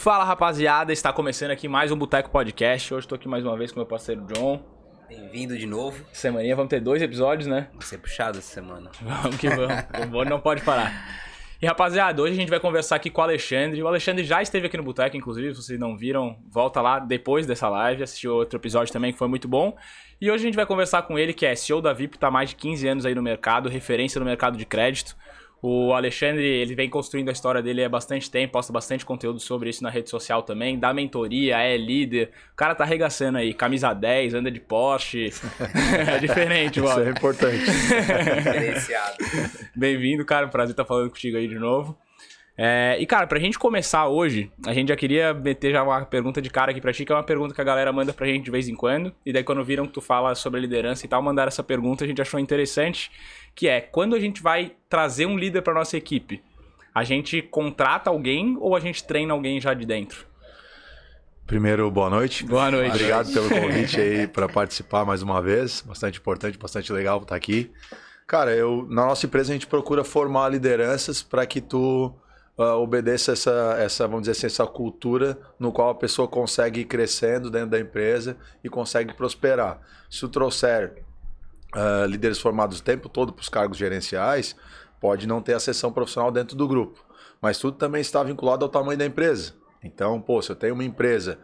Fala rapaziada, está começando aqui mais um Boteco Podcast. Hoje estou aqui mais uma vez com meu parceiro John. Bem-vindo de novo. Semaninha vamos ter dois episódios, né? Vai ser puxado essa semana. Vamos que vamos. o não pode parar. E rapaziada, hoje a gente vai conversar aqui com o Alexandre. O Alexandre já esteve aqui no Boteco, inclusive, se vocês não viram, volta lá depois dessa live, assistiu outro episódio também que foi muito bom. E hoje a gente vai conversar com ele, que é CEO da VIP, está há mais de 15 anos aí no mercado, referência no mercado de crédito. O Alexandre, ele vem construindo a história dele há bastante tempo, posta bastante conteúdo sobre isso na rede social também, dá mentoria, é líder. O cara tá arregaçando aí, camisa 10, anda de Porsche. é diferente, mano. Isso é importante. Diferenciado. Bem-vindo, cara. Prazer estar falando contigo aí de novo. É, e, cara, pra gente começar hoje, a gente já queria meter já uma pergunta de cara aqui pra ti, que é uma pergunta que a galera manda pra gente de vez em quando. E daí, quando viram que tu fala sobre liderança e tal, mandaram essa pergunta, a gente achou interessante que é quando a gente vai trazer um líder para nossa equipe, a gente contrata alguém ou a gente treina alguém já de dentro? Primeiro, boa noite. Boa noite. Obrigado pelo convite aí para participar mais uma vez. Bastante importante, bastante legal estar aqui. Cara, eu na nossa empresa a gente procura formar lideranças para que tu uh, obedeça essa, essa, vamos dizer assim, essa cultura no qual a pessoa consegue ir crescendo dentro da empresa e consegue prosperar. Se trouxer uh, líderes formados o tempo todo para os cargos gerenciais, pode não ter a sessão profissional dentro do grupo. Mas tudo também está vinculado ao tamanho da empresa. Então, pô, se eu tenho uma empresa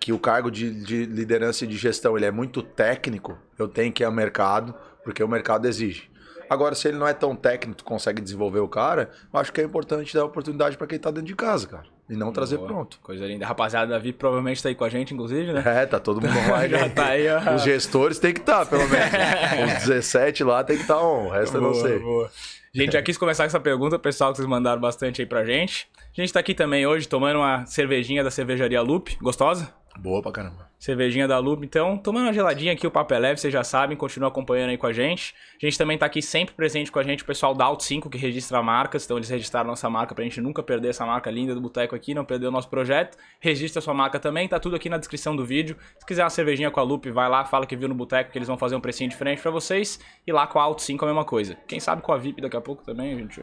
que o cargo de, de liderança e de gestão ele é muito técnico, eu tenho que ir ao mercado, porque o mercado exige. Agora, se ele não é tão técnico, consegue desenvolver o cara, eu acho que é importante dar oportunidade para quem está dentro de casa, cara. E não trazer Boa. pronto. Coisa linda. Rapaziada da VIP provavelmente está aí com a gente, inclusive, né? É, tá todo mundo online. Já tá aí, ó. Os gestores tem que estar, tá, pelo menos. Os 17 lá tem que estar tá on, o resto boa, eu não sei. Boa. Gente, já quis começar com essa pergunta, pessoal, que vocês mandaram bastante aí pra gente. A gente tá aqui também hoje tomando uma cervejinha da cervejaria Loop. Gostosa? Boa pra caramba. Cervejinha da Loop, então, tomando uma geladinha aqui, o papo é leve, vocês já sabem, continua acompanhando aí com a gente. A gente também tá aqui sempre presente com a gente, o pessoal da Alt 5, que registra marcas, então eles registraram nossa marca pra gente nunca perder essa marca linda do Boteco aqui, não perder o nosso projeto. Registra sua marca também, tá tudo aqui na descrição do vídeo. Se quiser uma cervejinha com a Loop, vai lá, fala que viu no Boteco, que eles vão fazer um precinho diferente pra vocês. E lá com a Alt 5 a mesma coisa. Quem sabe com a VIP daqui a pouco também, a gente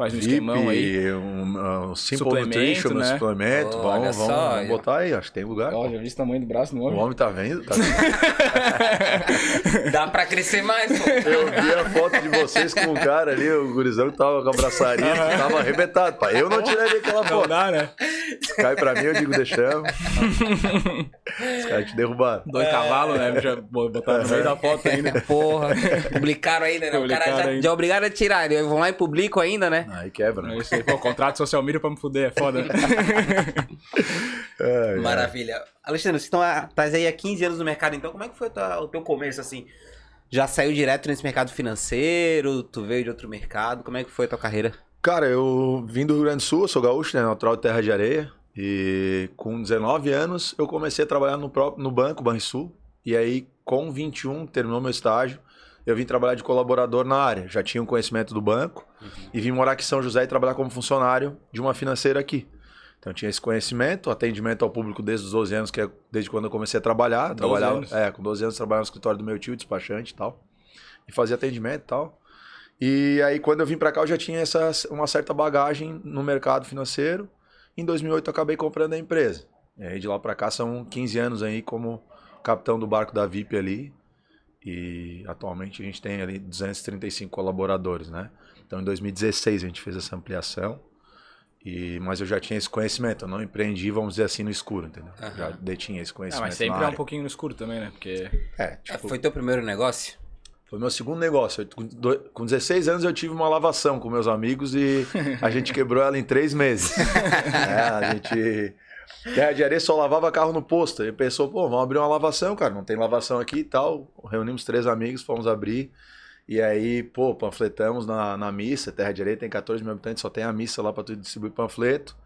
faz um VIP, esquemão aí. Um, um Simple Suplemento, Nutrition, né? suplemento. Oh, vamos olha vamos, só, vamos botar aí, acho que tem lugar. Ó, já vi o tamanho do braço no O homem. homem tá vendo? Tá vendo? Dá pra crescer mais, pô. Eu vi a foto de vocês com o cara ali, o gurizão que tava com a braçaria, que tava arrebentado. Pai. Eu não tiraria aquela Não foto. dá, né? Se cai pra mim, eu digo, deixamos. Os caras te derrubaram. Dois cavalos, né? Já botaram no meio da foto ainda. Porra. Publicaram ainda, né? O cara Publicaram já, ainda. já obrigaram a tirar. Eles vão lá e publicam ainda, né? Aí quebra, né? É isso aí, pô, contrato social media pra me fuder, é foda. É, é. Maravilha. Alexandre, você tá, tá aí há 15 anos no mercado, então como é que foi o tua- o teu começo, assim? Já saiu direto nesse mercado financeiro? Tu veio de outro mercado? Como é que foi a tua carreira? Cara, eu vim do Rio Grande do Sul, sou gaúcho, né? Natural de terra de areia. E com 19 anos eu comecei a trabalhar no, próprio, no banco, Banrisul. E aí, com 21, terminou meu estágio, eu vim trabalhar de colaborador na área. Já tinha um conhecimento do banco e vim morar aqui em São José e trabalhar como funcionário de uma financeira aqui. Então eu tinha esse conhecimento, atendimento ao público desde os 12 anos, que é desde quando eu comecei a trabalhar. 12 trabalhava, anos? É, com 12 anos trabalhava no escritório do meu tio, despachante e tal. E fazia atendimento e tal. E aí, quando eu vim pra cá, eu já tinha essa, uma certa bagagem no mercado financeiro. Em 2008, eu acabei comprando a empresa. E aí, de lá pra cá, são 15 anos aí como capitão do barco da VIP ali. E atualmente a gente tem ali 235 colaboradores, né? Então, em 2016, a gente fez essa ampliação. E, mas eu já tinha esse conhecimento, eu não empreendi, vamos dizer assim, no escuro, entendeu? Aham. Já detinha esse Ah, conhecimento. mas sempre é um pouquinho no escuro também, né? Porque. É, tipo, Foi teu primeiro negócio? foi meu segundo negócio. Eu, com do- Com 16 anos eu tive uma lavação com meus amigos e a gente quebrou ela em três meses. É, a gente. Terra de areia só lavava carro no posto. Aí pensou, pô, vamos abrir uma lavação, cara. Não tem lavação aqui e tal. Reunimos três amigos, fomos abrir. E aí, pô, panfletamos na, na missa. Terra de Areia tem 14 mil habitantes, só tem a missa lá pra tu distribuir panfleto.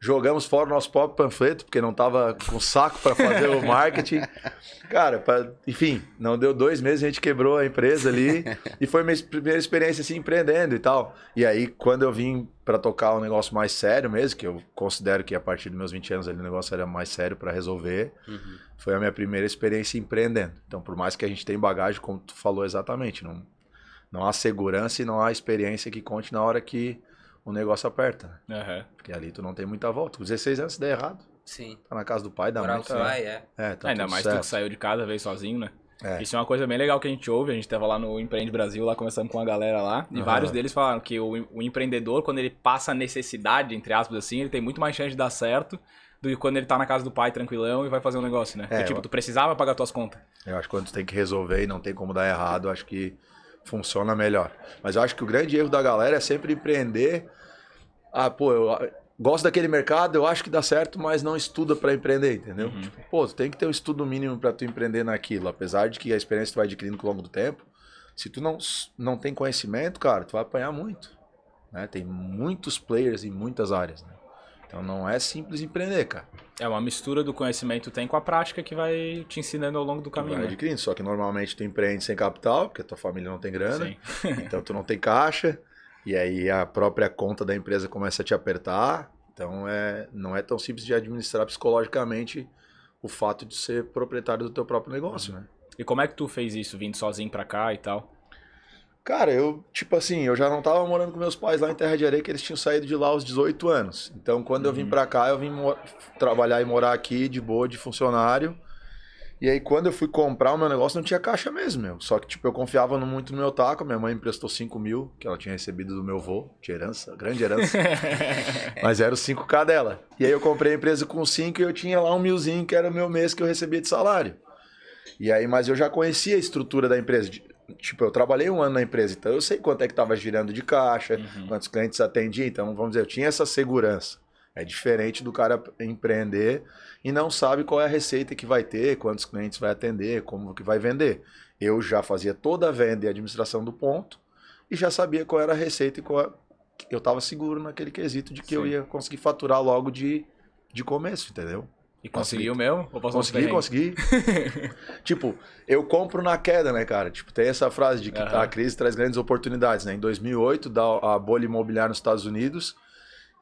Jogamos fora o nosso próprio panfleto, porque não tava com saco para fazer o marketing. Cara, pra- enfim, não deu dois meses, a gente quebrou a empresa ali. e foi minha primeira experiência assim, empreendendo e tal. E aí, quando eu vim para tocar um negócio mais sério mesmo, que eu considero que a partir dos meus 20 anos ali o negócio era mais sério para resolver, foi a minha primeira experiência empreendendo. Então, por mais que a gente tenha bagagem, como tu falou exatamente, não, não há segurança e não há experiência que conte na hora que o negócio aperta. né? Aham. Porque ali tu não tem muita volta. Com 16 anos, se der errado, Sim. Tá na casa do pai, dá Morar muito. o pai, é. É, tá Ainda mais tu certo. que saiu de casa, veio sozinho, né? É. Isso é uma coisa bem legal que a gente ouve. A gente tava lá no Empreende Brasil, lá conversando com a galera lá. E Aham. vários deles falaram que o, o empreendedor, quando ele passa a necessidade, entre aspas assim, ele tem muito mais chance de dar certo do que quando ele tá na casa do pai tranquilão e vai fazer um negócio, né? É, Porque, tipo, eu- tu precisava pagar tuas contas. Eu acho que quando tu tem que resolver e não tem como dar errado, acho que funciona melhor. Mas eu acho que o grande erro da galera é sempre empreender. Ah, pô, eu ah, gosto daquele mercado, eu acho que dá certo, mas não estuda pra empreender, entendeu? Uhum. Tipo, pô, tu tem que ter um estudo mínimo pra tu empreender naquilo, apesar de que a experiência tu vai adquirindo ao longo do tempo. Se tu não, não tem conhecimento, cara, tu vai apanhar muito. Né? Tem muitos players em muitas áreas, né? Então não é simples empreender, cara. É uma mistura do conhecimento tem com a prática que vai te ensinando ao longo do caminho. vai né? adquirindo, só que normalmente tu empreende sem capital, porque tua família não tem grana. Sim. Então tu não tem caixa, e aí a própria conta da empresa começa a te apertar. Então é, não é tão simples de administrar psicologicamente o fato de ser proprietário do teu próprio negócio, né? E como é que tu fez isso, vindo sozinho pra cá e tal? Cara, eu, tipo assim, eu já não tava morando com meus pais lá em Terra de Areia, que eles tinham saído de lá aos 18 anos. Então, quando eu vim Uhum. pra cá, eu vim trabalhar e morar aqui de boa, de funcionário. E aí, quando eu fui comprar o meu negócio, não tinha caixa mesmo, meu. Só que, tipo, eu confiava no- muito no meu taco. Minha mãe emprestou 5 mil, que ela tinha recebido do meu avô, de herança, grande herança. Mas era os 5K dela. E aí eu comprei a empresa com 5 e eu tinha lá um milzinho, que era o meu mês que eu recebia de salário. E aí, mas eu já conhecia a estrutura da empresa. Tipo, eu trabalhei um ano na empresa, então eu sei quanto é que estava girando de caixa, Uhum. quantos clientes atendia. Então, vamos dizer, eu tinha essa segurança. É diferente do cara empreender e não sabe qual é a receita que vai ter, quantos clientes vai atender, como que vai vender. Eu já fazia toda a venda e administração do ponto e já sabia qual era a receita e qual é, eu estava seguro naquele quesito de que eu Sim. ia conseguir faturar logo de, de começo, entendeu? E conseguiu mesmo? Ou Consegui, consegui. tipo, eu compro na queda, né, cara? Tipo, tem essa frase de que Aham. a crise traz grandes oportunidades, né? Em 2008, dá a bolha imobiliária nos Estados Unidos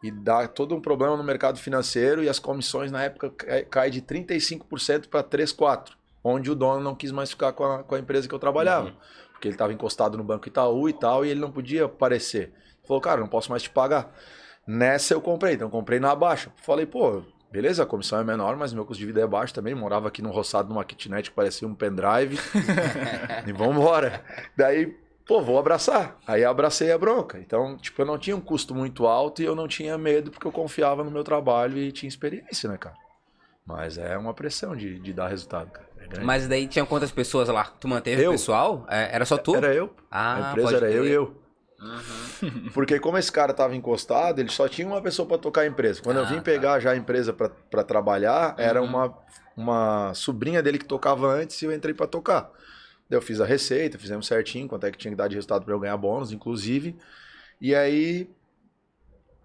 e dá todo um problema no mercado financeiro e as comissões na época cai de 35% para 3, 4, onde o dono não quis mais ficar com a, com a empresa que eu trabalhava, Uhum. porque ele estava encostado no Banco Itaú e tal, e ele não podia aparecer. Ele falou, cara, não posso mais te pagar. Nessa eu comprei, então eu comprei na baixa. Falei, pô, beleza, a comissão é menor, mas meu custo de vida é baixo também. Morava aqui num roçado numa kitnet que parecia um pendrive. e vambora. Daí, pô, vou abraçar. Aí eu abracei a bronca. Então, tipo, eu não tinha um custo muito alto e eu não tinha medo porque eu confiava no meu trabalho e tinha experiência, né, cara? Mas é uma pressão de, de dar resultado, cara. É. Mas daí tinha quantas pessoas lá? Tu manteve Eu? o pessoal? É, era só tu? Era eu. Ah, a empresa era eu crer. e eu. Uhum. Porque como esse cara tava encostado, ele só tinha uma pessoa para tocar a empresa. Quando eu Ah, vim tá. pegar já a empresa para trabalhar, era Uhum. uma, uma sobrinha dele que tocava antes e eu entrei para tocar. Daí eu fiz a receita, fizemos certinho, quanto é que tinha que dar de resultado para eu ganhar bônus, inclusive. E aí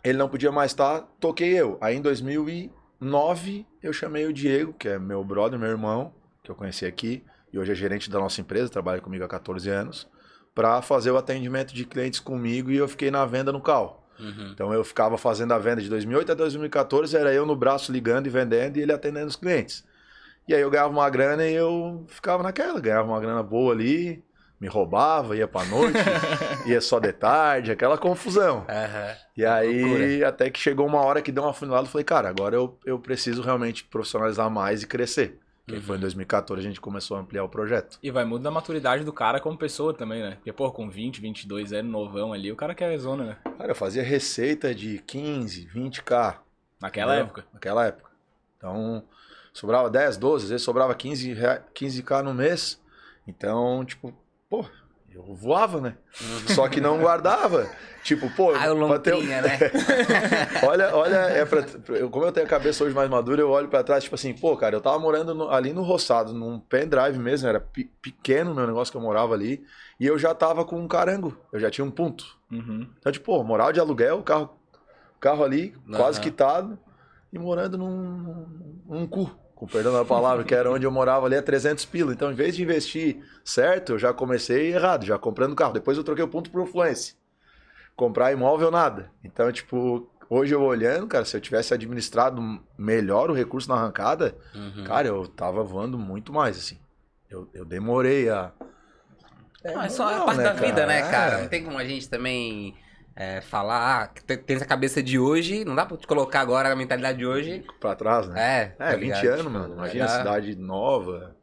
ele não podia mais estar, toquei eu. Aí em 2009 eu chamei o Diego, que é meu brother, meu irmão, que eu conheci aqui, e hoje é gerente da nossa empresa, trabalha comigo há 14 anos, para fazer o atendimento de clientes comigo e eu fiquei na venda no carro. Uhum. Então eu ficava fazendo a venda de 2008 a 2014, era eu no braço ligando e vendendo e ele atendendo os clientes. E aí eu ganhava uma grana e eu ficava naquela, ganhava uma grana boa ali, me roubava, ia pra noite, ia só de tarde, aquela confusão. Aham. E aí Loucura. até que chegou uma hora que deu uma funilada, eu falei, cara, agora eu, eu preciso realmente profissionalizar mais e crescer. Que aí foi em 2014 a gente começou a ampliar o projeto. E vai muito da maturidade do cara como pessoa também, né? Porque, pô, com 20, 22 anos, novão ali, o cara quer zona, né? Cara, eu fazia receita de 15, 20k. Naquela Entendeu? época. Naquela época. Então, sobrava 10, 12, às vezes sobrava 15, rea- 15k no mês. Então, tipo, pô, eu voava, né? Só que não guardava. Tipo, pô, Ah, o ter né? olha, olha, é pra, como eu tenho a cabeça hoje mais madura, eu olho pra trás, tipo assim, pô, cara, eu tava morando no- ali no roçado, num pendrive mesmo, era pe- pequeno o meu negócio que eu morava ali, e eu já tava com um carango, eu já tinha um ponto. Uhum. Então, tipo, pô, morava de aluguel, carro, carro ali, quase Aham. quitado, e morando num, num cu, com perdão da palavra, que era onde eu morava ali a 300 pila. Então, em vez de investir certo, eu já comecei errado, já comprando carro. Depois eu troquei o ponto por Fluence. Comprar imóvel, nada. Então, tipo, hoje eu olhando, cara, se eu tivesse administrado melhor o recurso na arrancada, Uhum. cara, eu tava voando muito mais, assim. Eu, eu demorei a... Não, é só é normal, parte né, da vida, né, cara? É. Não tem como a gente também é, falar, ah, te- tem essa cabeça de hoje, não dá pra te colocar agora a mentalidade de hoje. Pra trás, né? É, É, tá 20 ligado? anos, Tipo, mano. Imagina já- cidade nova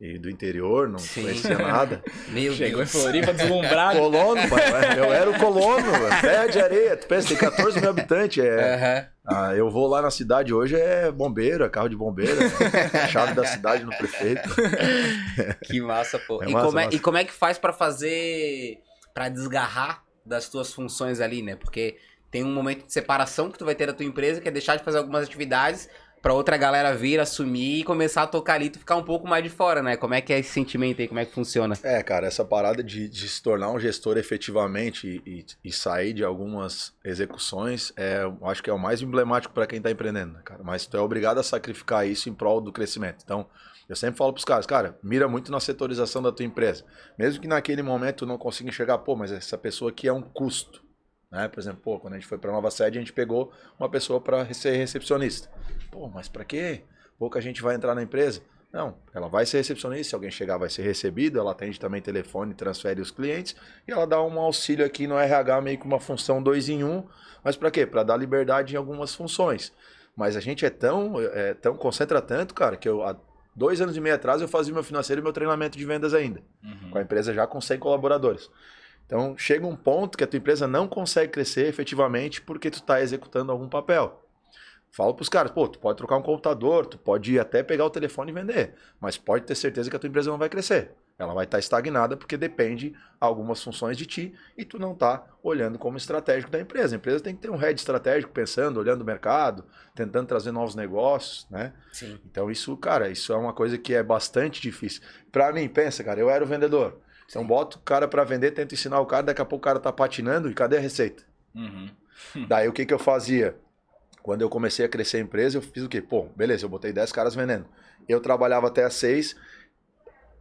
e do interior, não Sim. conhecia nada. Meu Chegou em Deus. Floripa deslumbrado. Colono, pai. Eu era o colono. Terra de areia. Tu pensa, tem 14 mil habitantes. É, Aham. ah, eu vou lá na cidade hoje, é bombeiro, é carro de bombeiro, é chave da cidade no prefeito. Que massa, pô. É e, massa, como é, massa. e como é que faz pra fazer. Pra desgarrar das tuas funções ali, né? Porque tem um momento de separação que tu vai ter da tua empresa, que é deixar de fazer algumas atividades pra outra galera vir, assumir e começar a tocar ali tu ficar um pouco mais de fora, né? Como é que é esse sentimento aí? Como é que funciona? É, cara, essa parada de, de se tornar um gestor efetivamente e, e- sair de algumas execuções, é, acho que é o mais emblemático para quem tá empreendendo, né, cara? Mas tu é obrigado a sacrificar isso em prol do crescimento. Então, eu sempre falo pros caras, cara, mira muito na setorização da tua empresa. Mesmo que naquele momento não consiga enxergar, pô, mas essa pessoa aqui é um custo. Né? Por exemplo, pô, quando a gente foi para nova sede, a gente pegou uma pessoa para ser recepcionista. Pô, mas para quê? Pouca gente vai entrar na empresa. Não, ela vai ser recepcionista, se alguém chegar vai ser recebido, ela atende também telefone, transfere os clientes e ela dá um auxílio aqui no RH, meio que uma função dois em um. Mas para quê? Para dar liberdade em algumas funções. Mas a gente é tão, é, tão concentra tanto, cara, que eu dois anos e meio atrás eu fazia meu financeiro e meu treinamento de vendas ainda Uhum. com a empresa já com 100 colaboradores. Então, chega um ponto que a tua empresa não consegue crescer efetivamente porque tu está executando algum papel. Falo para os caras, pô, tu pode trocar um computador, tu pode até pegar o telefone e vender, mas pode ter certeza que a tua empresa não vai crescer. Ela vai estar estagnada porque depende algumas funções de ti e tu não está olhando como estratégico da empresa. A empresa tem que ter um head estratégico pensando, olhando o mercado, tentando trazer novos negócios, né? Sim. Então isso, cara, isso é uma coisa que é bastante difícil. Pra mim, pensa, cara, eu era o vendedor. Então Sim. boto o cara pra vender, tento ensinar o cara, daqui a pouco o cara tá patinando e cadê a receita? Uhum. Daí o que que eu fazia? Quando eu comecei a crescer a empresa, eu fiz o quê? Pô, beleza, eu botei 10 caras vendendo. Eu trabalhava até às 6,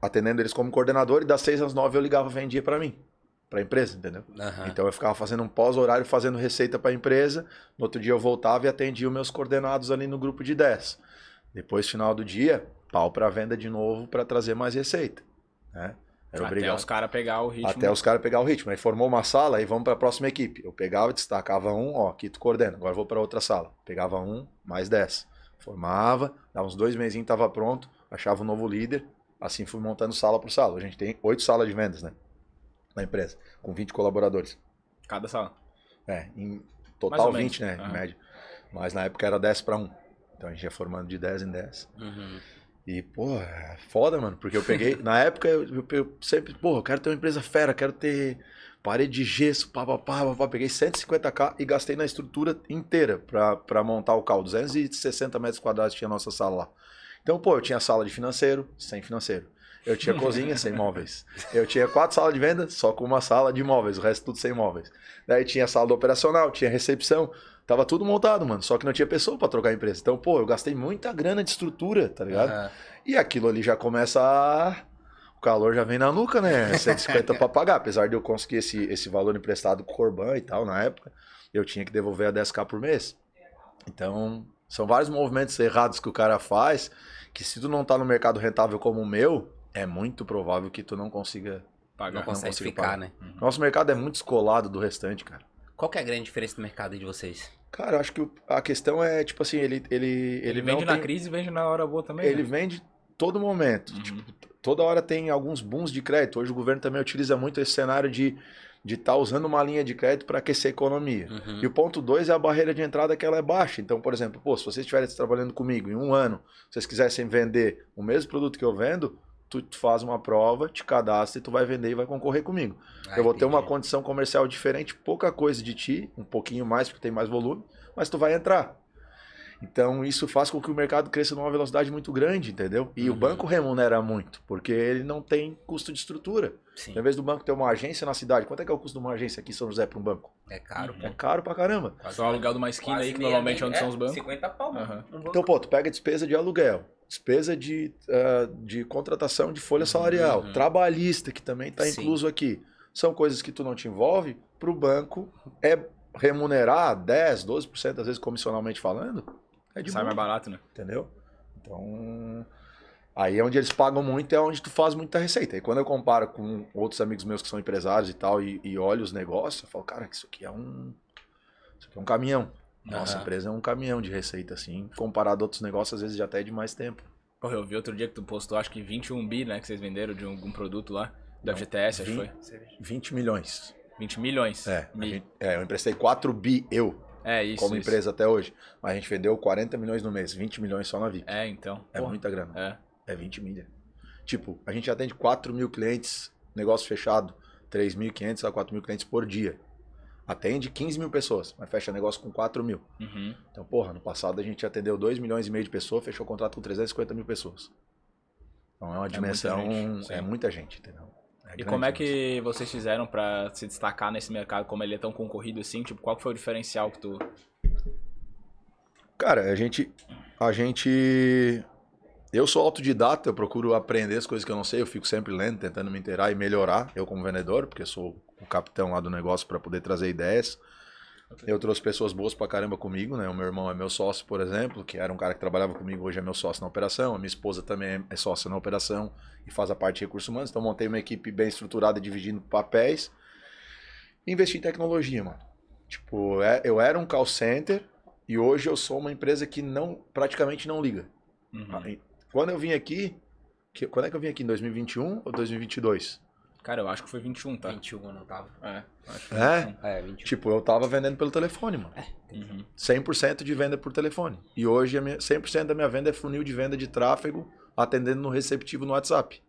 atendendo eles como coordenador, e das 6 às 9 eu ligava e vendia pra mim, pra empresa, entendeu? Aham. Então eu ficava fazendo um pós-horário, fazendo receita para a empresa. No outro dia eu voltava e atendia os meus coordenados ali no grupo de 10. Depois, final do dia, pau para venda de novo para trazer mais receita. Né? Era Até obrigado. os caras pegar o ritmo. Até os caras pegar o ritmo. Aí formou uma sala e vamos para a próxima equipe. Eu pegava, destacava um, ó, aqui tu coordena, agora vou para outra sala. Pegava um, mais 10. Formava, dava uns dois mesinhos, tava pronto, achava um novo líder. Assim fui montando sala por sala. A gente tem oito salas de vendas, né? Na empresa, com 20 colaboradores. Cada sala. É, em total ou menos. 20, né? Aham. Em média. Mas na época era 10 para 1. Então a gente ia formando de 10 em 10. Uhum. E, pô, é foda, mano. Porque eu peguei. na época eu, eu- sempre, pô, eu quero ter uma empresa fera, quero ter parede de gesso, pá, pá, pá, pá. Peguei 150k e gastei na estrutura inteira pra, pra montar o cal. 260 metros quadrados tinha a nossa sala lá. Então, pô, eu tinha sala de financeiro, sem financeiro. Eu tinha cozinha sem móveis. Eu tinha quatro salas de venda, só com uma sala de móveis, o resto tudo sem móveis. Daí tinha sala do operacional, tinha recepção, tava tudo montado, mano. Só que não tinha pessoa pra trocar a empresa. Então, pô, eu gastei muita grana de estrutura, tá ligado? Aham. E aquilo ali já começa a. O calor já vem na nuca, né? 150 pra pagar. Apesar de eu conseguir esse, esse valor emprestado com o Corban e tal, na época, eu tinha que devolver a 10k por mês. Então, são vários movimentos errados que o cara faz, que se tu não tá no mercado rentável como o meu, é muito provável que tu não consiga. Pagar. Não consegue consigo ficar, pagar. né? Nosso mercado é muito descolado do restante, cara. Qual que é a grande diferença do mercado aí de vocês? Cara, eu acho que a questão é, tipo assim, ele. Ele, ele, Ele vende na tem- crise e vende na hora boa também. Ele né? vende todo momento. Uhum. Tipo, toda hora tem alguns booms de crédito. Hoje o governo também utiliza muito esse cenário de de estar usando uma linha de crédito para aquecer a economia. Uhum. E o ponto dois é a barreira de entrada que ela é baixa. Então, por exemplo, pô, se vocês estivessem trabalhando comigo em um ano, vocês quisessem vender o mesmo produto que eu vendo, tu faz uma prova, te cadastra e tu vai vender e vai concorrer comigo. Ah, eu vou ter uma condição comercial diferente, pouca coisa de ti, um pouquinho mais porque tem mais volume, mas tu vai entrar. Então isso faz com que o mercado cresça numa velocidade muito grande, entendeu? E o Uhum. banco remunera muito, porque ele não tem custo de estrutura. Sim, Em vez do banco ter uma agência na cidade, quanto é que é o custo de uma agência aqui em São José para um banco? é caro. É caro pra caramba. Só o aluguel de uma esquina Quase aí, que normalmente é onde meia- são os bancos. 50 pau. Aham. Um. Então, pô, tu pega despesa de aluguel, despesa de, ah, de contratação de folha salarial, Uhum. trabalhista, que também está incluso aqui. São coisas que tu não te envolve, para o banco é remunerar 10, 12%, às vezes comissionalmente falando, é de Sai mais barato, né? entendeu? Então, Aí é onde eles pagam muito, é onde tu faz muita receita. E quando eu comparo com outros amigos meus que são empresários e tal, e, e olho os negócios, eu falo, cara, isso aqui é um. Isso aqui é um caminhão. Nossa Aham. empresa é um caminhão de receita, assim, comparado a outros negócios, às vezes já até é de mais tempo. Porra, eu vi outro dia que tu postou, acho que 21 bi, né, que vocês venderam de algum produto lá, do Não, FGTS, acho que foi. 20 milhões. 20 milhões. É, Mi. gente- é, eu emprestei 4 bi eu, É, isso. como isso. empresa até hoje. Mas a gente vendeu 40 milhões no mês, 20 milhões só na VIP. É, então. É Porra. muita grana. É. É 20 milha. Tipo, a gente atende 4 mil clientes, negócio fechado, 3.500 a 4 mil clientes por dia. Atende 15 mil pessoas, mas fecha negócio com 4 mil. Uhum. Então, porra, no passado a gente atendeu 2 milhões e meio de pessoas, fechou contrato com 350 mil pessoas. Então é uma dimensão, gente, sim. é muita gente, entendeu? É E como é que vocês fizeram pra se destacar nesse mercado, como ele é tão concorrido assim? Tipo, qual foi o diferencial que tu. Cara, a gente. A gente. Eu sou autodidata, eu procuro aprender as coisas que eu não sei, eu fico sempre lendo, tentando me inteirar e melhorar, eu como vendedor, porque sou o capitão lá do negócio para poder trazer ideias. Eu trouxe pessoas boas pra caramba comigo, né? O meu irmão é meu sócio, por exemplo, que era um cara que trabalhava comigo, hoje é meu sócio na operação. A minha esposa também é sócia na operação e faz a parte de recursos humanos. Então montei uma equipe bem estruturada, dividindo papéis. Investi em tecnologia, mano. Tipo, é- eu era um call center e hoje eu sou uma empresa que não praticamente não liga. Uhum. Quando eu vim aqui, quando é que eu vim aqui? Em 2021 ou 2022? Cara, eu acho que foi 21, tá? 21 eu não tava. É, acho que É? 21. É, 21. Tipo, eu tava vendendo pelo telefone, mano. Uhum. 100% de venda por telefone. E hoje a minha- 100% da minha venda é funil de venda de tráfego, atendendo no receptivo no WhatsApp.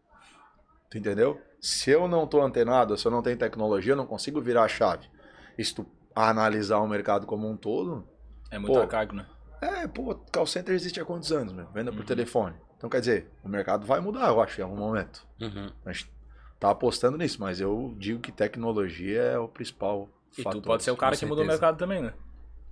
Tu entendeu? Se eu não tô antenado, se eu não tenho tecnologia, eu não consigo virar a chave. E se tu analisar o mercado como um todo, É muito arcaico, né? é, pô, call center existe há quantos anos, meu? Venda por Uhum. telefone. Então, quer dizer, o mercado vai mudar, eu acho, em algum momento. Uhum. A gente tá apostando nisso, mas eu digo que tecnologia é o principal E fator. tu pode ser o cara que mudou o mercado também, né?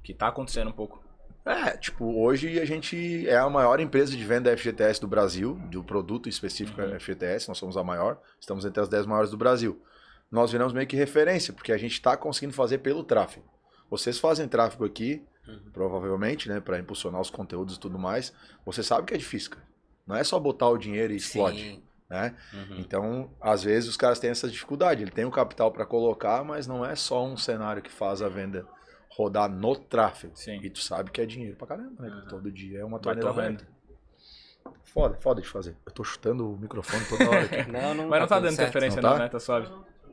Que tá acontecendo um pouco. É, tipo, hoje a gente é a maior empresa de venda FGTS do Brasil, do produto específico Uhum. FGTS, nós somos a maior, estamos entre as 10 maiores do Brasil. Nós viramos meio que referência, porque a gente está conseguindo fazer pelo tráfego. Vocês fazem tráfego aqui, Uhum. provavelmente, né, para impulsionar os conteúdos e tudo mais. Você sabe que é difícil, cara. Não é só botar o dinheiro e explode, Sim. Né? Uhum. Então, às vezes os caras têm essa dificuldade. Ele tem o capital para colocar, mas não é só um cenário que faz a venda rodar no tráfego. Sim. E tu sabe que é dinheiro pra caramba, né? Porque Todo dia é uma torneira aberta. Foda, foda de fazer. Eu tô chutando o microfone toda hora aqui. Não, não Mas não tá tudo dando certo. interferência Não não, tá? né? Tá suave.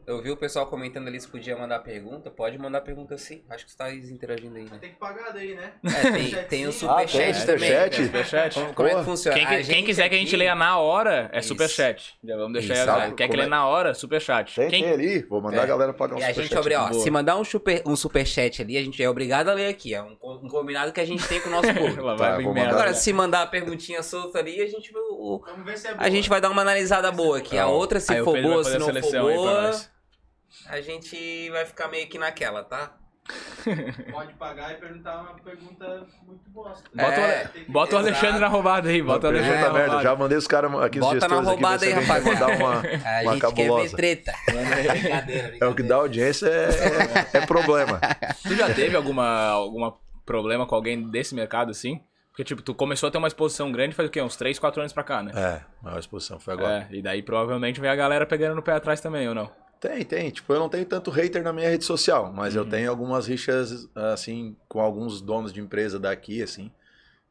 Eu vi o pessoal comentando ali se podia mandar pergunta. Pode mandar pergunta sim. Acho que você tá interagindo aí, né? Tem que pagar daí, né? É, tem, tem o Ah, superchat tem também. superchat? Superchat. Como, como é que funciona? Quem, que- quem quiser que a gente aqui- leia na hora, é Isso. superchat. Já vamos deixar Isso, aí. sabe? Quer que lê é? na hora? Superchat. Tem, Quem... tem ali. Vou mandar É. a galera pagar um E a gente, superchat. abre, ó, boa. se mandar um, super, um superchat ali, a gente é obrigado a ler aqui. É um, um combinado que a gente tem com o nosso público. Tá, mandar. Agora, se mandar a perguntinha solta ali, a gente, o- Vamos ver se é a gente vai dar uma analisada boa aqui. A outra, se for boa, se a não for boa. A gente vai ficar meio que naquela, tá? Pode pagar e perguntar uma pergunta muito bosta. Bota, o É, Ale- bota o Alexandre exato. na roubada aí. Bota o Alexandre na roubada. Já mandei os caras aqui, os Bota na gestores aqui, roubada aí, quer mandar uma, A uma gente quer ver cabulosa. treta. brincadeira, É o que dá audiência, é, é- é problema. Tu já teve alguma, alguma problema com alguém desse mercado assim? Porque, tipo, tu começou a ter uma exposição grande faz o quê? Uns 3, 4 anos pra cá, né? É, maior exposição foi agora. É, e daí provavelmente vem a galera pegando no pé atrás também, ou não? Tem, tem. Tipo, eu não tenho tanto hater na minha rede social, mas eu tenho algumas rixas, assim, com alguns donos de empresa daqui, assim,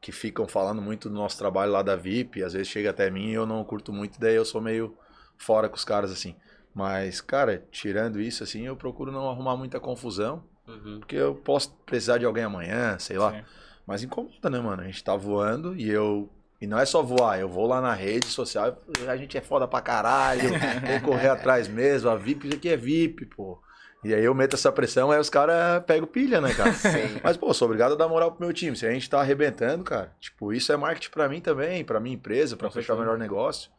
que ficam falando muito do nosso trabalho lá da VIP, às vezes chega até mim e eu não curto muito, daí eu sou meio fora com os caras, assim. Mas, cara, tirando isso, assim, eu procuro não arrumar muita confusão, Uhum. porque eu posso precisar de alguém amanhã, sei lá. Sim. Mas incomoda, né, mano? A gente tá voando e eu. E não é só voar, eu vou lá na rede social, a gente é foda pra caralho, tem que correr atrás mesmo, a VIP, isso aqui é VIP, pô. E aí eu meto essa pressão, aí os caras pegam pilha, né, cara? Sim. Mas, pô, sou obrigado a dar moral pro meu time. Se a gente tá arrebentando, cara, tipo, isso é marketing pra mim também, pra minha empresa, pra Com fechar o melhor negócio.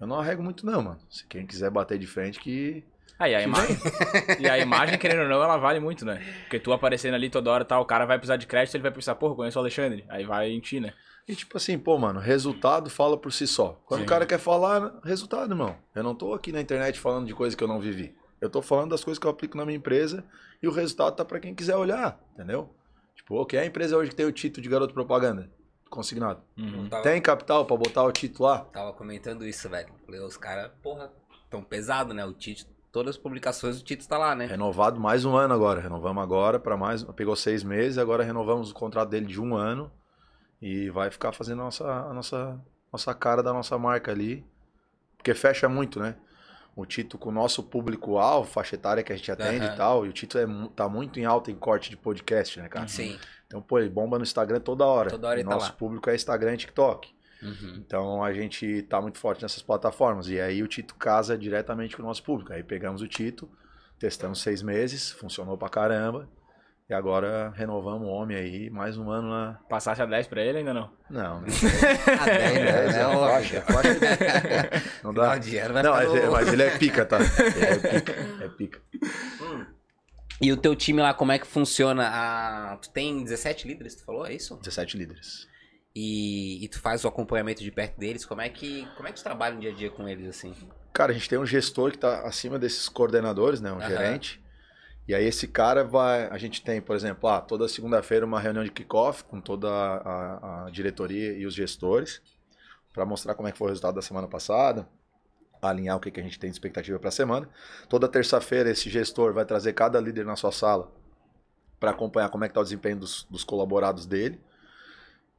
Eu não arrego muito, não, mano. Se quem quiser bater de frente, que. Aí a que imagem. e a imagem, querendo ou não, ela vale muito, né? Porque tu aparecendo ali toda hora, tá, o cara vai precisar de crédito, ele vai pensar, porra, conheço o Alexandre. Aí vai em ti, né? E tipo assim, pô, mano, resultado fala por si só. Quando Sim. o cara quer falar, resultado, irmão. Eu não tô aqui na internet falando de coisa que eu não vivi. Eu tô falando das coisas que eu aplico na minha empresa e o resultado tá pra quem quiser olhar, entendeu? Tipo, o que é a empresa hoje que tem o título de garoto propaganda? consignado. Uhum. Tava, Tem capital pra botar o título lá? tava comentando isso, velho. Falei, os caras, porra, tão pesado, né? O Tite, todas as publicações, o Tite tá lá, né? Renovado mais um ano agora. Renovamos agora para mais. Pegou seis meses, agora renovamos o contrato dele de um ano. E vai ficar fazendo a nossa, a nossa, nossa cara da nossa marca ali. Porque fecha muito, né? O Tito com o nosso público-alvo, faixa etária que a gente atende Aham. e tal. E o Tito é, tá muito em alta em corte de podcast, né, cara? Sim. Então, pô, ele bomba no Instagram toda hora. Toda hora ele tá Nosso lá. público é Instagram e TikTok. Uhum. Então a gente tá muito forte nessas plataformas. E aí o Tito casa diretamente com o nosso público. Aí pegamos o Tito, testamos seis meses, funcionou pra caramba. E agora renovamos o homem aí, mais um ano lá. Passasse a 10 pra ele ainda não? Não, né? Ah, dez, né? É, É é óbvio. faixa, faixa. Não dá. De ano vai Não, ficar mas, mas ele é pica, tá? Ele é pica. É pica. E o teu time lá, como é que funciona? Ah, tu tem 17 líderes, tu falou? É isso? 17 líderes. E, e tu faz o acompanhamento de perto deles. Como é que como é que tu trabalha no dia a dia com eles, assim? Cara, a gente tem um gestor que está acima desses coordenadores, né? Um gerente. E aí esse cara vai. A gente tem, por exemplo, ah, toda segunda-feira uma reunião de kickoff com toda a, a diretoria e os gestores para mostrar como é que foi o resultado da semana passada, alinhar o que, que a gente tem de expectativa para a semana. Toda terça-feira esse gestor vai trazer cada líder na sua sala para acompanhar como é que está o desempenho dos, dos colaborados dele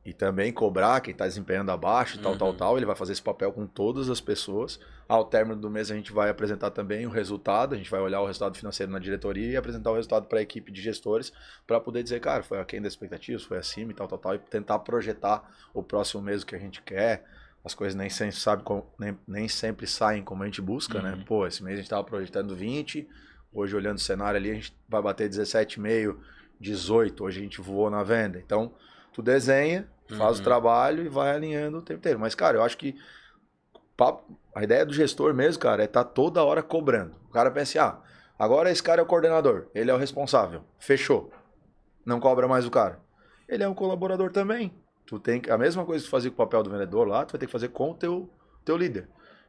e também cobrar quem está desempenhando abaixo, tal, tal, Uhum. tal. Ele vai fazer esse papel com todas as pessoas. Ao término do mês a gente vai apresentar também o resultado, a gente vai olhar o resultado financeiro na diretoria e apresentar o resultado para a equipe de gestores para poder dizer, cara, foi aquém das expectativas, foi acima e tal, tal, tal, e tentar projetar o próximo mês o que a gente quer. As coisas nem sempre, sabe, como- nem, nem sempre saem como a gente busca, né? Uhum. Pô, esse mês a gente estava projetando 20, hoje olhando o cenário ali a gente vai bater 17,5, 18, hoje a gente voou na venda. Então, tu desenha, faz Uhum. o trabalho e vai alinhando o tempo inteiro. Mas, cara, eu acho que a ideia do gestor mesmo, cara, é estar toda hora cobrando. O cara pensa assim, ah, agora esse cara é o coordenador, ele é o responsável, fechou. Não cobra mais o cara. Ele é um colaborador também. Tu tem que, a mesma coisa que tu fazia com o papel do vendedor lá, tu vai ter que fazer com o teu, teu líder.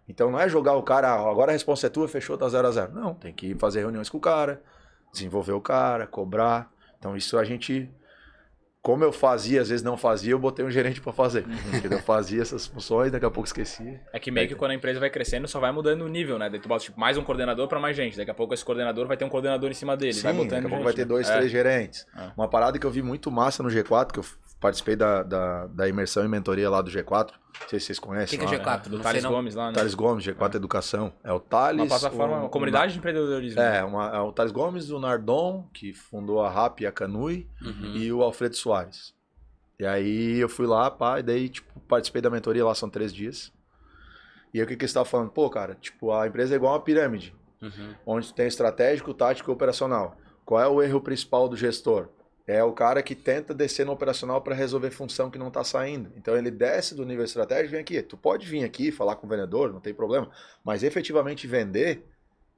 Então não é jogar o cara, ah, agora a resposta é tua, fechou, tá 0 a 0 Não, tem que fazer reuniões com o cara, desenvolver o cara, cobrar. Então isso a gente como eu fazia, às vezes não fazia, eu botei um gerente pra fazer. Porque eu fazia essas funções, daqui a pouco esquecia. É que meio que quando a empresa vai crescendo, só vai mudando o nível, né? Daí tu bota tipo, mais um coordenador pra mais gente. Daqui a pouco esse coordenador vai ter um coordenador em cima dele. Sim, vai botando daqui a pouco gente, vai ter né? dois, É. três gerentes. É. Uma parada que eu vi muito massa no G4, que eu participei da, da, da imersão e mentoria lá do G4. Não sei se vocês O conhecem. que, que é lá. G4? Do Não sei Thales. Gomes lá, né? Thales Gomes, G4 Educação. É o Thales. Uma plataforma, o- uma comunidade de empreendedorismo. É, uma, é o Thales Gomes, o Nardon, que fundou a RAP e a Canui, Uhum. e o Alfredo Soares. E aí eu fui lá, pá, e daí, tipo, participei da mentoria lá, são três dias. E aí o que, que eles estavam falando? Pô, cara, tipo, a empresa é igual uma pirâmide, Uhum. onde tu tem estratégico, tático e operacional. Qual é o erro principal do gestor? É o cara que tenta descer no operacional para resolver função que não está saindo. Então ele desce do nível estratégico e vem aqui. Tu pode vir aqui falar com o vendedor, não tem problema, mas efetivamente vender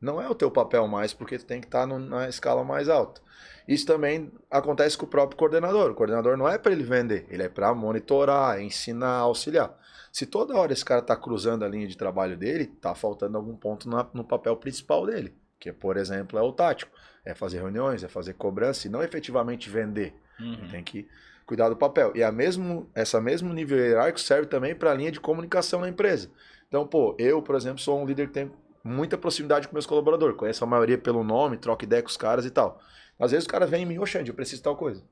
não é o teu papel mais, porque tu tem que estar na escala mais alta. Isso também acontece com o próprio coordenador. O coordenador não é para ele vender, ele é para monitorar, ensinar, auxiliar. Se toda hora esse cara está cruzando a linha de trabalho dele, está faltando algum ponto na- no papel principal dele, que por exemplo é o tático, é fazer reuniões, é fazer cobrança e não efetivamente vender. Uhum. Tem que cuidar do papel. E a mesmo, essa mesmo nível hierárquico serve também para a linha de comunicação na empresa. Então, pô, eu, por exemplo, sou um líder que tem muita proximidade com meus colaboradores. Conheço a maioria pelo nome, troco ideia com os caras e tal. Às vezes o cara vem em mim, ô Xande, eu preciso de tal coisa.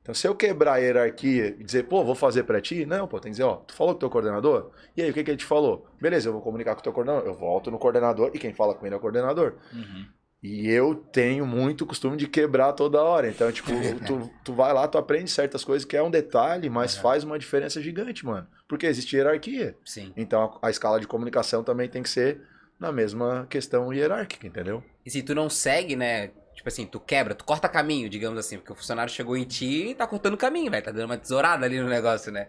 Então, se eu quebrar a hierarquia e dizer, pô, vou fazer para ti, não, pô, tem que dizer, ó, tu falou com o teu coordenador? E aí, o que, que ele te falou? Beleza, eu vou comunicar com o teu coordenador. Eu volto no coordenador e quem fala com ele é o coordenador. Uhum. E eu tenho muito costume de quebrar toda hora. Então, tipo, tu, tu vai lá, tu aprende certas coisas que é um detalhe, mas faz uma diferença gigante, mano. Porque existe hierarquia. Sim. Então, a, a escala de comunicação também tem que ser na mesma questão hierárquica, entendeu? E se tu não segue, né? Tipo assim, tu quebra, tu corta caminho, digamos assim, porque o funcionário chegou em ti e tá cortando caminho, velho. Tá dando uma tesourada ali no negócio, né?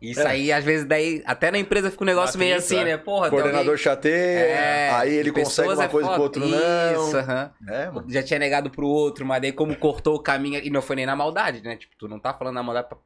Isso É. aí, às vezes, daí, até na empresa fica um negócio meio assim, né? Porra, coordenador alguém- chateia, É, aí ele consegue uma é coisa que o foda. outro não. Isso, aham. É, mano. Já tinha negado pro outro, mas daí como cortou o caminho, e não foi nem na maldade, né? Tipo, tu não tá falando na maldade pra,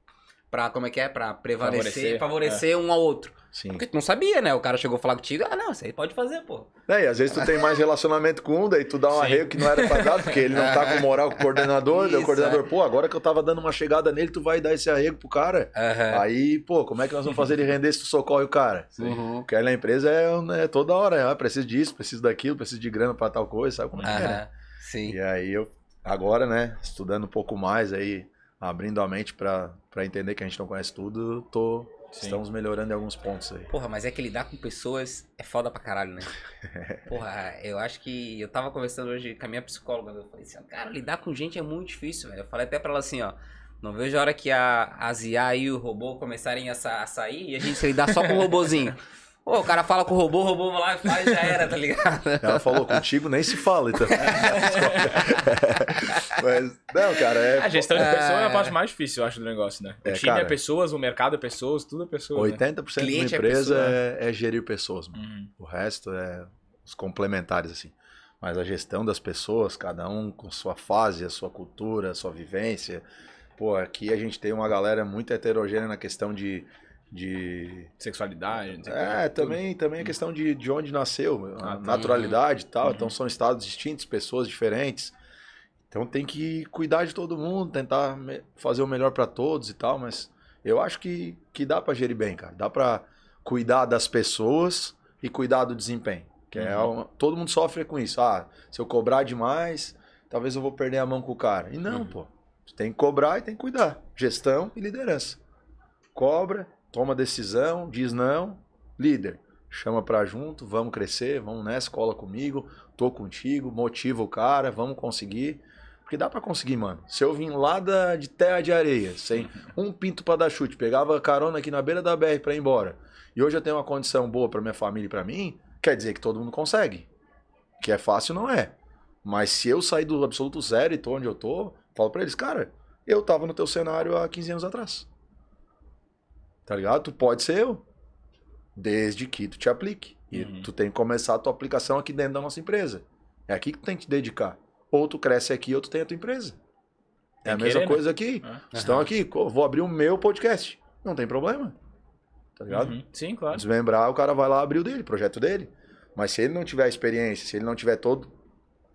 pra, como é que é? Pra prevalecer, Favorecer, favorecer um ao outro. Sim. Porque tu não sabia, né? O cara chegou a falar contigo, ah, não, isso aí pode fazer, pô. É, e às vezes tu tem mais relacionamento com um, daí tu dá um Sim. arrego que não era pra dar, porque ele não tá com moral com o coordenador, daí o Isso, coordenador, pô, agora que eu tava dando uma chegada nele, tu vai dar esse arrego pro cara. Aham. Aí, pô, como é que nós vamos fazer ele render se tu socorre o cara? Uhum. Porque aí na empresa é, né, toda hora, ah, preciso disso, preciso daquilo, preciso de grana pra tal coisa, sabe como é que é? né? Sim. E aí eu, agora, né, estudando um pouco mais aí, abrindo a mente pra, pra entender que a gente não conhece tudo, tô, Sim. estamos melhorando em alguns pontos aí. Porra, mas é que lidar com pessoas é foda pra caralho, né? Porra, eu acho que. Eu tava conversando hoje com a minha psicóloga. Eu falei assim, ó, cara, lidar com gente é muito difícil, velho. Eu falei até pra ela assim, ó. Não vejo a hora que a, as IA e o robô começarem a, a sair e a gente lidar só com o robozinho. Pô, o cara fala com o robô, o robô vai lá e faz já era, tá ligado? Ela falou, contigo nem se fala, então. Mas, não, cara, é. A gestão de pessoas é a parte mais difícil, eu acho, do negócio, né? O É, time é cara. pessoas, o mercado é pessoas, tudo é pessoas. né? 80% de uma Cliente é empresa pessoa. é, é gerir pessoas, mano. Uhum. O resto é os complementares, assim. Mas a gestão das pessoas, cada um com sua fase, a sua cultura, a sua vivência. Pô, aqui a gente tem uma galera muito heterogênea na questão de. De... Sexualidade, É, que, tudo. também, também a questão de, de onde nasceu, Ah, naturalidade e tal. Uhum. Então são estados distintos, pessoas diferentes. Então tem que cuidar de todo mundo, tentar fazer o melhor pra todos e tal. Mas eu acho que, que dá pra gerir bem, cara. Dá pra cuidar das pessoas e cuidar do desempenho. Que é Uhum. uma- todo mundo sofre com isso. Ah, se eu cobrar demais, talvez eu vou perder a mão com o cara. E não, Uhum. pô. Tem que cobrar e tem que cuidar. Gestão e liderança. Cobra, toma decisão, diz não, líder. Chama pra junto, vamos crescer, vamos nessa, cola comigo, tô contigo, motiva o cara, vamos conseguir. Porque dá pra conseguir, mano. Se eu vim lá da, de terra de areia, sem um pinto pra dar chute, pegava carona aqui na beira da BR pra ir embora, e hoje eu tenho uma condição boa pra minha família e pra mim, quer dizer que todo mundo consegue. Que é fácil, não é. Mas se eu sair do absoluto zero e tô onde eu tô, falo pra eles, cara, eu tava no teu cenário há 15 anos atrás. Tá ligado? Tu pode ser eu. Desde que tu te aplique. E Uhum. tu tem que começar a tua aplicação aqui dentro da nossa empresa. É aqui que tu tem que te dedicar. Ou tu cresce aqui ou tu tem a tua empresa. É Tem a que mesma querer, né? coisa aqui. É. Estão aqui, co- vou abrir o meu podcast. Não tem problema. Tá ligado? Uhum. Sim, claro. Desmembrar, o cara vai lá abrir o dele, projeto dele. Mas se ele não tiver experiência, se ele não tiver todo.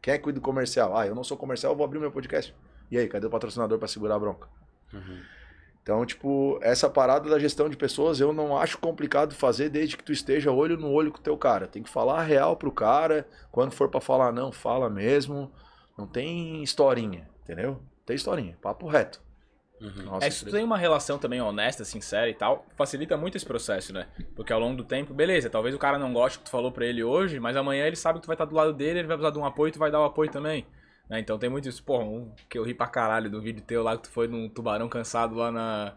Quem é que cuida do comercial? Ah, eu não sou comercial, eu vou abrir o meu podcast. E aí, cadê o patrocinador pra segurar a bronca? Então, tipo, essa parada da gestão de pessoas eu não acho complicado fazer desde que tu esteja olho no olho com o teu cara. Tem que falar a real pro cara. Quando for pra falar não, fala mesmo. Não tem historinha, entendeu? Tem historinha, papo reto. Nossa, É, se tu tem uma relação também honesta, sincera e tal, facilita muito esse processo, né? Porque ao longo do tempo, beleza, talvez o cara não goste do que tu falou pra ele hoje, mas amanhã ele sabe que tu vai estar do lado dele, ele vai precisar de um apoio e tu vai dar o apoio também. Né? Então tem muito isso. Porra, um que eu ri pra caralho do vídeo teu lá que tu foi num tubarão cansado lá na.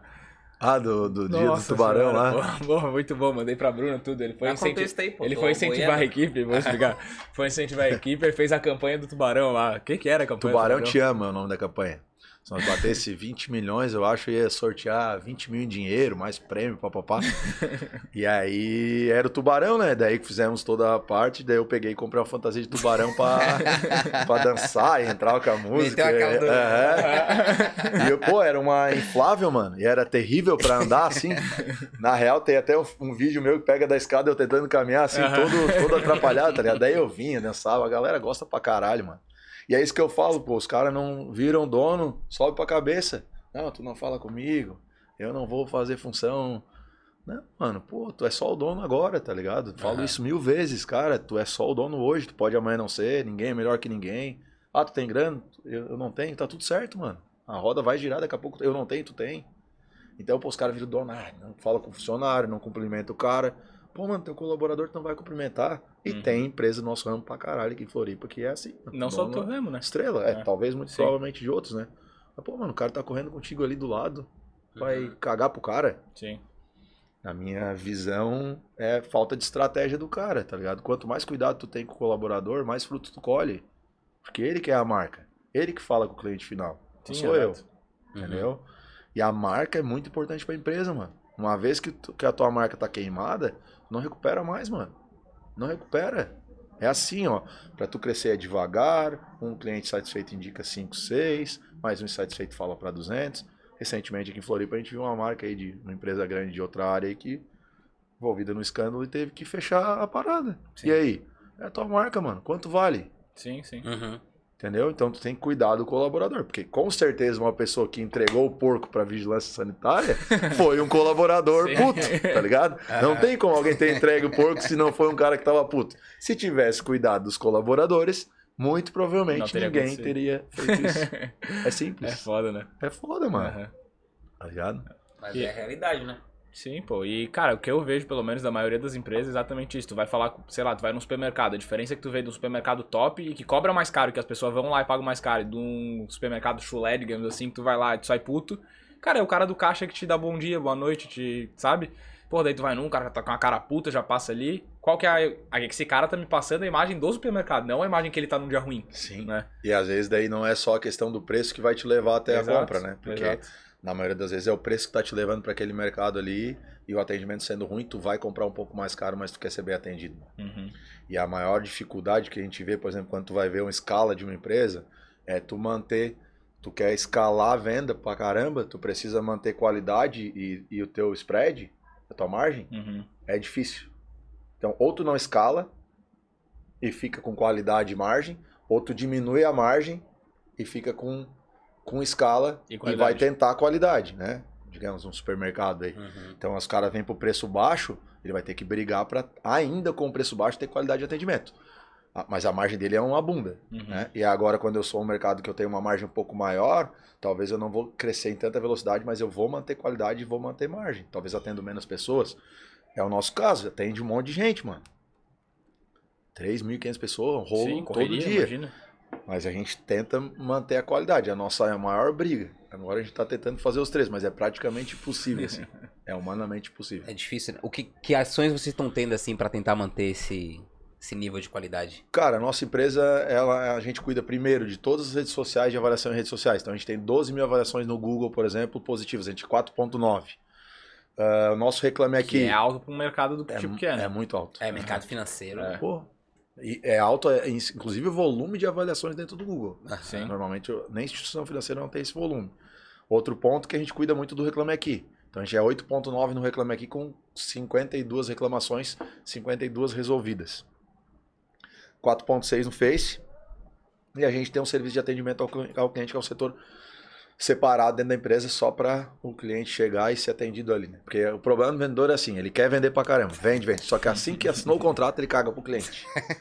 Ah, do, do dia do Nossa tubarão senhora, lá. Porra, porra, muito bom, mandei pra Bruna tudo. Ele foi aí, pô, Ele foi incentivar a boiando. equipe, vou explicar. Foi incentivar a equipe e fez a campanha do tubarão lá. O que, que era a campanha Tubarão do te ama é o nome da campanha. Se nós batesse 20 milhões, eu acho que ia sortear 20 mil em dinheiro, mais prêmio, papapá. e aí era o tubarão, né? Daí que fizemos toda a parte, daí eu peguei e comprei uma fantasia de tubarão pra, pra dançar e entrar com a música. A caldeira. É. E eu, pô, era uma inflável, mano. E era terrível pra andar assim. Na real, tem até um, vídeo meu que pega da escada eu tentando caminhar assim, Aham. todo, todo atrapalhado, tá ligado? Daí eu vinha, dançava. A galera gosta pra caralho, mano. E é isso que eu falo, pô, os caras não viram dono, sobe pra cabeça. Não, tu não fala comigo, eu não vou fazer função. Não, mano, pô, tu é só o dono agora, tá ligado? Falo Aham. isso mil vezes, cara, tu é só o dono hoje, tu pode amanhã não ser, ninguém é melhor que ninguém. Ah, tu tem grana? Eu, eu não tenho, tá tudo certo, mano. A roda vai girar daqui a pouco, eu não tenho, tu tem. Então, pô, os caras viram dono, ah, não fala com o funcionário, não cumprimenta o cara. Pô, mano, teu colaborador não vai cumprimentar. E Uhum. tem empresa do nosso ramo pra caralho aqui em Floripa que é assim. Não só do teu ramo, né? Estrela, é, É. talvez muito Sim. provavelmente de outros, né? Mas, pô, mano, o cara tá correndo contigo ali do lado, vai cagar pro cara. Sim. Na minha visão, é falta de estratégia do cara, tá ligado? Quanto mais cuidado tu tem com o colaborador, mais fruto tu colhe. Porque ele que é a marca. Ele que fala com o cliente final. Não Sim, sou eu. exato. Entendeu? E a marca é muito importante pra empresa, mano. Uma vez que, tu- que a tua marca tá queimada, não recupera mais, mano. Não recupera. É assim, ó. Pra tu crescer é devagar, um cliente satisfeito indica 5, 6, mais um insatisfeito fala pra 200. recentemente aqui em Floripa, a gente viu uma marca aí de uma empresa grande de outra área aí que envolvida no escândalo e teve que fechar a parada. Sim. E aí? É a tua marca, mano. Quanto vale? Sim, sim. Uhum. Entendeu? Então tu tem que cuidar do colaborador, porque com certeza uma pessoa que entregou o porco pra vigilância sanitária foi um colaborador Sim. puto, tá ligado? Não tem como alguém ter entregue o porco se não foi um cara que tava puto. Se tivesse cuidado dos colaboradores, muito provavelmente teria ninguém acontecido. teria feito isso. É É simples. foda, né? É foda, mano. Aham. Tá ligado? Mas E- é a realidade, né? Sim, pô. E, cara, o que eu vejo, pelo menos, da maioria das empresas é exatamente isso. Tu vai falar, sei lá, tu vai num supermercado. A diferença é que tu vê de um supermercado top e que cobra mais caro, que as pessoas vão lá e pagam mais caro. E de um supermercado chulé, digamos assim, que tu vai lá e tu sai puto. Cara, é o cara do caixa que te dá bom dia, boa noite, te. Sabe? Pô, daí tu vai num, cara tá com uma cara puta, já passa ali. Qual que é a. a- Esse cara tá me passando a imagem do supermercado, não a imagem que ele tá num dia ruim. Sim. Né? E às vezes daí não é só a questão do preço que vai te levar até Exato, a compra, né? Porque exato. Na maioria das vezes é o preço que tá te levando para aquele mercado ali e o atendimento sendo ruim, tu vai comprar um pouco mais caro, mas tu quer ser bem atendido. Uhum. E a maior dificuldade que a gente vê, por exemplo, quando tu vai ver uma escala de uma empresa, é tu manter, tu quer escalar a venda pra caramba, tu precisa manter qualidade e, e o teu spread, a tua margem, Uhum. é difícil. Então, ou tu não escala e fica com qualidade e margem, ou tu diminui a margem e fica com, com escala E e, vai tentar a qualidade, né? Digamos, um supermercado aí. Uhum. Então, os caras vêm pro preço baixo, ele vai ter que brigar para ainda com o preço baixo ter qualidade de atendimento. Ah, Mas a margem dele é uma bunda, Uhum. né? E agora, quando eu sou um mercado que eu tenho uma margem um pouco maior, talvez eu não vou crescer em tanta velocidade, mas eu vou manter qualidade e vou manter margem. Talvez atendo menos pessoas. É o nosso caso, atende um monte de gente, mano. 3.500 pessoas, rolo Sim, todo correria, dia. imagina. Mas a gente tenta manter a qualidade. A nossa maior briga. Agora a gente tá tentando fazer os três, mas é praticamente impossível, assim. É humanamente possível. É difícil, né? O que, que ações vocês estão tendo, assim, pra tentar manter esse, esse nível de qualidade? Cara, a nossa empresa, ela, a gente cuida primeiro de todas as redes sociais, de avaliação em redes sociais. Então a gente tem 12 mil avaliações no Google, por exemplo, positivas. A gente 4.9. Ah, o nosso reclame Que aqui é alto pra um mercado do é, tipo que é, né? é muito alto. É, mercado financeiro. É. Pô, e é alto, é, inclusive o volume de avaliações dentro do Google. Sim. Normalmente, nem instituição financeira não tem esse volume. Outro ponto que a gente cuida muito do Reclame Aqui. Então a gente é 8.9 no Reclame Aqui com 52 reclamações, 52 resolvidas. 4.6 no Face. E a gente tem um serviço de atendimento ao cli- ao cliente, que é um setor separado dentro da empresa só para o cliente chegar e ser atendido ali. Né? Porque o problema do vendedor é assim, ele quer vender pra caramba, vende, vende. Só que assim que assinou o contrato, ele caga pro cliente.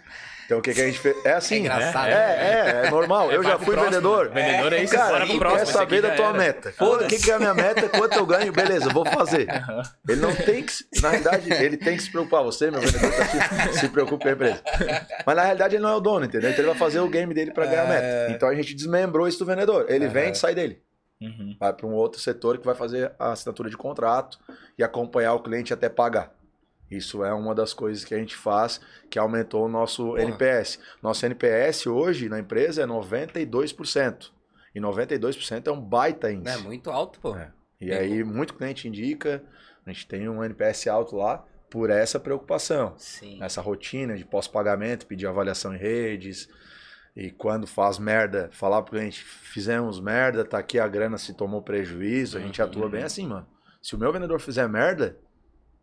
Então o que, que a gente fez? É assim, É engraçado, É, é, é normal. É, eu já fui próximo. vendedor. Vendedor é isso, Cara, ele próximo, quer aqui saber da tua era. meta. O que, que é a minha meta, quanto eu ganho, beleza, vou fazer. Ele não tem que. se- Na realidade, ele tem que se preocupar. Você, meu vendedor, tá se, se preocupe com a empresa. Mas na realidade ele não é o dono, entendeu? Então ele vai fazer o game dele pra ganhar a meta. Então a gente desmembrou isso do vendedor. Ele vende e sai dele. Uhum. Vai para um outro setor que vai fazer a assinatura de contrato e acompanhar o cliente até pagar. Isso é uma das coisas que a gente faz que aumentou o nosso NPS. Nosso NPS hoje na empresa é 92%. E 92% é um baita índice. É muito alto, pô. É. E aí muito cliente indica, a gente tem um NPS alto lá por essa preocupação. Sim. Essa rotina de pós-pagamento, pedir avaliação em redes. E quando faz merda, falar pro cliente, fizemos merda, tá aqui a grana se tomou prejuízo, a gente Uhum. atua bem assim, mano. Se o meu vendedor fizer merda,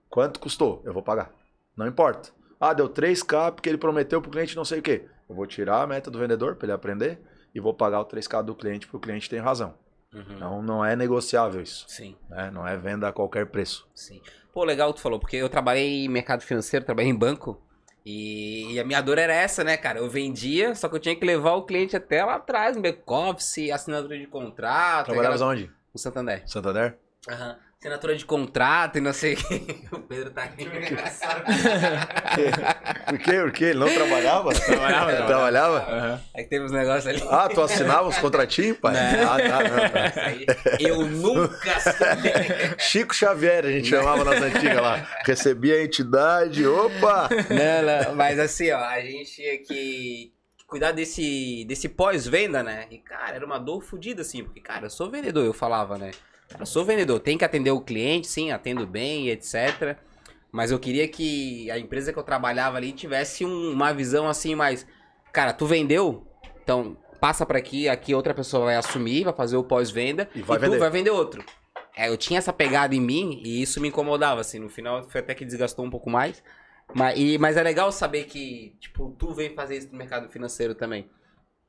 quanto custou? Eu vou pagar. Não importa. Ah, deu 3K porque ele prometeu pro cliente não sei o quê. Eu vou tirar a meta do vendedor para ele aprender e vou pagar o 3K do cliente porque o cliente tem razão. Uhum. Então não é negociável isso. Sim, né? Não é venda a qualquer preço. sim. Pô, legal que tu falou, porque eu trabalhei em mercado financeiro, trabalhei em banco. E, e a minha dor era essa, né, cara? Eu vendia, só que eu tinha que levar o cliente até lá atrás, no back-office, assinatura de contrato. Trabalhavas aquela- onde? No Santander. Santander? Aham. Assinatura de contrato e não sei o que. O Pedro tá aqui. Por quê? Por quê? Ele não trabalhava? Trabalhava, Ele trabalhava. Aham. Aí que teve uns negócios ali. Ah, tu assinava os contratinhos, pai? Ah, tá, não, tá. Eu nunca assinei. Chico Xavier, a gente chamava nas antigas lá. Recebia a entidade, opa! Não, não, mas assim, ó, a gente tinha que cuidar desse, desse pós-venda, né? E, cara, era uma dor fodida, assim, porque, cara, eu sou vendedor, eu falava, né? Eu sou vendedor, tem que atender o cliente, sim, atendo bem, etc. Mas eu queria que a empresa que eu trabalhava ali tivesse um- uma visão assim mais. Cara, tu vendeu? Então, passa pra aqui, aqui outra pessoa vai assumir, vai fazer o pós-venda E e, vai tu vender. vai vender outro. É, eu tinha essa pegada em mim e isso me incomodava, assim. No final foi até que desgastou um pouco mais. Mas, e- mas é legal saber que, tipo, tu vem fazer isso no mercado financeiro também.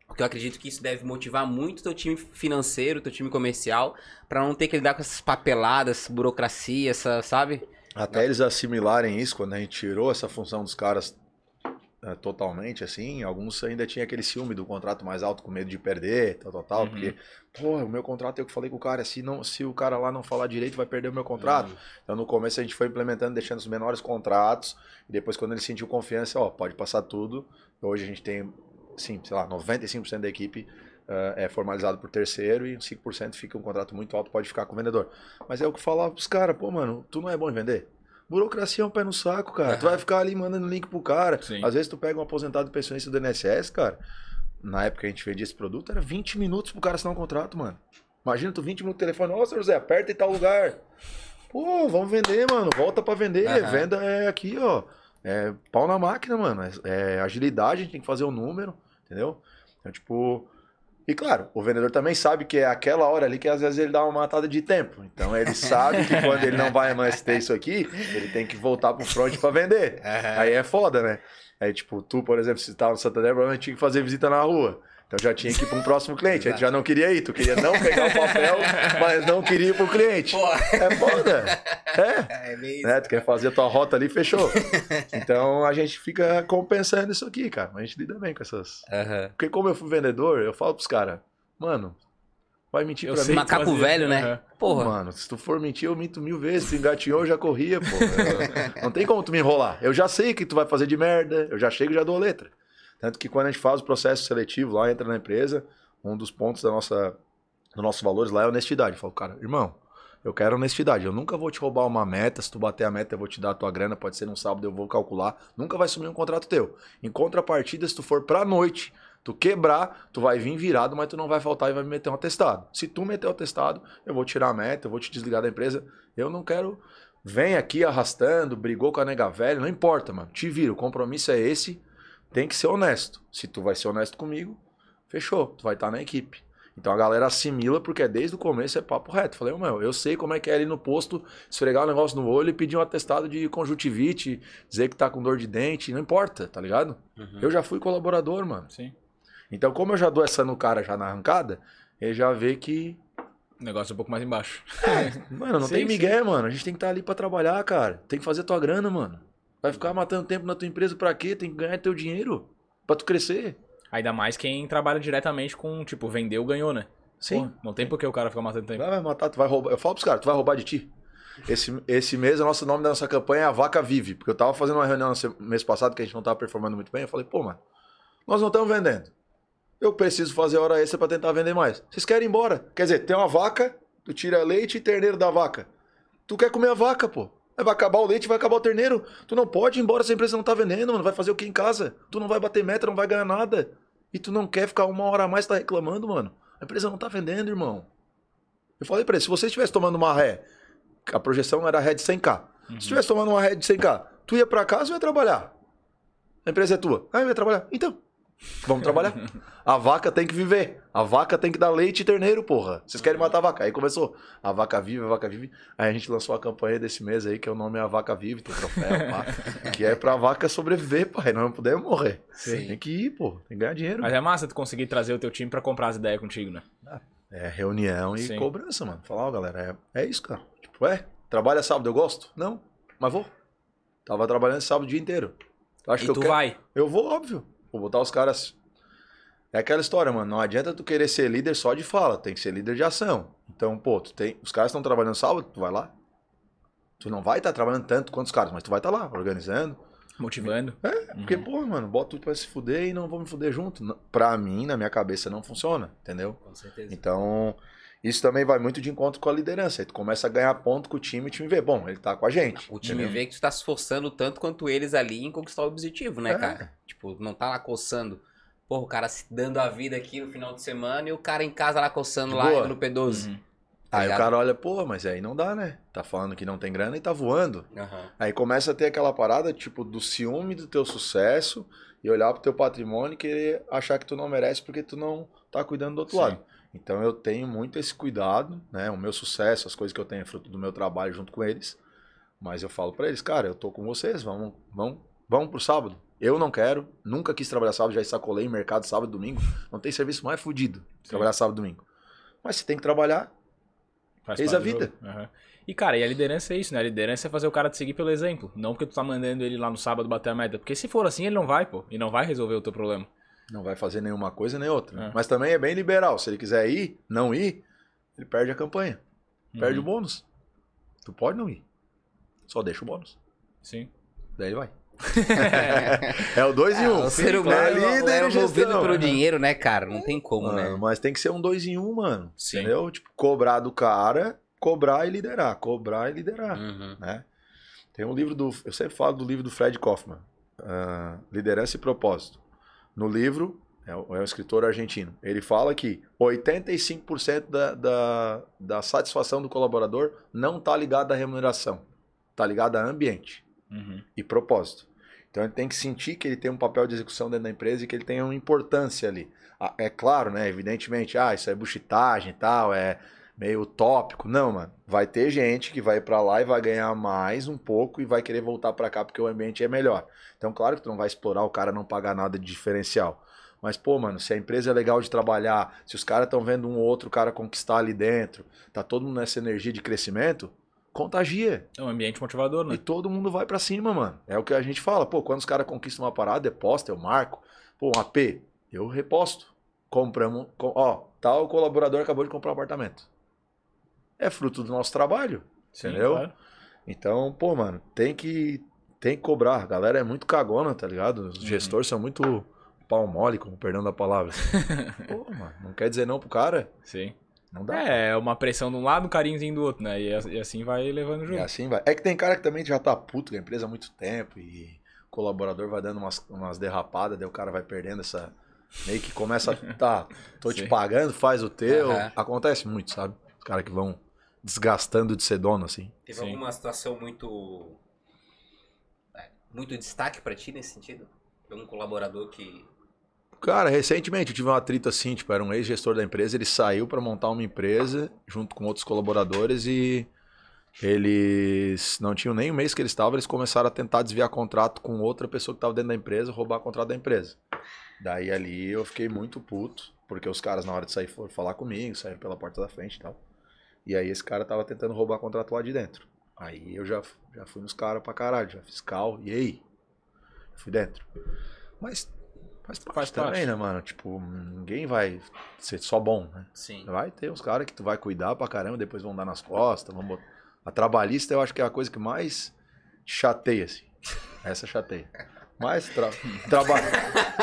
Porque eu acredito que isso deve motivar muito teu time financeiro, teu time comercial, pra não ter que lidar com essas papeladas, burocracia, essa, sabe? Até eles assimilarem isso, quando a gente tirou essa função dos caras eh, totalmente, assim, alguns ainda tinham aquele ciúme do contrato mais alto com medo de perder, tal, tal, tal, Uhum. porque, pô, o meu contrato, eu que falei com o cara, se, não, se o cara lá não falar direito, vai perder o meu contrato. Então, no começo, a gente foi implementando, deixando os menores contratos, e depois, quando ele sentiu confiança, ó, pode passar tudo. Hoje a gente tem, sim, sei lá, 95% da equipe eh, é formalizado por terceiro e 5% fica um contrato muito alto, pode ficar com o vendedor. Mas é o que eu falava pros caras, pô, mano, tu não é bom em vender? Burocracia é um pé no saco, cara. Tu vai ficar ali mandando link pro cara. Sim. Às vezes tu pega um aposentado pensionista do INSS, cara. Na época que a gente vendia esse produto, era 20 minutos pro cara assinar um contrato, mano. Imagina tu 20 minutos no telefone, ó, seu José, aperta em tal lugar. Pô, vamos vender, mano. Volta pra vender. Aham. Venda é aqui, ó. É pau na máquina, mano. É, é agilidade, a gente tem que fazer o número, entendeu? Então, tipo. E claro, o vendedor também sabe que é aquela hora ali que às vezes ele dá uma matada de tempo. Então ele sabe que quando ele não vai mais ter isso aqui, ele tem que voltar pro front pra vender. Aí é foda, né? Aí, tipo, tu, por exemplo, se tava no Santander, provavelmente tinha que fazer visita na rua. Então já tinha que ir pra um próximo cliente. Aí tu já não queria ir, tu queria não pegar o papel, mas não queria ir pro cliente. Pô, É foda. É. é meio Né? Tu quer fazer a tua rota ali, fechou. Então a gente fica compensando isso aqui, cara. Mas a gente lida bem com essas. Aham. Porque como eu fui vendedor, eu falo pros caras, mano, vai mentir Eu pra mim. Macaco velho, né? Aham. Porra. Mano, se tu for mentir, eu minto mil vezes. Se engatinhou, eu já corria, pô. Eu- não tem como tu me enrolar. Eu já sei o que tu vai fazer de merda, eu já chego e já dou a letra. Tanto que quando a gente faz o processo seletivo lá, entra na empresa, um dos pontos da nossa, dos nossos valores lá é honestidade. Eu falo, cara, irmão, eu quero honestidade. Eu nunca vou te roubar uma meta. Se tu bater a meta, eu vou te dar a tua grana. Pode ser num sábado, eu vou calcular. Nunca vai sumir um contrato teu. Em contrapartida, se tu for pra noite, tu quebrar, tu vai vir virado, mas tu não vai faltar e vai me meter um atestado. Se tu meter o atestado, eu vou tirar a meta, eu vou te desligar da empresa. Eu não quero. Vem aqui arrastando, brigou com a nega velha, não importa, mano. Te vira, o compromisso é esse. Tem que ser honesto. Se tu vai ser honesto comigo, fechou. Tu vai estar na equipe. Então a galera assimila porque desde o começo é papo reto. Falei, ô, meu, eu sei como é que é ali no posto esfregar o negócio no olho e pedir um atestado de conjuntivite, dizer que tá com dor de dente, não importa, tá ligado? Uhum. Eu já fui colaborador, mano. Sim. Então, como eu já dou essa no cara já na arrancada, ele já vê que. O negócio é um pouco mais embaixo. Mano, não Sim, tem sim. migué, mano. A gente tem que estar ali pra trabalhar, cara. Tem que fazer tua grana, mano. Vai ficar matando tempo na tua empresa pra quê? Tem que ganhar teu dinheiro pra tu crescer. Ainda mais quem trabalha diretamente com, tipo, vendeu, ganhou, né? Sim. Pô, não tem por que o cara ficar matando tempo. Vai, vai matar, tu vai roubar. Eu falo pros caras, tu vai roubar de ti. Esse, esse mês, o nosso nome da nossa campanha é a Vaca Vive. Porque eu tava fazendo uma reunião no mês passado que a gente não tava performando muito bem. Eu falei, pô, mano, nós não estamos vendendo. Eu preciso fazer hora extra pra tentar vender mais. Vocês querem ir embora? Quer dizer, tem uma vaca, tu tira leite e terneiro da vaca. Tu quer comer a vaca, pô. Vai acabar o leite, vai acabar o terneiro. Tu não pode ir embora se a empresa não tá vendendo, mano. Vai fazer o que em casa? Tu não vai bater meta, não vai ganhar nada. E tu não quer ficar uma hora a mais tá reclamando, mano. A empresa não tá vendendo, irmão. Eu falei pra ele, se você estivesse tomando uma ré, a projeção era ré de 100k. Se estivesse tomando uma ré de 100k, tu ia pra casa ou ia trabalhar? A empresa é tua. Ah, eu ia trabalhar. Então, vamos trabalhar. A vaca tem que viver. A vaca tem que dar leite e terneiro, porra. Vocês querem matar a vaca? Aí começou. A vaca vive, a vaca vive. Aí a gente lançou a campanha desse mês aí, que é o nome é A Vaca Vive, tem troféu, pá. que é pra vaca sobreviver, pai. Nós não podemos morrer. Sim. Tem que ir, pô. Tem que ganhar dinheiro. Mas é massa tu conseguir trazer o teu time pra comprar as ideias contigo, né? É reunião e Sim. cobrança, mano. Falar, ó, galera, é, é isso, cara. Tipo, é, trabalha sábado, eu gosto? Não, mas vou. Tava trabalhando sábado o dia inteiro. Tu acha E que eu tu quero? vai. Eu vou, óbvio. Vou botar os caras. É aquela história, mano. Não adianta tu querer ser líder só de fala, tem que ser líder de ação. Então, pô, tu tem. Os caras estão trabalhando sábado, tu vai lá. Tu não vai estar trabalhando tanto quanto os caras, mas tu vai estar lá, organizando. Motivando. É, porque, pô, mano, bota tudo pra se fuder e não vou me fuder junto. Pra mim, na minha cabeça, não funciona, entendeu? Com certeza. Então, isso também vai muito de encontro com a liderança. Aí tu começa a ganhar ponto com o time e o time vê, bom, ele tá com a gente. O time entendeu? vê que tu tá se esforçando tanto quanto eles ali em conquistar o objetivo, né, É. cara? Tipo, não tá lá coçando. Porra, o cara se dando a vida aqui no final de semana e o cara em casa lá coçando De lá boa. no P12. Uhum. Tá Aí o cara olha, pô, mas aí não dá, né? Tá falando que não tem grana e tá voando. Aham. Aí começa a ter aquela parada, tipo, do ciúme do teu sucesso e olhar pro teu patrimônio e querer achar que tu não merece porque tu não tá cuidando do outro Sim. lado. Então eu tenho muito esse cuidado, né? O meu sucesso, as coisas que eu tenho é fruto do meu trabalho junto com eles. Mas eu falo pra eles, cara, eu tô com vocês, vamos, vamos, vamos pro sábado. Eu não quero, nunca quis trabalhar sábado, já sacolei em mercado sábado e domingo. Não tem serviço mais fudido trabalhar sábado e domingo. Mas você tem que trabalhar, Faz Fez parte a vida. Aham. E, cara, e a liderança é isso, né? A liderança é fazer o cara te seguir pelo exemplo. Não porque tu tá mandando ele lá no sábado bater a meta. Porque se for assim, ele não vai, pô. E não vai resolver o teu problema. Não vai fazer nenhuma coisa nem outra. né? É. Mas também é bem liberal. Se ele quiser ir, não ir, ele perde a campanha. Perde Uhum. o bônus. Tu pode não ir. Só deixa o bônus. Sim. Daí ele vai. é o dois em um. o ser É humano líder é movido gestão. pelo dinheiro, né, cara? Não tem como, Mano, né? Mas tem que ser um dois em um, mano. Sim. Entendeu? Tipo, cobrar do cara, cobrar e liderar. Cobrar e liderar. Uhum. né? Tem um livro do. Eu sempre falo do livro do Fred Kaufman, ah, Liderança e Propósito. No livro, é, um- é escritor argentino. Ele fala que 85% da, da, da satisfação do colaborador não está ligada à remuneração, está ligada a ambiente Uhum. e propósito. Então ele tem que sentir que ele tem um papel de execução dentro da empresa e que ele tem uma importância ali. Ah, É claro, né? Evidentemente, ah, isso é buchitagem e tal, é meio utópico. Não, mano. Vai ter gente que vai pra lá e vai ganhar mais um pouco e vai querer voltar pra cá porque o ambiente é melhor. Então, claro que tu não vai explorar o cara não pagar nada de diferencial. Mas, pô, mano, se a empresa é legal de trabalhar, se os caras estão vendo um ou outro cara conquistar ali dentro, tá todo mundo nessa energia de crescimento, contagia. É um ambiente motivador, E né? todo mundo vai pra cima, mano. É o que a gente fala. Pô, quando os caras conquistam uma parada, deposta, eu marco. Pô, um AP, eu reposto. Compramos. com- ó, tal colaborador acabou de comprar um apartamento. É fruto do nosso trabalho. Sim, entendeu? claro. Então, pô, mano, tem que, tem que cobrar. A galera é muito cagona, tá ligado? Os Uhum. gestores são muito pau mole, com perdão da palavra. pô, mano, não quer dizer não pro cara? Sim. Não dá. É, é uma pressão de um lado, um carinhozinho do outro, né? E, as- assim vai levando o E assim vai. É que tem cara que também já tá puto com a empresa há muito tempo e o colaborador vai dando umas, umas derrapadas, daí o cara vai perdendo essa. Meio que começa a. Tá, tô te Sim. pagando, faz o teu. Aham. Acontece muito, sabe? Os caras que vão desgastando de ser dono, assim. Teve Sim. alguma situação muito. é, muito destaque pra ti nesse sentido? Um colaborador que. Cara, recentemente eu tive um atrito assim, tipo, era um ex-gestor da empresa, ele saiu pra montar uma empresa junto com outros colaboradores e eles não tinham nem o mês que eles estavam, eles começaram a tentar desviar contrato com outra pessoa que estava dentro da empresa, roubar contrato da empresa. Daí ali eu fiquei muito puto, porque os caras na hora de sair foram falar comigo, saíram pela porta da frente e tal. E aí esse cara tava tentando roubar contrato lá de dentro. Aí eu já, já fui nos caras pra caralho, já fiscal, e aí? Fui dentro. Mas faz parte Faz também, parte. né, mano? Tipo, ninguém vai ser só bom, né? Sim. Vai ter uns caras que tu vai cuidar pra caramba, depois vão dar nas costas, vão botar... A trabalhista eu acho que é a coisa que mais chateia, assim. Essa chateia. Mas tra... traba...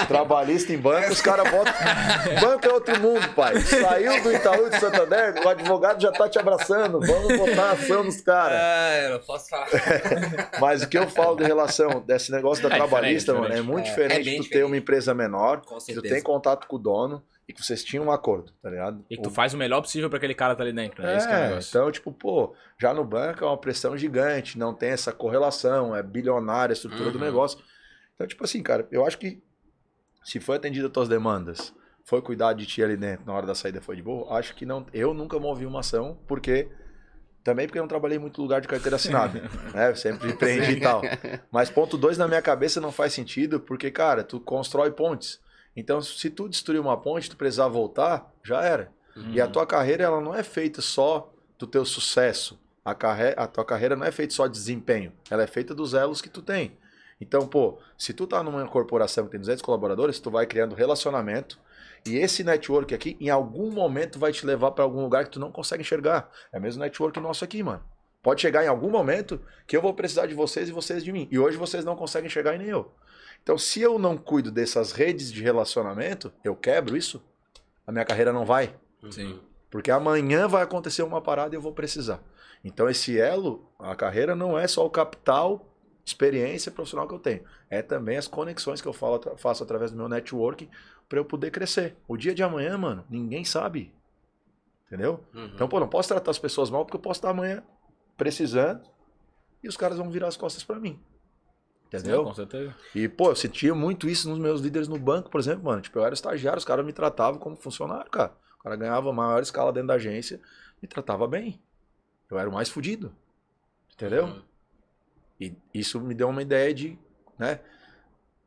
trabalhista em banco, os caras botam. Banco é outro mundo, pai. Saiu do Itaú de Santander, o advogado já tá te abraçando. Vamos botar ação nos caras. Ah, eu não posso falar. Mas o que eu falo de relação desse negócio da É trabalhista, mano, é muito É, diferente é tu ter uma empresa menor, que tu tem contato com o dono e que vocês tinham um acordo, tá ligado? E que tu O- faz o melhor possível pra aquele cara tá ali dentro, né? Esse que é o É, negócio. então, tipo, pô, já no banco é uma pressão gigante, não tem essa correlação, é bilionária a estrutura do Uhum. negócio. Então, tipo assim, cara, eu acho que se foi atendida as tuas demandas, foi cuidar de ti ali dentro na hora da saída foi de boa, acho que não. Eu nunca movi uma ação, porque. Também porque eu não trabalhei em muito lugar de carteira assinada, né? Eu sempre empreendi e tal. Mas ponto dois na minha cabeça não faz sentido, porque, cara, tu constrói pontes. Então, se tu destruir uma ponte, tu precisar voltar, já era. E a tua carreira, ela não é feita só do teu sucesso. A, carre... a tua carreira não é feita só de desempenho. Ela é feita dos elos que tu tem. Então, pô, se tu tá numa corporação que tem 200 colaboradores, tu vai criando relacionamento. E esse network aqui, em algum momento, vai te levar para algum lugar que tu não consegue enxergar. É mesmo network nosso aqui, mano. Pode chegar em algum momento que eu vou precisar de vocês e vocês de mim. E hoje vocês não conseguem enxergar e nem eu. Então, se eu não cuido dessas redes de relacionamento, eu quebro isso, a minha carreira não vai. Sim. Porque amanhã vai acontecer uma parada e eu vou precisar. Então esse elo, a carreira não é só o capital, experiência profissional que eu tenho. É também as conexões que eu falo, faço através do meu network para eu poder crescer. O dia de amanhã, mano, ninguém sabe. Entendeu? Uhum. Então, pô, não posso tratar as pessoas mal porque eu posso estar amanhã precisando e os caras vão virar as costas para mim. Entendeu? Com certeza. E, pô, eu sentia muito isso nos meus líderes no banco, por exemplo, mano. Tipo, eu era estagiário, os caras me tratavam como funcionário, cara. O cara ganhava maior escala dentro da agência e tratava bem. Eu era o mais fudido. Entendeu? Uhum. E isso me deu uma ideia de, né?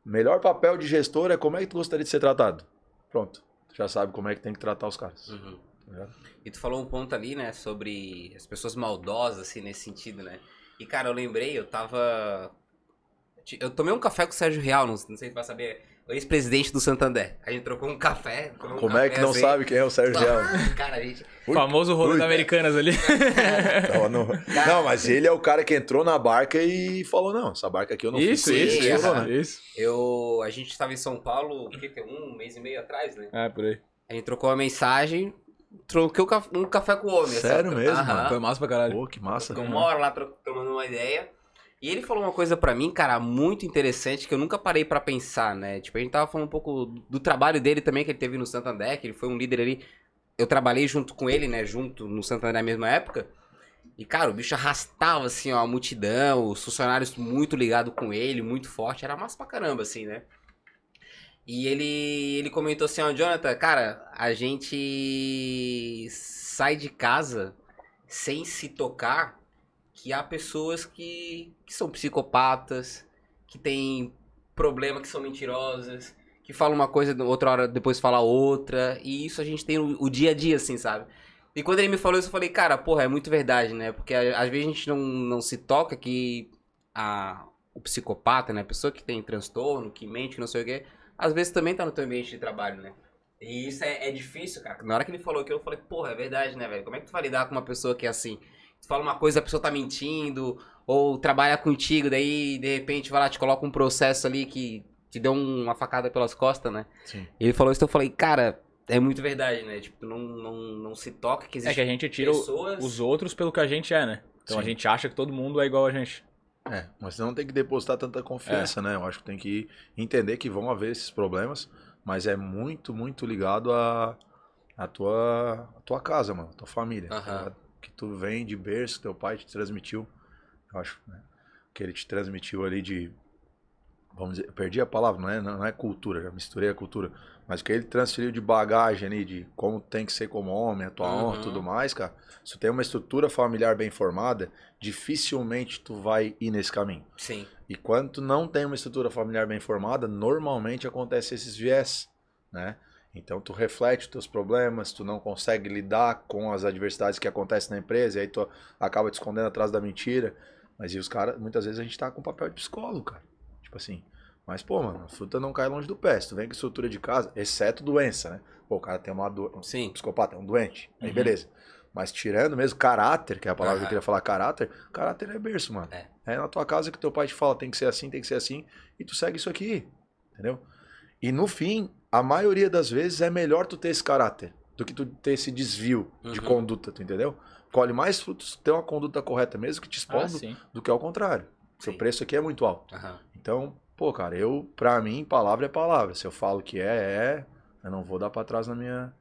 Melhor papel de gestor é como é que tu gostaria de ser tratado. Pronto. Tu já sabe como é que tem que tratar os caras. Uhum. ligado? E tu falou um ponto ali, né, sobre as pessoas maldosas, assim, nesse sentido, né? E, cara, eu lembrei, eu tava. Eu tomei um café com o Sérgio Real, não, sei se vai saber, o ex-presidente do Santander. A gente trocou um café. um Como é café, que não assim. sabe quem é o Sérgio Real? Cara, a gente. Ui, Famoso rolê ui. da Americanas ali. Tava no- Não, mas ele é o cara que entrou na barca e falou: não, essa barca aqui eu não isso, fiz. isso, isso, isso. Eu, a gente estava em São Paulo, o que que é, um mês e meio atrás, né? É, por aí. A gente trocou uma mensagem, troquei um café, um café com o homem. Sério mesmo, Aham. Foi massa pra caralho. Pô, que massa. Ficou uma hora lá tomando uma ideia. E ele falou uma coisa pra mim, cara, muito interessante que eu nunca parei pra pensar, né? Tipo, a gente tava falando um pouco do trabalho dele também, que ele teve no Santander, que ele foi um líder ali. Eu trabalhei junto com ele, né? Junto no Santander na mesma época. E, cara, o bicho arrastava, assim, ó, a multidão, os funcionários muito ligados com ele, muito forte. Era massa pra caramba, assim, né? E ele, ele comentou assim, ó, Jonathan, cara, a gente sai de casa sem se tocar que há pessoas que, que são psicopatas, que têm problema, que são mentirosas, que falam uma coisa, outra hora depois fala outra, e isso a gente tem o, o dia a dia, assim, sabe? E quando ele me falou isso, eu falei, cara, porra, é muito verdade, né? Porque às vezes a gente não, não se toca que a, o psicopata, né? A pessoa que tem transtorno, que mente, que não sei o quê, às vezes também tá no teu ambiente de trabalho, né? E isso é, é difícil, cara. Na hora que ele falou aquilo, eu falei, porra, é verdade, né, velho? Como é que tu vai lidar com uma pessoa que é assim? Fala uma coisa, a pessoa tá mentindo, ou trabalha contigo, daí de repente vai lá, te coloca um processo ali que te deu um, uma facada pelas costas, né? Sim. E ele falou isso, eu falei, cara, é muito verdade, né? Tipo, não, não, não se toca que É existe que a gente tira pessoas... os outros pelo que a gente é, né? Então a Sim. gente acha que todo mundo é igual a gente. É, mas você não tem que depositar tanta confiança, né? Eu acho que tem que entender que vão haver esses problemas, mas é muito, muito ligado à a, tua, a tua casa, mano, a tua família. tá Aham. ligado? Que tu vem de berço, teu pai te transmitiu, eu acho, né? Que ele te transmitiu ali de. Vamos dizer, eu perdi a palavra, não é, não é cultura, já misturei a cultura. Mas que ele transferiu de bagagem ali, de como tem que ser como homem, a tua honra Uhum. e tudo mais, cara. Se tu tem uma estrutura familiar bem formada, dificilmente tu vai ir nesse caminho. Sim. E quando tu não tem uma estrutura familiar bem formada, normalmente acontece esses viés, né? Então tu reflete os teus problemas, tu não consegue lidar com as adversidades que acontecem na empresa, e aí tu acaba te escondendo atrás da mentira. Mas e os caras, muitas vezes a gente tá com papel de psicólogo, cara. Tipo assim, mas pô, mano, a fruta não cai longe do pé. Se tu vem com estrutura de casa, exceto doença, né? Pô, o cara tem uma doença, Sim. um psicopata, é um doente. Aí Uhum. beleza. Mas tirando mesmo caráter, que é a palavra que eu queria falar, caráter, caráter é berço, mano. É. É na tua casa que teu pai te fala, tem que ser assim, tem que ser assim, e tu segue isso aqui, entendeu? E no fim, a maioria das vezes é melhor tu ter esse caráter do que tu ter esse desvio de Uhum. conduta, tu entendeu? Colhe mais frutos ter uma conduta correta mesmo que te Ah, expondo sim. do que ao contrário. O preço aqui é muito alto. Aham. Então, pô, cara, eu, pra mim, palavra é palavra. Se eu falo que é, é. Eu não vou dar pra trás na minha,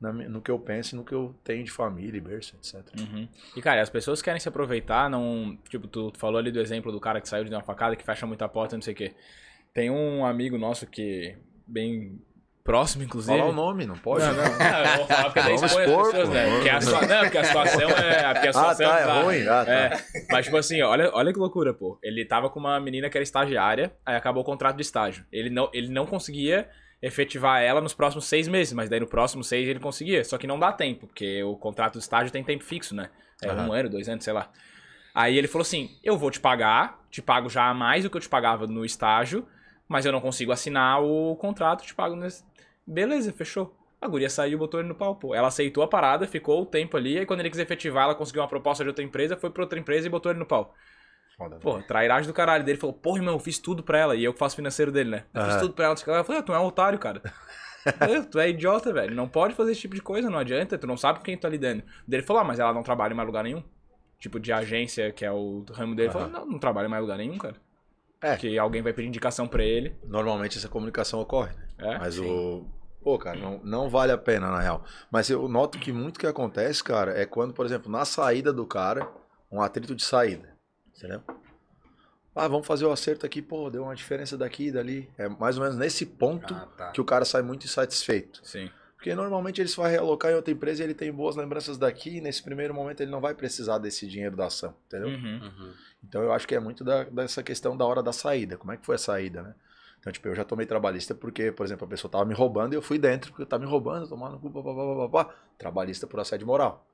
na no que eu penso e no que eu tenho de família e berço, etc. Uhum. E, cara, as pessoas querem se aproveitar, não. Tipo, tu, tu falou ali do exemplo do cara que saiu de uma facada, que fecha muita porta, não sei o quê. Tem um amigo nosso que. Bem próximo, inclusive. Falar o nome, não pode? Não, não, não, eu vou falar porque daí expõe as pessoas, pô. né? Porque a, situa- não, porque a situação é. A Ah, situação tá, é ruim? Ah, tá. É, mas tipo assim, olha, olha que loucura, pô. Ele tava com uma menina que era estagiária, aí acabou o contrato de estágio. Ele não, ele não conseguia efetivar ela nos próximos seis meses, mas daí no próximo seis ele conseguia. Só que não dá tempo, porque o contrato de estágio tem tempo fixo, né? É Aham. um ano, dois anos, sei lá. Aí ele falou assim: eu vou te pagar, te pago já mais do que eu te pagava no estágio, mas eu não consigo assinar o contrato, te pago nesse. Beleza, fechou. A guria saiu e botou ele no pau, pô. Ela aceitou a parada, ficou o tempo ali, aí quando ele quis efetivar, ela conseguiu uma proposta de outra empresa, foi pra outra empresa e botou ele no pau. Foda. Pô, trairagem do caralho dele. Falou, porra, irmão, eu fiz tudo pra ela. E eu que faço financeiro dele, né? Eu fiz Aham. tudo pra ela. Ela falou, ah, tu é um otário, cara. Eu, tu é idiota, velho. Não pode fazer esse tipo de coisa, não adianta. Tu não sabe com quem tu tá lidando. Dele falou, ah, mas ela não trabalha em mais lugar nenhum. Tipo, de agência, que é o ramo dele. Ele Falou, não, não trabalha em mais lugar nenhum, cara. É. Que alguém vai pedir indicação pra ele. Normalmente essa comunicação ocorre, né? É. Mas o. Pô, cara, não, não vale a pena, na real. Mas eu noto que muito que acontece, cara, é quando, por exemplo, na saída do cara, um atrito de saída. Entendeu? Ah, vamos fazer o acerto aqui, pô, deu uma diferença daqui e dali. É mais ou menos nesse ponto Ah, tá. que o cara sai muito insatisfeito. Sim. Porque normalmente ele se vai realocar em outra empresa e ele tem boas lembranças daqui, e nesse primeiro momento ele não vai precisar desse dinheiro da ação, entendeu? Uhum. Uhum. Então eu acho que é muito da- dessa questão da hora da saída. Como é que foi a saída, né? Então, tipo, eu já tomei trabalhista porque, por exemplo, a pessoa tava me roubando e eu fui dentro porque tava me roubando, tomando cu, pá, pá, pá, pá, pá. Trabalhista por assédio moral.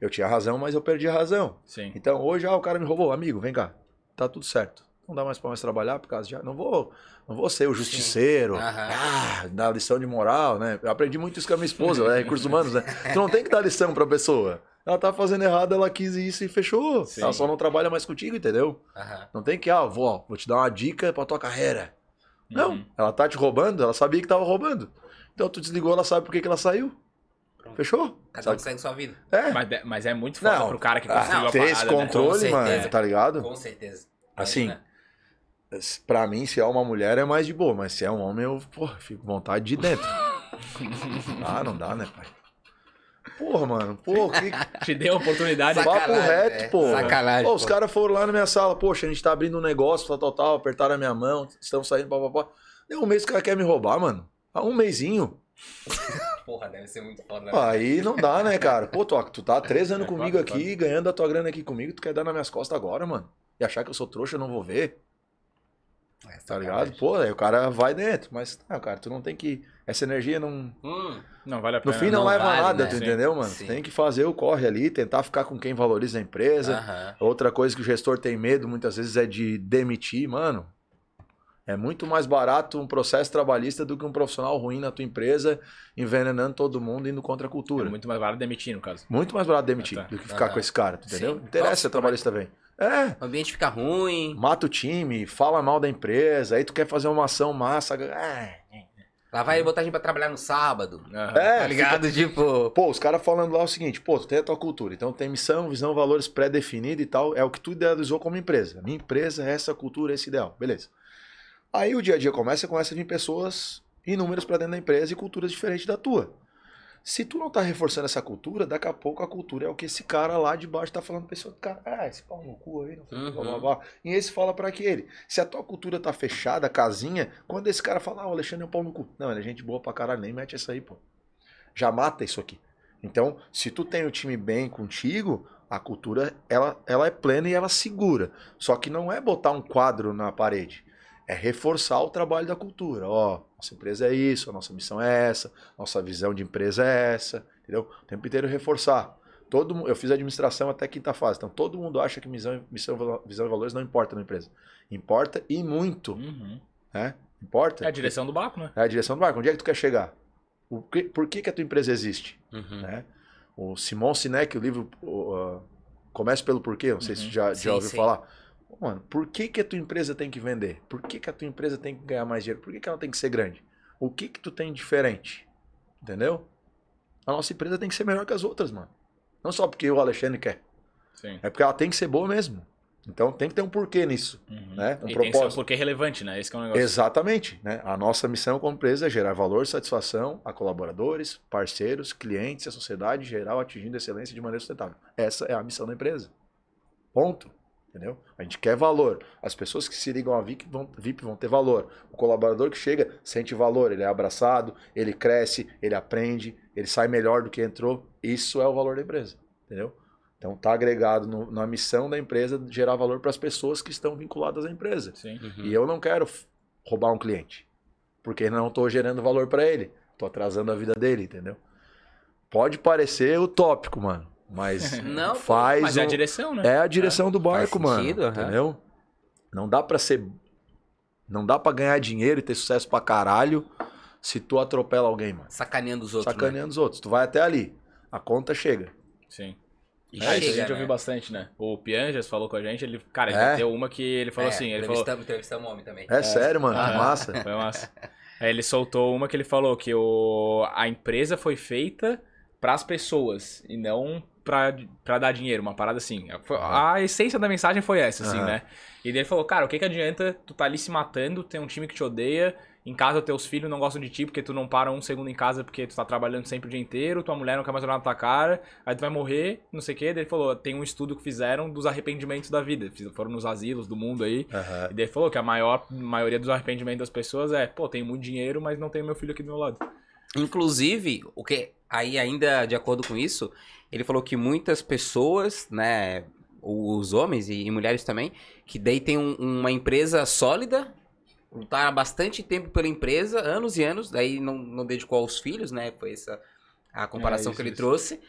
Eu tinha razão, mas eu perdi a razão. Sim. Então, hoje, ah, o cara me roubou. Amigo, vem cá. Tá tudo certo. Não dá mais pra mais trabalhar por causa de... Não vou, não vou ser o justiceiro. Ah, dar lição de moral, né? Eu aprendi muito isso com a minha esposa, né? Recursos humanos, né? Tu não tem que dar lição pra pessoa. Ela tá fazendo errado, ela quis isso e fechou. Sim. Ela só não trabalha mais contigo, entendeu? Aham. Não tem que, ah, vou, vou te dar uma dica pra tua carreira. Não, Uhum. ela tá te roubando, ela sabia que tava roubando. Então tu desligou, ela sabe por que, que ela saiu. Pronto. Fechou? Cada um Sabe? segue sua vida. É. Mas, mas é muito foda Não, pro cara que ah, construiu a ter esse né? controle, Com mano, certeza. tá ligado? Com certeza. Assim, Imagina. Pra mim, se é uma mulher, é mais de boa. Mas se é um homem, eu, porra, fico com vontade de ir dentro. ah, não dá, né, pai? Porra, mano, pô, que Te deu a oportunidade. Papo reto, é. pô. Sacanagem, Pô, os caras foram lá na minha sala, poxa, a gente tá abrindo um negócio, tal, tal, tal, apertaram a minha mão, estamos saindo, papapá. Deu um mês que o cara quer me roubar, mano. Ah, um mêsinho. Porra, deve ser muito foda. né? Aí não dá, né, cara? Pô, tu, tu tá há três anos É comigo foda, aqui, ganhando a tua grana aqui comigo, tu quer dar nas minhas costas agora, mano? E achar que eu sou trouxa, eu não vou ver, É, tá ligado? Pô, aí o cara vai dentro, mas, ah, cara, tu não tem que. Essa energia não. Hum, Não vale a No pena. fim não, não leva vale, nada, né? tu Sim. entendeu, mano? Sim. Tem que fazer o corre ali, tentar ficar com quem valoriza a empresa. Outra coisa que o gestor tem medo muitas vezes é de demitir, mano. É muito mais barato um processo trabalhista do que um profissional ruim na tua empresa, envenenando todo mundo, indo contra a É cultura. muito... muito mais barato demitir, no caso. mais barato demitir Ah, tá. do que ficar Aham. com esse cara, tu entendeu? Sim. Não interessa Nossa, se é trabalhista vem. É, O ambiente fica ruim. mata o time, fala mal da empresa, aí tu quer fazer uma ação massa. Ah, Lá vai botar a gente pra trabalhar no sábado. Aham. é, Tá ligado? Tipo. Pô, os caras falando lá o seguinte, pô, tu tem a tua cultura, então tem missão, visão, valores pré-definidos e tal, é o que tu idealizou como empresa. Minha empresa é essa cultura, esse ideal, beleza. Aí o dia a dia começa, começa a vir pessoas inúmeras pra dentro da empresa e culturas diferentes da tua. Se tu não tá reforçando essa cultura, daqui a pouco a cultura é o que esse cara lá de baixo tá falando pra esse outro cara. Ah, esse pau no cu aí, não sei que, blá, blá, Uhum. blá. E esse fala pra aquele. Se a tua cultura tá fechada, casinha, quando esse cara fala, ah, o Alexandre é um pau no cu. Não, ele é gente boa pra caralho, nem mete essa aí, pô. Já mata isso aqui. Então, se tu tem o time bem contigo, a cultura ela, ela é plena e ela segura. Só que não é botar um quadro na parede. É reforçar o trabalho da cultura. Ó, nossa empresa é isso, a nossa missão é essa, nossa visão de empresa é essa, entendeu? O tempo inteiro reforçar. Todo, eu fiz administração até quinta fase, então todo mundo acha que missão, missão, visão e valores não importa na empresa. Importa e muito, Uhum. né? Importa. É a direção do barco, né? É a direção do barco. Onde é que tu quer chegar? O que- por que, que a tua empresa existe? Uhum. né? O Simon Sinek, o livro o, uh, Comece pelo Porquê, não sei se Uhum. tu já, Sim, já ouviu sim. falar. Mano, por que, que a tua empresa tem que vender? Por que, que a tua empresa tem que ganhar mais dinheiro? Por que, que ela tem que ser grande? O que que tu tem diferente? Entendeu? A nossa empresa tem que ser melhor que as outras, mano. Não só porque o Alexandre quer. Sim. É porque ela tem que ser boa mesmo. Então tem que ter um porquê nisso, Uhum. né? Um e tem que ser um propósito. porquê relevante, né? Esse que é o negócio. Exatamente. Né? A nossa missão como empresa é gerar valor e satisfação a colaboradores, parceiros, clientes e a sociedade em geral, atingindo excelência de maneira sustentável. Essa é a missão da empresa. Ponto. Entendeu? A gente quer valor. As pessoas que se ligam à VIP vão, VIP vão ter valor. O colaborador que chega sente valor, ele é abraçado, ele cresce, ele aprende, ele sai melhor do que entrou. Isso é o valor da empresa. Entendeu? Então tá agregado no- na missão da empresa de gerar valor para as pessoas que estão vinculadas à empresa. Sim. Uhum. E eu não quero roubar um cliente. Porque não estou gerando valor para ele. Estou atrasando a vida dele, entendeu? Pode parecer utópico, mano. Mas Não, faz. Mas é a um- direção, né? é a direção do barco, Faz sentido, mano. Entendeu? Não dá pra ser. Não dá pra ganhar dinheiro e ter sucesso pra caralho se tu atropela alguém, mano. Sacaneando os outros. Sacaneando os outros. Tu vai até ali. A conta chega. Sim. Né? E É, isso a chega, gente né? ouviu bastante, né? O Pianjas falou com a gente, ele, cara, ele É? deu uma que ele falou É, assim, ele falou, entrevistamos, um homem também. É, sério, mano. Que Aham. massa. Foi massa. Aí ele soltou uma que ele falou que o, a empresa foi feita pras pessoas e não pra, pra dar dinheiro, uma parada assim. Foi- a essência da mensagem foi essa, assim, Aham. né? E daí ele falou, cara, o que que adianta tu tá ali se matando, tem um time que te odeia em casa teus filhos não gostam de ti porque tu não para um segundo em casa porque tu tá trabalhando sempre o dia inteiro, tua mulher não quer mais olhar na tua cara, aí tu vai morrer, não sei o quê. Daí ele falou, tem um estudo que fizeram dos arrependimentos da vida. Foram nos asilos do mundo aí. Aham. E daí ele falou que a maior maioria dos arrependimentos das pessoas é, pô, tenho muito dinheiro, mas não tenho meu filho aqui do meu lado. Inclusive, o que aí ainda de acordo com isso, ele falou que muitas pessoas, né, os homens e, mulheres também, que daí tem um- uma empresa sólida, lutaram bastante tempo pela empresa, anos e anos, daí não, não dedicou aos filhos, né? Foi essa a comparação É, isso, que ele isso. trouxe.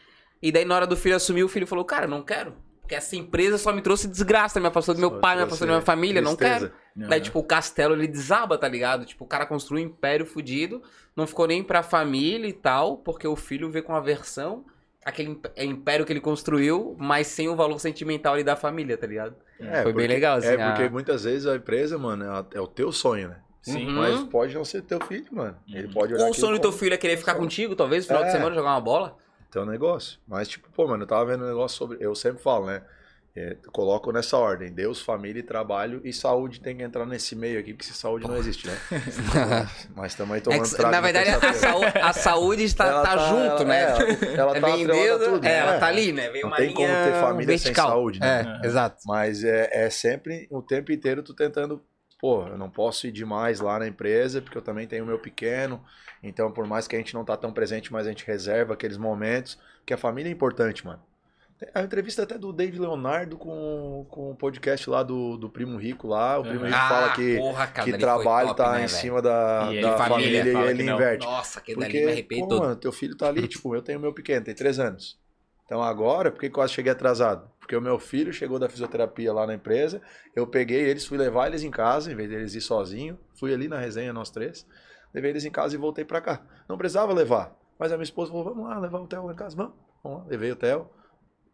E daí na hora do filho assumir, o filho falou: "Cara, não quero, porque essa empresa só me trouxe desgraça, me afastou do meu Só pai, me afastou da minha família, não tristeza. quero". Daí, tipo, o castelo ele desaba, tá ligado? Tipo, o cara construiu um império fudido, não ficou nem pra família e tal, porque o filho vê com aversão aquele é, império que ele construiu, mas sem o valor sentimental ali da família, tá ligado? É, Foi bem porque- legal, assim, É, porque a- muitas vezes a empresa, mano, é o teu sonho, né? Sim. Uhum. Mas pode não ser teu filho, mano. Ele pode olhar Ou o sonho do teu como filho é querer ficar contigo, talvez, no final de É. semana jogar uma bola. teu negócio. Mas, tipo, pô, mano, eu tava vendo um negócio sobre. Eu sempre falo, né? É, eu coloco nessa ordem: Deus, família e trabalho. E saúde tem que entrar nesse meio aqui, porque se saúde não existe, né? Mas também É tomando que, trago na verdade, a, saúde, a saúde está, Ela tá junto, ela- né? é, ela É tá bem atrelada a Deus, tudo, é, né? ela tá ali, né? Vem Não uma tem como ter família sem vertical. saúde, né? É, exato. Mas é, é sempre o tempo inteiro tu tentando, pô, eu não posso ir demais lá na empresa, porque eu também tenho o meu pequeno. Então, por mais que a gente não tá tão presente, mas a gente reserva aqueles momentos, que a família é importante, mano. A entrevista até do David Leonardo com, com o podcast lá do, do Primo Rico lá. O Primo Ah, Rico fala que, porra, cara, que dali trabalho top, tá né, em velho? cima da, E da família, família, e ele que inverte. Nossa, dali Porque, me arrepiei pô, mano, teu filho tá ali, tipo, eu tenho meu pequeno, tem três anos. Então agora, por que quase cheguei atrasado? Porque o meu filho chegou da fisioterapia lá na empresa, eu peguei eles, fui levar eles em casa, em vez deles ir sozinho, fui ali na resenha, nós três, levei eles em casa e voltei pra cá. Não precisava levar, mas a minha esposa falou, vamos lá, levar o Theo lá em casa, vamos, vamos lá, levei o Theo.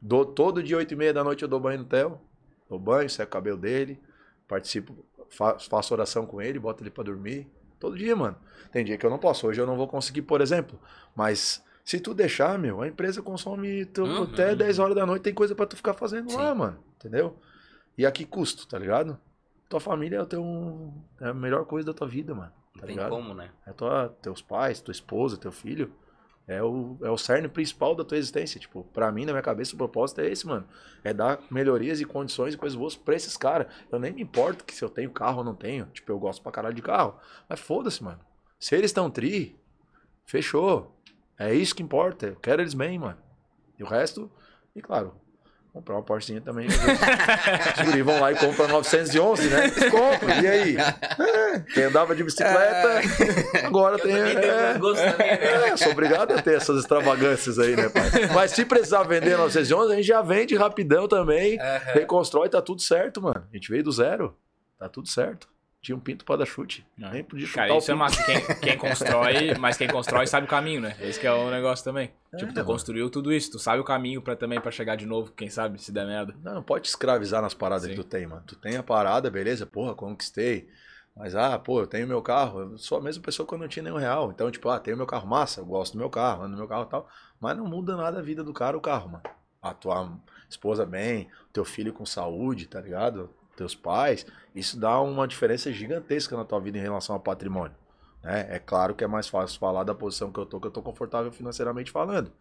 Dou, todo dia, oito e meia da noite, eu dou banho no Theo, dou banho, seco o cabelo dele, participo, fa- faço oração com ele, boto ele pra dormir, todo dia, mano. Tem dia que eu não posso. Hoje eu não vou conseguir, por exemplo. Mas se tu deixar, meu, a empresa consome tu- Uhum. até 10 horas da noite, tem coisa pra tu ficar fazendo lá, Sim. mano. Entendeu? E a que custo, tá ligado? Tua família é, o teu, é a melhor coisa da tua vida, mano. Não Tá tem ligado? como, né? É tua, teus pais, tua esposa, teu filho. É o, é o cerne principal da tua existência. Tipo, pra mim, na minha cabeça, o propósito é esse, mano. É dar melhorias e condições e coisas boas pra esses caras. Eu nem me importo que se eu tenho carro ou não tenho. Tipo, eu gosto pra caralho de carro. Mas foda-se, mano. Se eles estão tri, fechou. É isso que importa. Eu quero eles bem, mano. E o resto, e claro, comprar uma Porschezinha também. Os guris vão lá e compram 911, né? Eles compram. E aí? É, quem andava de bicicleta, agora tem. é, é, sou obrigado a ter essas extravagâncias aí, né, pai? Mas se precisar vender 911, a gente já vende rapidão também. Reconstrói, tá tudo certo, mano. A gente veio do zero. Tá tudo certo. Tinha um pinto pra dar chute. Não. Nem podia chutar Cara, o isso é massa. Quem, quem constrói, mas quem constrói sabe o caminho, né? Esse que é o negócio também. tipo, tu mano. construiu tudo isso, tu sabe o caminho pra, também pra chegar de novo, quem sabe, se der merda. Não, não pode te escravizar nas paradas Sim. que tu tem, mano. Tu tem a parada, beleza? Porra, conquistei. Mas, ah, pô, eu tenho meu carro. Eu sou a mesma pessoa quando não tinha nenhum real. Então, tipo, ah, tenho meu carro massa, eu gosto do meu carro, ando no meu carro e tal. Mas não muda nada a vida do cara o carro, mano. A tua esposa bem, teu filho com saúde, tá ligado? Teus pais. Isso dá uma diferença gigantesca na tua vida em relação ao patrimônio. Né? É claro que é mais fácil falar da posição que eu tô, que eu tô confortável financeiramente falando.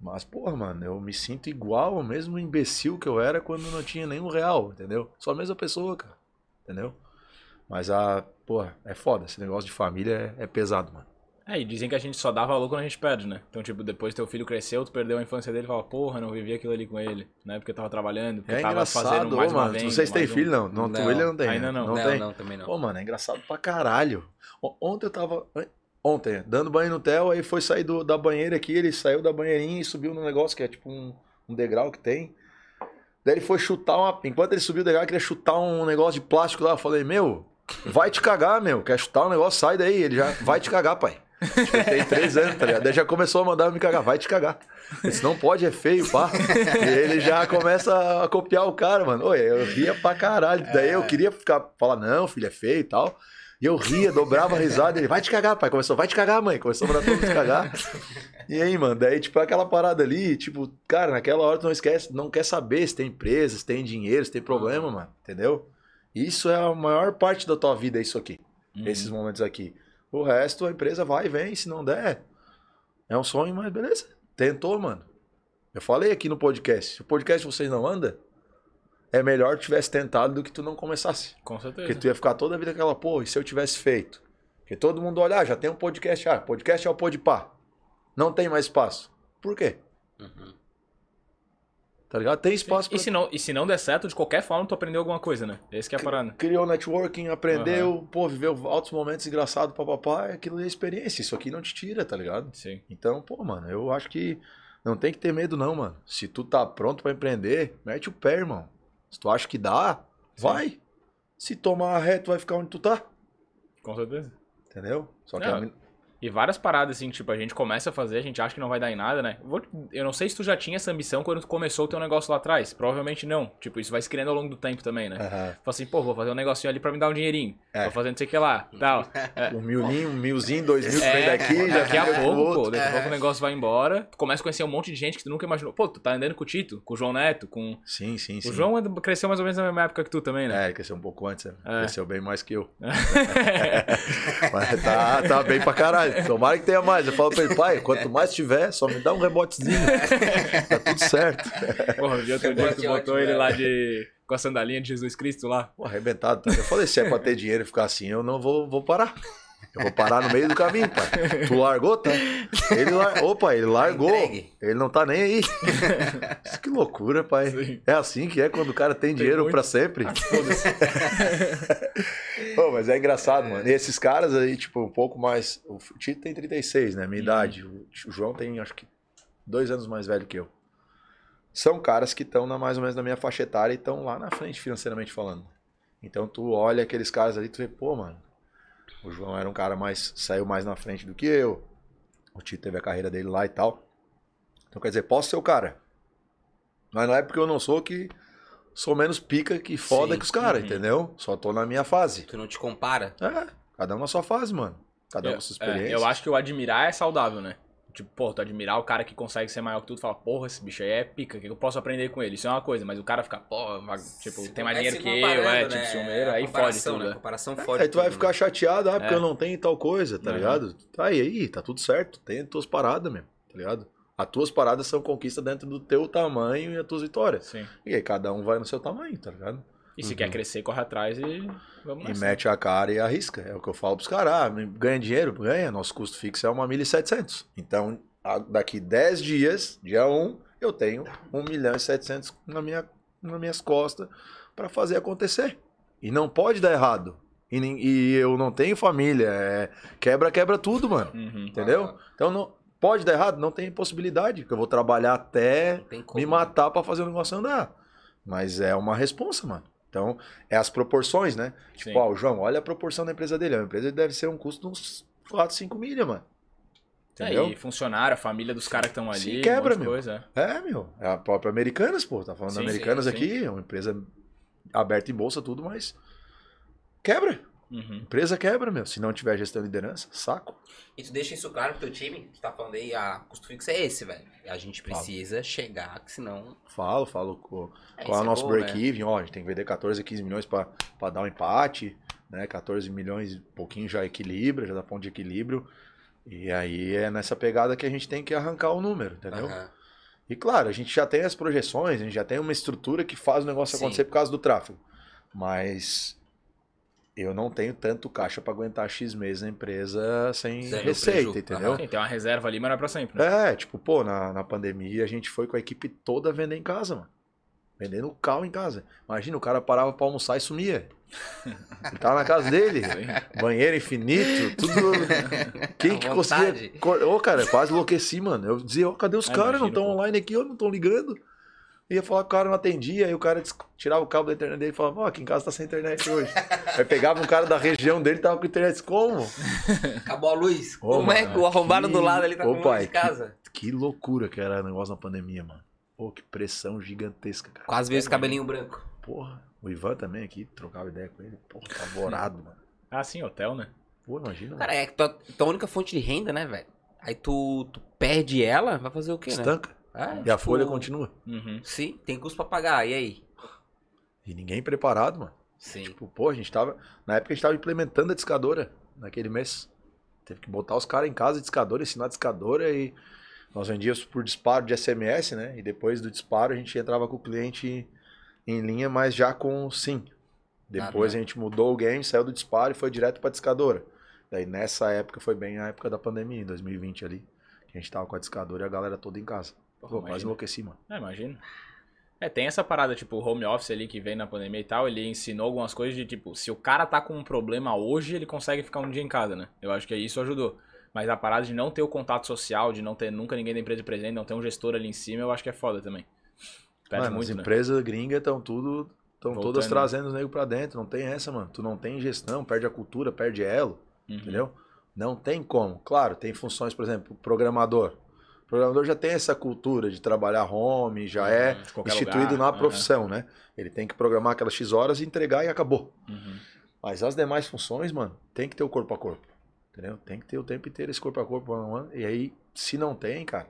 Mas, porra, mano, eu me sinto igual ao mesmo imbecil que eu era quando não tinha nenhum real, entendeu? Sou a mesma pessoa, cara. Entendeu? Mas a, porra, é foda. Esse negócio de família é, é pesado, mano. É, e dizem que a gente só dá valor quando a gente perde, né? Então, tipo, depois teu filho cresceu, tu perdeu a infância dele e fala, porra, não vivi aquilo ali com ele, né? Porque eu tava trabalhando, porque É tava fazendo ô, mais uma mano. venda, Vocês têm um- filho, não? Não, tu Não, ele não tem. ainda né? não. Não, não, tem. não, também não. Pô, mano, é engraçado pra caralho. Ontem eu tava. Ontem, dando banho no Theo, aí foi sair do- da banheira aqui, ele saiu da banheirinha e subiu no negócio que é tipo um, um degrau que tem. Daí ele foi chutar uma. Enquanto ele subiu o degrau, ele queria chutar um negócio de plástico lá. Eu falei, meu, vai te cagar, meu. Quer chutar um negócio? Sai daí. Ele já vai te cagar, pai. Tem três anos, tá ligado? Daí já começou a mandar me cagar, vai te cagar. Isso não pode, é feio, pá. E ele já começa a copiar o cara, mano. Oi, eu ria pra caralho. Daí eu queria ficar, falar, não, filho, é feio e tal. E eu ria, dobrava a risada. Ele, vai te cagar, pai. Começou, vai te cagar, mãe. Começou a mandar todo mundo cagar. E aí, mano, daí, tipo, aquela parada ali, tipo, cara, naquela hora tu não esquece, não quer saber se tem empresa, se tem dinheiro, se tem problema, mano. Entendeu? Isso é a maior parte da tua vida, isso aqui Uhum. esses momentos aqui. O resto a empresa vai e vem, se não der. É um sonho, mas beleza. Tentou, mano. Eu falei aqui no podcast. Se o podcast vocês não anda, é melhor que tivesse tentado do que tu não começasse. Com certeza. Porque tu ia ficar toda a vida aquela, pô, e se eu tivesse feito? Porque todo mundo olha, ah, já tem um podcast, ah, podcast é o Podpah. Não tem mais espaço. Por quê? Uhum. Tá ligado? Tem espaço E se, não, e se não der certo, de qualquer forma, tu aprendeu alguma coisa, né? Esse que é a parada. Criou networking, aprendeu, pô, viveu altos momentos engraçados, papapá, aquilo é experiência. Isso aqui não te tira, tá ligado? Sim. Então, pô, mano, eu acho que não tem que ter medo, não, mano. Se tu tá pronto pra empreender, mete o pé, irmão. Se tu acha que dá, vai. Se tomar ré, tu vai ficar onde tu tá. Com certeza. Entendeu? Só que a E várias paradas, assim, tipo, a gente começa a fazer, a gente acha que não vai dar em nada, né? Eu não sei se tu já tinha essa ambição quando tu começou o teu negócio lá atrás. Provavelmente não. Tipo, isso vai se criando ao longo do tempo também, né? Aham. Fala assim, pô, vou fazer um negocinho ali pra me dar um dinheirinho. É. Vou fazer não sei o que lá, tal. Um milzinho, um milzinho, dois mil, É, daqui, já daqui a pouco, pô, daqui a pouco o negócio vai embora. Tu começa a conhecer um monte de gente que tu nunca imaginou. Pô, tu tá andando com o Tito, com o João Neto, com. Sim, sim, sim. O João é- cresceu mais ou menos na mesma época que tu também, né? É, cresceu um pouco antes, né? É. Cresceu bem mais que eu. Mas tá, tá bem pra caralho. Tomara que tenha mais. Eu falo pra ele, pai, quanto mais tiver, só me dá um rebotezinho. tá tudo certo. Porra, o dia outro dia tu botou ótimo, ele né? lá de. com a sandalinha de Jesus Cristo lá. Pô, arrebentado. Tá? Eu falei, se é pra ter dinheiro e ficar assim, eu não vou, vou parar. Eu vou parar no meio do caminho, pai. Tu largou, tá? Ele lar... Opa, ele largou. Ele não tá nem aí. Isso que loucura, pai. Sim. É assim que é quando o cara tem dinheiro muito. pra sempre. Pô, mas é engraçado, mano. E esses caras aí, tipo, um pouco mais. O Tito tem 36, né? Minha idade. O João tem, acho que, dois anos mais velho que eu. São caras que estão mais ou menos na minha faixa etária e estão lá na frente, financeiramente falando. Então tu olha aqueles caras ali tu vê, pô, mano. O João era um cara mais. saiu mais na frente do que eu. O Tito teve a carreira dele lá e tal. Então quer dizer, posso ser o cara. Mas não é porque eu não sou que sou menos pica que foda Sim. que os caras, Uhum. entendeu? Só tô na minha fase. Tu não te compara? É, cada um na sua fase, mano. Cada um Eu, com sua é, experiência. eu acho que o admirar é saudável, né? Tipo, pô, tu admirar o cara que consegue ser maior que tu, tu fala, porra, esse bicho aí é pica, o que eu posso aprender com ele? Isso é uma coisa, mas o cara fica, pô, vai- tipo, Se- tem mais é dinheiro que eu, é, né? tipo, ciumeiro, aí fode tudo, né? né? comparação É, fode aí tu vai tudo, ficar chateado, ah, porque É. eu não tenho tal coisa, tá Uhum. ligado? Tá aí, aí, tá tudo certo. Tem as tuas paradas mesmo, tá ligado? As tuas paradas são conquistas dentro do teu tamanho e as tuas vitórias. Sim. E aí cada um vai no seu tamanho, tá ligado? E se Uhum. quer crescer, corre atrás e vamos E nessa. mete a cara e arrisca. É o que eu falo pros caras. Ah, ganha dinheiro? Ganha. Nosso custo fixo é uma 1.700. Então, daqui 10 dias, dia 1, eu tenho 1 milhão e 700 na minha, nas minhas costas para fazer acontecer. E não pode dar errado. E, e eu não tenho família. é quebra, quebra tudo, mano. Uhum. Entendeu? Então, não, pode dar errado? Não tem possibilidade. Que eu vou trabalhar até me matar pra fazer o negócio andar. Mas é uma responsa, mano. Então, é as proporções, né? Sim. Tipo, ó, o João, olha a proporção da empresa dele. A empresa deve ser um custo de uns 4, 5 milha, mano. É, Entendeu? e funcionário, a família dos caras que estão Se ali, quebra, um meu. coisa. É, meu. É a própria Americanas, pô. Tá falando Sim, da Americanas sim, aqui. É uma empresa aberta em bolsa, tudo, mas quebra. Uhum. Empresa quebra, meu. Se não tiver gestão e liderança, saco. E tu deixa isso claro pro teu time? Tu tá falando aí, a custo fixo é esse, velho. A gente precisa chegar, que senão... Falo, falo com, É, qual é o nosso bom, né? break-even. Ó, a gente tem que vender 14, 15 milhões pra pra dar um empate. Né? 14 milhões, e pouquinho já equilibra, já dá ponto de equilíbrio. E aí é nessa pegada que a gente tem que arrancar o número, entendeu? Aham. E claro, a gente já tem as projeções, a gente já tem uma estrutura que faz o negócio Sim. acontecer por causa do tráfego. Mas eu não tenho tanto caixa para aguentar X meses na empresa sem Zero receita, preju. entendeu? Sim, tem uma reserva ali, mas não é pra sempre, né? É, tipo, pô, na, na pandemia a gente foi com a equipe toda vender em casa, mano. Vendendo carro em casa. Imagina, o cara parava pra almoçar e sumia. Ele tava na casa dele, banheiro infinito, tudo. Quem que conseguia. Ô, cara, eu quase enlouqueci, mano. Eu dizia, ô, cadê os Ah, caras? Não estão online aqui, ou não estão ligando? Ia falar que o cara não atendia, aí o cara tirava o cabo da internet dele e falava, ó, aqui em casa tá sem internet hoje. aí pegava um cara da região dele e tava com internet como? Acabou a luz. Ô, Como é mano, que o arrombado que- do lado ali tá Ô, com luz de casa? Que loucura que era o negócio na pandemia, mano. Pô, que pressão gigantesca, cara. Quase veio esse cabelinho branco. Porra, o Ivan também aqui, trocava ideia com ele. Porra, apavorado, mano. Ah, sim, hotel, né? Pô, imagina. Cara, é que tua, tua única fonte de renda, né, velho? Aí tu, tu perde ela, vai fazer o quê, né? É, E a tipo, folha continua. Uhum. Sim, tem custo pra pagar, e aí? E ninguém preparado, mano. Sim. Tipo, pô, a gente tava. Na época a gente tava implementando a discadora naquele mês. Teve que botar os caras em casa, discadora, ensinar discadora e nós vendíamos por disparo de SMS, né? E depois do disparo a gente entrava com o cliente em linha, mas já com sim. Depois Ah, a gente mudou o game, saiu do disparo e foi direto pra discadora. Daí nessa época foi bem a época da pandemia, em 2020 ali. Que a gente tava com a discadora e a galera toda em casa. Pô, quase imagina. enlouqueci, mano. É, imagino. É, tem essa parada, tipo, home office ali que vem na pandemia e tal, ele ensinou algumas coisas de, tipo, se o cara tá com um problema hoje, ele consegue ficar um dia em casa, né? Eu acho que isso ajudou. Mas a parada de não ter o contato social, de não ter nunca ninguém da empresa presente, não ter um gestor ali em cima, eu acho que é foda também. Perde Mano, muito, as né? empresas gringas estão tudo. Estão todas trazendo os negros pra dentro. Não tem essa, mano. Tu não tem gestão, perde a cultura, perde elo. Uhum. Entendeu? Não tem como. Claro, tem funções, por exemplo, programador. O programador já tem essa cultura de trabalhar home, já é De qualquer instituído lugar, na profissão, né? Ele tem que programar aquelas X horas e entregar e acabou. Uhum. Mas as demais funções, mano, tem que ter o corpo a corpo. Entendeu? Tem que ter o tempo inteiro esse corpo a corpo. one. E aí, se não tem, cara.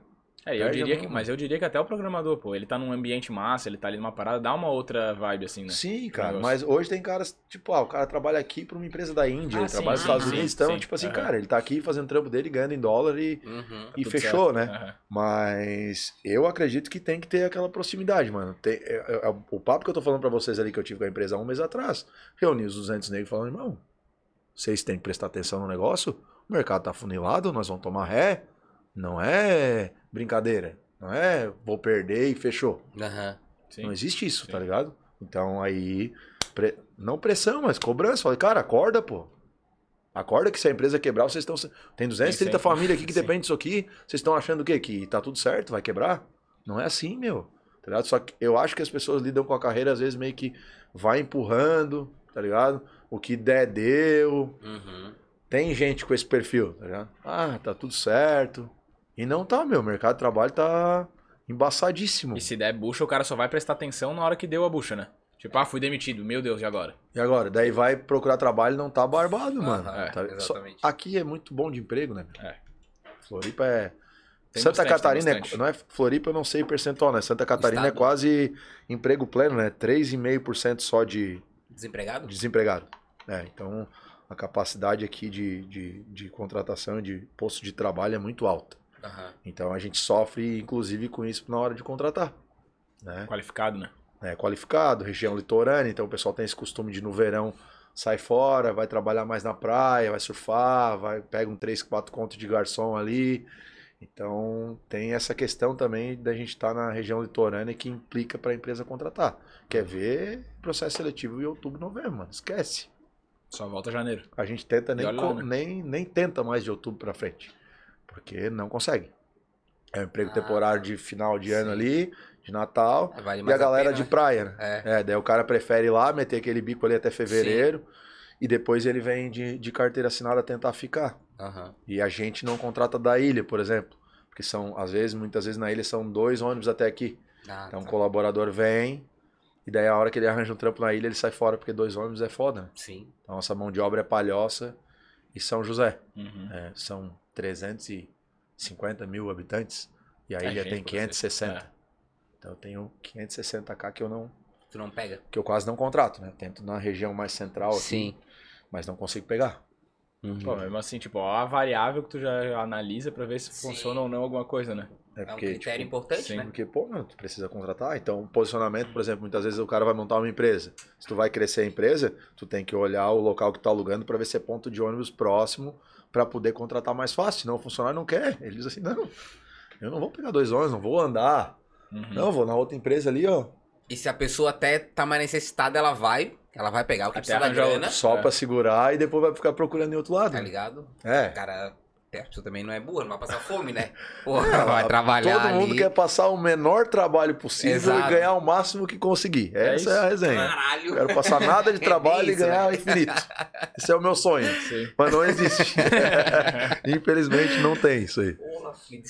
É, eu diria que, mas eu diria que até o programador, pô, ele tá num ambiente massa, ele tá ali numa parada, dá uma outra vibe assim, né? Sim, cara, mas hoje tem caras, tipo, ah, o cara trabalha aqui pra uma empresa da Índia, Ah, ele sim, trabalha nos Estados sim, Unidos, então, sim. tipo assim, cara, ele tá aqui fazendo o trampo dele, ganhando em dólar e, Uhum. e Tudo fechou, certo. né? Aham. Mas eu acredito que tem que ter aquela proximidade, mano. Tem- é- é- é- o papo que eu tô falando pra vocês ali que eu tive com a empresa há um mês atrás, reuni os 200 negros falando, irmão, vocês têm que prestar atenção no negócio, o mercado tá funilado, nós vamos tomar ré, não é brincadeira, não é vou perder e fechou. Sim. Não existe isso, Sim. tá ligado? Então aí, pre- não pressão, mas cobrança. Falei, cara, acorda, pô. Acorda que se a empresa quebrar, vocês estão. Tem 230 sempre. famílias aqui que Sim. dependem disso aqui. Vocês estão achando o quê? Que tá tudo certo, vai quebrar? Não é assim, meu. Tá ligado? Só que eu acho que as pessoas lidam com a carreira, às vezes, meio que vai empurrando, tá ligado? O que der, deu. Uhum. Tem gente com esse perfil, tá ligado? Ah, tá tudo certo. E não tá, meu. O mercado de trabalho tá embaçadíssimo. E se der bucha, o cara só vai prestar atenção na hora que deu a bucha, né? Tipo, ah, fui demitido, meu Deus, e agora? E agora? Daí vai procurar trabalho e não tá barbado, mano. Aham, Tá- só- exatamente. aqui é muito bom de emprego, né? meu? É. Floripa é. Tem Santa bastante, Catarina, é, não é Floripa, eu não sei percentual, né? Santa Catarina é Estado. quase emprego pleno, né? 3,5% só de Desempregado? desempregado. É, então a capacidade aqui de, de, de contratação de posto de trabalho é muito alta. Aham. Então a gente sofre, inclusive, com isso na hora de contratar. Né? Qualificado, né? é, qualificado, região litorânea, então o pessoal tem esse costume de no verão sai fora, vai trabalhar mais na praia, vai surfar, vai pega um 3, 4 contos de garçom ali. Então tem essa questão também da gente estar na região litorânea que implica para a empresa contratar. Quer ver processo seletivo em outubro, novembro, mano. Esquece. Só volta janeiro. A gente tenta nem, lá, né? nem, nem tenta mais de outubro para frente. Porque não consegue. É um emprego Ah, temporário de final de ano sim. ali, de Natal. Vale E a galera pena, de né? praia, né? É. É, daí o cara prefere ir lá, meter aquele bico ali até fevereiro. E depois ele vem de, de carteira assinada tentar ficar. Aham. E a gente não contrata da ilha, por exemplo. Porque são, às vezes, muitas vezes na ilha são dois ônibus até aqui. Ah, Então o tá. colaborador vem, e daí a hora que ele arranja um trampo na ilha, ele sai fora, porque dois ônibus é foda. né? Sim. Então nossa mão de obra é Palhoça e São José. Uhum. É, são 350 mil habitantes. E a É ilha gente tem pra 560. cacete. Então eu tenho 560k que eu não. Tu não pega? que eu quase não contrato, né? Tento na região mais central aqui, Sim. mas não consigo pegar. Uhum. Pô, mesmo assim, tipo, ó, a variável que tu já analisa pra ver se Sim. funciona ou não alguma coisa, né? É É um porque, critério tipo, importante, sim. né? porque, pô, mano, tu precisa contratar. Então, o posicionamento, por exemplo, muitas vezes o cara vai montar uma empresa. Se tu vai crescer a empresa, tu tem que olhar o local que tu tá alugando para ver se é ponto de ônibus próximo para poder contratar mais fácil. Senão o funcionário não quer. Ele diz assim, não, eu não vou pegar dois ônibus, não vou andar. Uhum. Não, vou na outra empresa ali, ó, E se a pessoa até tá mais necessitada, ela vai, ela vai pegar o que Até precisa da grana, só É. pra segurar e depois vai ficar procurando em outro lado. tá ligado? É. Cara, a pessoa também não é boa, não vai passar fome, né? Porra, vai trabalhar Todo mundo ali. quer passar o menor trabalho possível Exato. e ganhar o máximo que conseguir. É Essa isso. é a resenha. Caralho. Quero passar nada de É trabalho e isso, ganhar né? infinito. Esse é o meu sonho. Sim. Mas não existe. Infelizmente não tem isso aí. Porra, filho,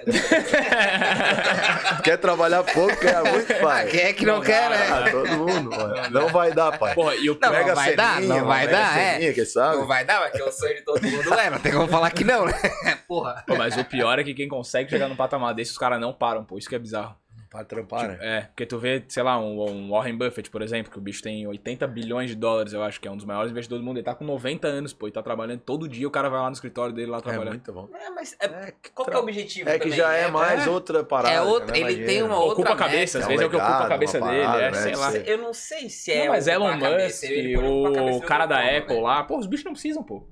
agora. Quer trabalhar pouco, quer muito, Ah, pai. quem é que não, Não quer, né? Ah, todo mundo. pai. Não vai dar, pai. Porra, e o Não, Mega vai dar, não vai dar, é. ceninha? Não vai dar, mas que é o sonho de todo mundo, é. Não tem como falar que não, né? Porra. Pô, mas o pior é que quem consegue chegar no patamar desse, os caras não param, pô. Isso que é bizarro. Pra trampar, né? É, porque tu vê, sei lá, um, um Warren Buffett, por exemplo, que o bicho tem 80 bilhões de dólares, eu acho que é um dos maiores investidores do mundo. Ele tá com 90 anos, pô, e tá trabalhando todo dia, o cara vai lá no escritório dele lá É trabalhar. muito bom. É, mas é- É, que qual que é o objetivo É que também? já é mais outra parada. é outra- é mais ele tem dinheiro. uma outra Ocupa a cabeça, às É um vezes é o que ocupa a cabeça dele, é, né, sei lá. Eu não sei se é Não, mas Elon Musk, o cara da Apple velho. lá, pô, os bichos não precisam, pô.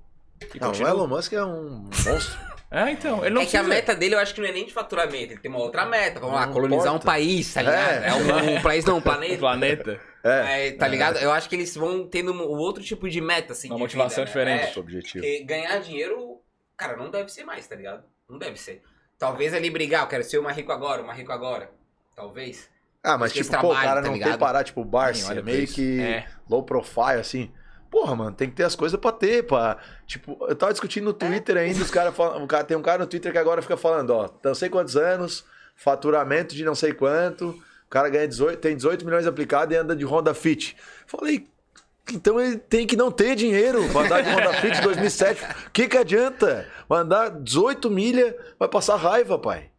E Não, o continua. Elon Musk é um monstro. É, então, ele não é que a precisa. meta dele eu acho que não é nem de faturamento, ele tem uma outra meta. Vamos lá, Não colonizar importa. um país, tá ligado? É. É, um, um país, não, um O planeta. planeta. É, É, tá ligado? Eu acho que eles vão tendo um outro tipo de meta, assim. Uma de motivação vida, né? diferente. É, é o objetivo. porque ganhar dinheiro, cara, não deve ser mais, tá ligado? Não deve ser. Talvez ali brigar, eu quero ser o mais rico agora, o mais rico agora. Talvez. Ah, mas Acho que tipo, pô, o trabalham, cara tá não ligado? tem parar, tipo, o Barça, meio isso. que É. low profile, assim. Porra, mano, tem que ter as coisas pra ter, pra... Tipo, eu tava discutindo no Twitter ainda, os caras falam... cara- Tem um cara no Twitter que agora fica falando, ó, não sei quantos anos, faturamento de não sei quanto, o cara ganha 18, tem 18 milhões aplicado e anda de Honda Fit. Falei, então ele tem que não ter dinheiro pra andar de Honda Fit 2007. O que que adianta? Vai andar 18 milha, vai passar raiva, pai.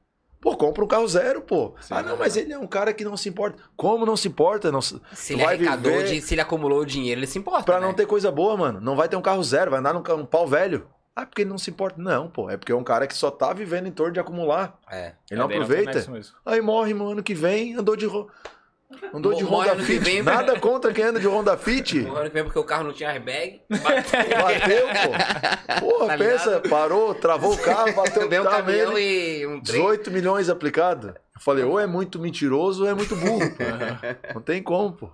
Pô, compra um carro zero, pô. Sim, ah, não, mas ele é um cara que não se importa. Como não se importa? Não, se- ele vai arrecadou, viver de- se ele acumulou o dinheiro, ele se importa. pra né? não ter coisa boa, mano. Não vai ter um carro zero, vai andar num, num pau velho. Ah, porque ele não se importa. Não, pô. É porque é um cara que só tá vivendo em torno de acumular. É. Ele não É, aproveita. mesmo. Aí morre no ano que vem, andou de. ro- Andou de Honda Fit. vem, Nada contra quem anda de Honda Fit. O ano que vem porque o carro não tinha airbag. Bateu, pô. Porra, Tá pensa, ligado? parou, travou o carro, bateu o um carro caminhão nele. e um trem. 18 milhões aplicado. Eu falei, ou é muito mentiroso ou é muito burro. pô. Não tem como, pô.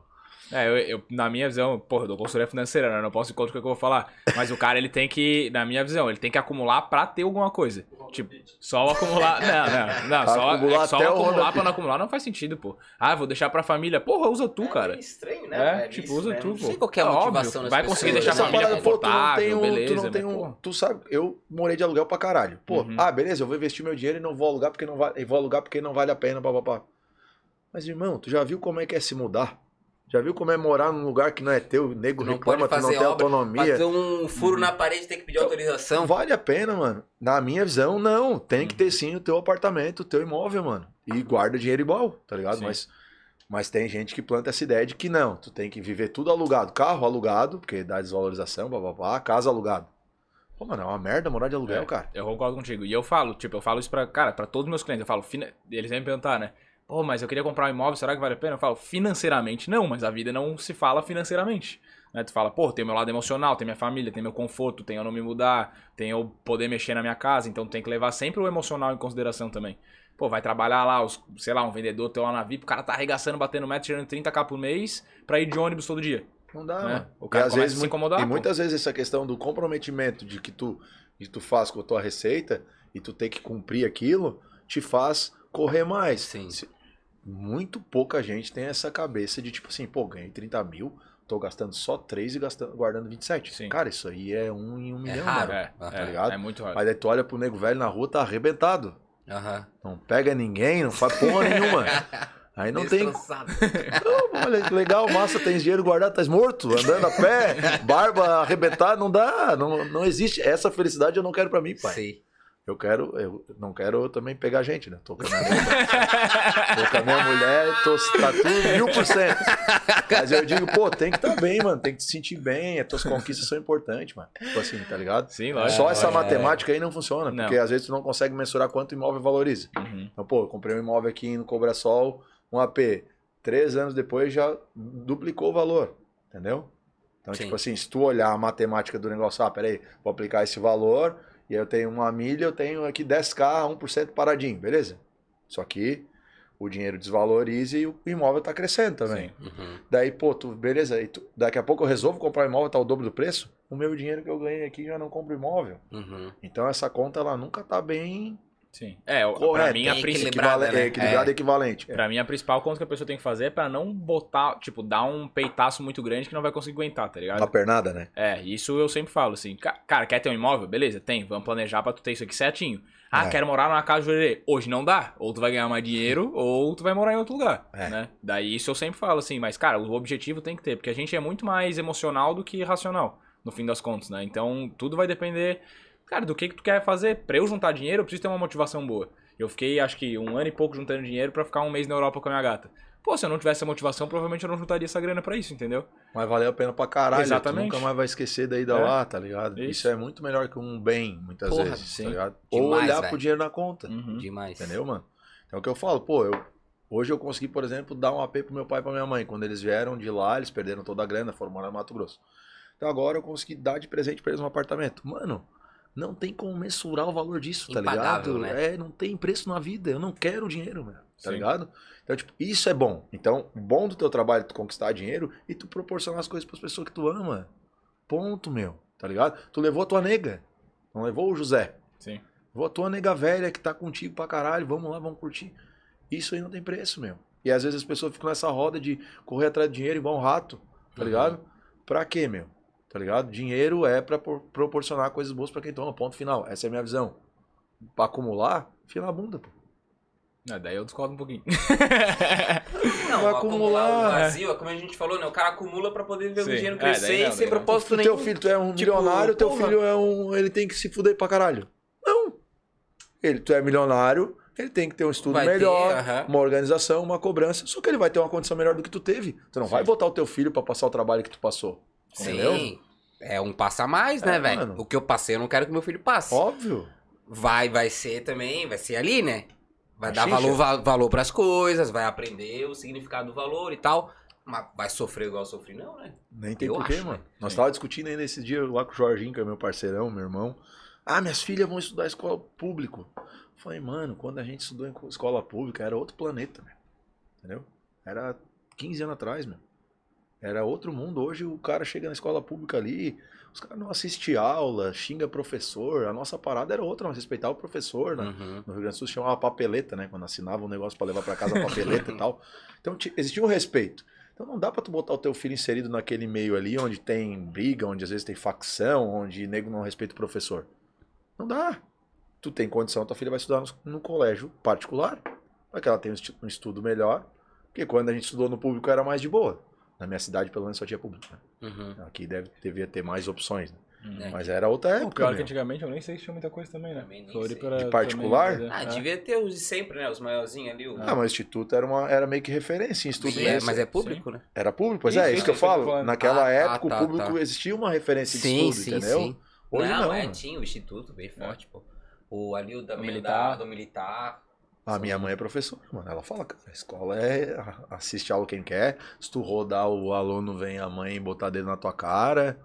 É, eu, eu- na minha visão, porra, eu dou consultoria financeira, né? Eu não posso ir contra o que eu vou falar. Mas o cara, ele tem que, na minha visão, ele tem que acumular pra ter alguma coisa. Tipo, só o acumular. Não, não, não. Só, Acumular é, só o acumular pra não acumular não faz sentido, pô. Ah, vou deixar pra família. Porra, usa tu, É cara. meio estranho, né? É, tipo, isso, usa né? tu, Não pô. sei qual que é a É óbvio, motivação das vai conseguir pessoas. deixar a Essa família parada, pô, tu não confortável, tem um, beleza, tu não tem mas, um, tu sabe, eu morei de aluguel pra caralho. Pô, Uhum. ah, beleza, eu vou investir meu dinheiro e não vou alugar porque não vale, e vou alugar porque não vale a pena, papapá. Mas irmão, tu já viu como é que é se mudar? Já viu como é morar num lugar que não é teu, o nego não reclama, pode tu não fazer tem obra, autonomia? Fazer um furo na parede tem que pedir autorização. Não vale a pena, mano. Na minha visão, não. Tem que ter sim o teu apartamento, o teu imóvel, mano. E guarda dinheiro igual, tá ligado? Sim. Mas, mas tem gente que planta essa ideia de que não. Tu tem que viver tudo alugado. Carro alugado, porque dá desvalorização, bababá. Casa alugado. Pô, mano, é uma merda morar de aluguel, É, cara. Eu concordo contigo. E eu falo, tipo, eu falo isso pra, cara, pra todos os meus clientes. Eu falo, fina... eles vêm me perguntar, né? Pô, mas eu queria comprar um imóvel, será que vale a pena? Eu falo, financeiramente não, mas a vida não se fala financeiramente. Né? Tu fala, pô, tem o meu lado emocional, tem minha família, tem meu conforto, tem eu não me mudar, tem eu poder mexer na minha casa, então tem que levar sempre o emocional em consideração também. Pô, vai trabalhar lá, os, sei lá, um vendedor teu lá na VIP, o cara tá arregaçando, batendo metro, tirando 30k por mês pra ir de ônibus todo dia. Não dá, né? mano. O cara E às começa vezes a se incomodar. E pô. muitas vezes essa questão do comprometimento de que tu, que tu faz com a tua receita e tu tem que cumprir aquilo, te faz correr mais. Sim. Se- Muito pouca gente tem essa cabeça de tipo assim, pô, ganhei 30 mil, tô gastando só 3 e gastando, guardando 27. Sim. Cara, isso aí é um em um É milhão, raro. mano. É, tá é, ligado? é muito raro. Mas aí tu olha pro nego velho na rua, tá arrebentado. Não pega ninguém, não faz porra nenhuma. Aí não tem não, olha que legal, massa, tens dinheiro guardado, estás morto, andando a pé, barba arrebentada, não dá, não, não existe. Essa felicidade eu não quero pra mim, pai. Sei. Eu quero, eu não quero também pegar gente, né? Tô com a minha, tô com a minha mulher, tô, tá tudo mil por cento. Mas eu digo, pô, tem que estar bem, mano, tem que te sentir bem, as tuas conquistas são importantes, mano. Tipo assim, tá ligado? Sim, lógico. Só essa lógico. matemática aí não funciona, Não. porque às vezes tu não consegue mensurar quanto o imóvel valoriza. Uhum. Então, pô, eu comprei um imóvel aqui no Cobrasol, um AP. Três anos depois já duplicou o valor, entendeu? Então, Sim. tipo assim, se tu olhar a matemática do negócio, ah, peraí, vou aplicar esse valor, e aí eu tenho uma milha, eu tenho aqui 10k, 1% paradinho, beleza? Só que o dinheiro desvaloriza e o imóvel tá crescendo também. Uhum. Daí, pô, tu, beleza, tu- daqui a pouco eu resolvo comprar um imóvel, tá o dobro do preço, o meu dinheiro que eu ganhei aqui já não compro imóvel. Uhum. Então essa conta, ela nunca tá bem Sim. É, o- pra mim, a principal. né? é, equilibrada É. e equivalente. É. Pra mim, a principal conta que a pessoa tem que fazer é pra não botar, tipo, dar um peitaço muito grande que não vai conseguir aguentar, tá ligado? Uma pernada, né? É, isso eu sempre falo, assim. ca- Cara, quer ter um imóvel? Beleza, tem. Vamos planejar pra tu ter isso aqui certinho. Ah, É. quero morar numa casa de jurerê. Hoje não dá. Ou tu vai ganhar mais dinheiro, ou tu vai morar em outro lugar, É. né? Daí isso eu sempre falo, assim. Mas, cara, o objetivo tem que ter. Porque a gente é muito mais emocional do que racional, no fim das contas, né? Então, tudo vai depender, cara, do que, que tu quer fazer. Pra eu juntar dinheiro, eu preciso ter uma motivação boa. Eu fiquei, acho que, um ano e pouco juntando dinheiro pra ficar um mês na Europa com a minha gata. Pô, se eu não tivesse essa motivação, provavelmente eu não juntaria essa grana pra isso, entendeu? Mas valeu a pena pra caralho. Exatamente. Tu nunca mais vai esquecer da ida É. lá, tá ligado? Isso. Isso. é muito melhor que um bem, muitas Porra, vezes, sim. tá ligado? Ou Demais, olhar velho. pro dinheiro na conta, Uhum. Demais. entendeu, mano? Então é o que eu falo, pô, eu, hoje eu consegui, por exemplo, dar um AP pro meu pai e pra minha mãe. Quando eles vieram de lá, eles perderam toda a grana, foram morar no Mato Grosso. Então agora eu consegui dar de presente pra eles um apartamento. Mano, não tem como mensurar o valor disso, tá Impagável, ligado? né? É, não tem preço na vida. Eu não quero dinheiro, mano. Tá Sim. ligado? Então, tipo, isso é bom. Então, bom do teu trabalho é tu conquistar dinheiro e tu proporcionar as coisas pras pessoas que tu ama. Ponto, meu. Tá ligado? Tu levou a tua nega. Não levou o José. Sim. Levou a tua nega velha que tá contigo pra caralho. Vamos lá, vamos curtir. Isso aí não tem preço, meu. E às vezes as pessoas ficam nessa roda de correr atrás de dinheiro igual um rato. Tá Uhum. ligado? Pra quê, meu? Tá ligado? Dinheiro é pra por- proporcionar coisas boas pra quem toma. Ponto final. Essa é a minha visão. Pra acumular, fia na bunda, pô. Ah, daí eu discordo um pouquinho. Não, Vai acumular acumular. o vazio, é como a gente falou, né? O cara acumula pra poder ver Sim. o dinheiro É, crescer não, e sem não. propósito nenhum. teu filho, tu é um Tipo, milionário, teu porra. filho é um. Ele tem que se fuder pra caralho. Não. Ele, tu é milionário, ele tem que ter um estudo Vai ter, melhor, aham. uma organização, uma cobrança. Só que ele vai ter uma condição melhor do que tu teve. Tu não vai Sim. botar o teu filho pra passar o trabalho que tu passou. Entendeu? Sim. É um passo a mais, né, É, velho? O que eu passei, eu não quero que meu filho passe. Óbvio. Vai, vai ser também, vai ser ali, né? Vai A dar valor, va valor pras coisas, vai aprender o significado do valor e tal. Mas vai sofrer igual eu sofri, não, né? Nem tem Eu porquê, acho, mano. né? Nós Sim. tava discutindo ainda esses dias lá com o Jorginho, que é meu parceirão, meu irmão. Ah, minhas filhas vão estudar escola público. Eu Falei, mano, quando a gente estudou em co- escola pública, era outro planeta, meu. Entendeu? Era 15 anos atrás, meu. Era outro mundo. Hoje o cara chega na escola pública ali, os caras não assistem aula, xinga professor. A nossa parada era outra, nós respeitava o professor, né? Uhum. No Rio Grande do Sul chamava papeleta, né? Quando assinava um negócio pra levar pra casa, papeleta e tal. Então ti- existia um respeito. Então não dá pra tu botar o teu filho inserido naquele meio ali, onde tem briga, onde às vezes tem facção, onde nego não respeita o professor. Não dá. Tu tem condição, tua filha vai estudar no, no colégio particular, para que ela tenha um estudo melhor, porque quando a gente estudou no público era mais de boa. Na minha cidade, pelo menos, só tinha público. né? Uhum. Aqui deve, devia ter mais opções, né? É. Mas era outra época, pior é que antigamente eu nem sei se tinha muita coisa também, né? Também Floripa De particular? também, Ah, é. devia ter os de sempre, né? Os maiorzinhos ali. O... Ah, mas o instituto era, uma, era meio que referência em estudo. Sim, é, mas é público, né? Era público? Pois Isso, é, isso que eu falo. falando. Naquela Ah, época, tá, o público tá. existia uma referência de Sim, estudo, sim, entendeu? sim. Hoje não. é, mano. tinha o instituto bem forte, pô. O ali o da O militar. militar. do militar. A minha mãe é professora, mano. Ela fala, cara, a escola é. Assiste aula quem quer. Se tu rodar, o aluno vem a mãe botar dedo na tua cara.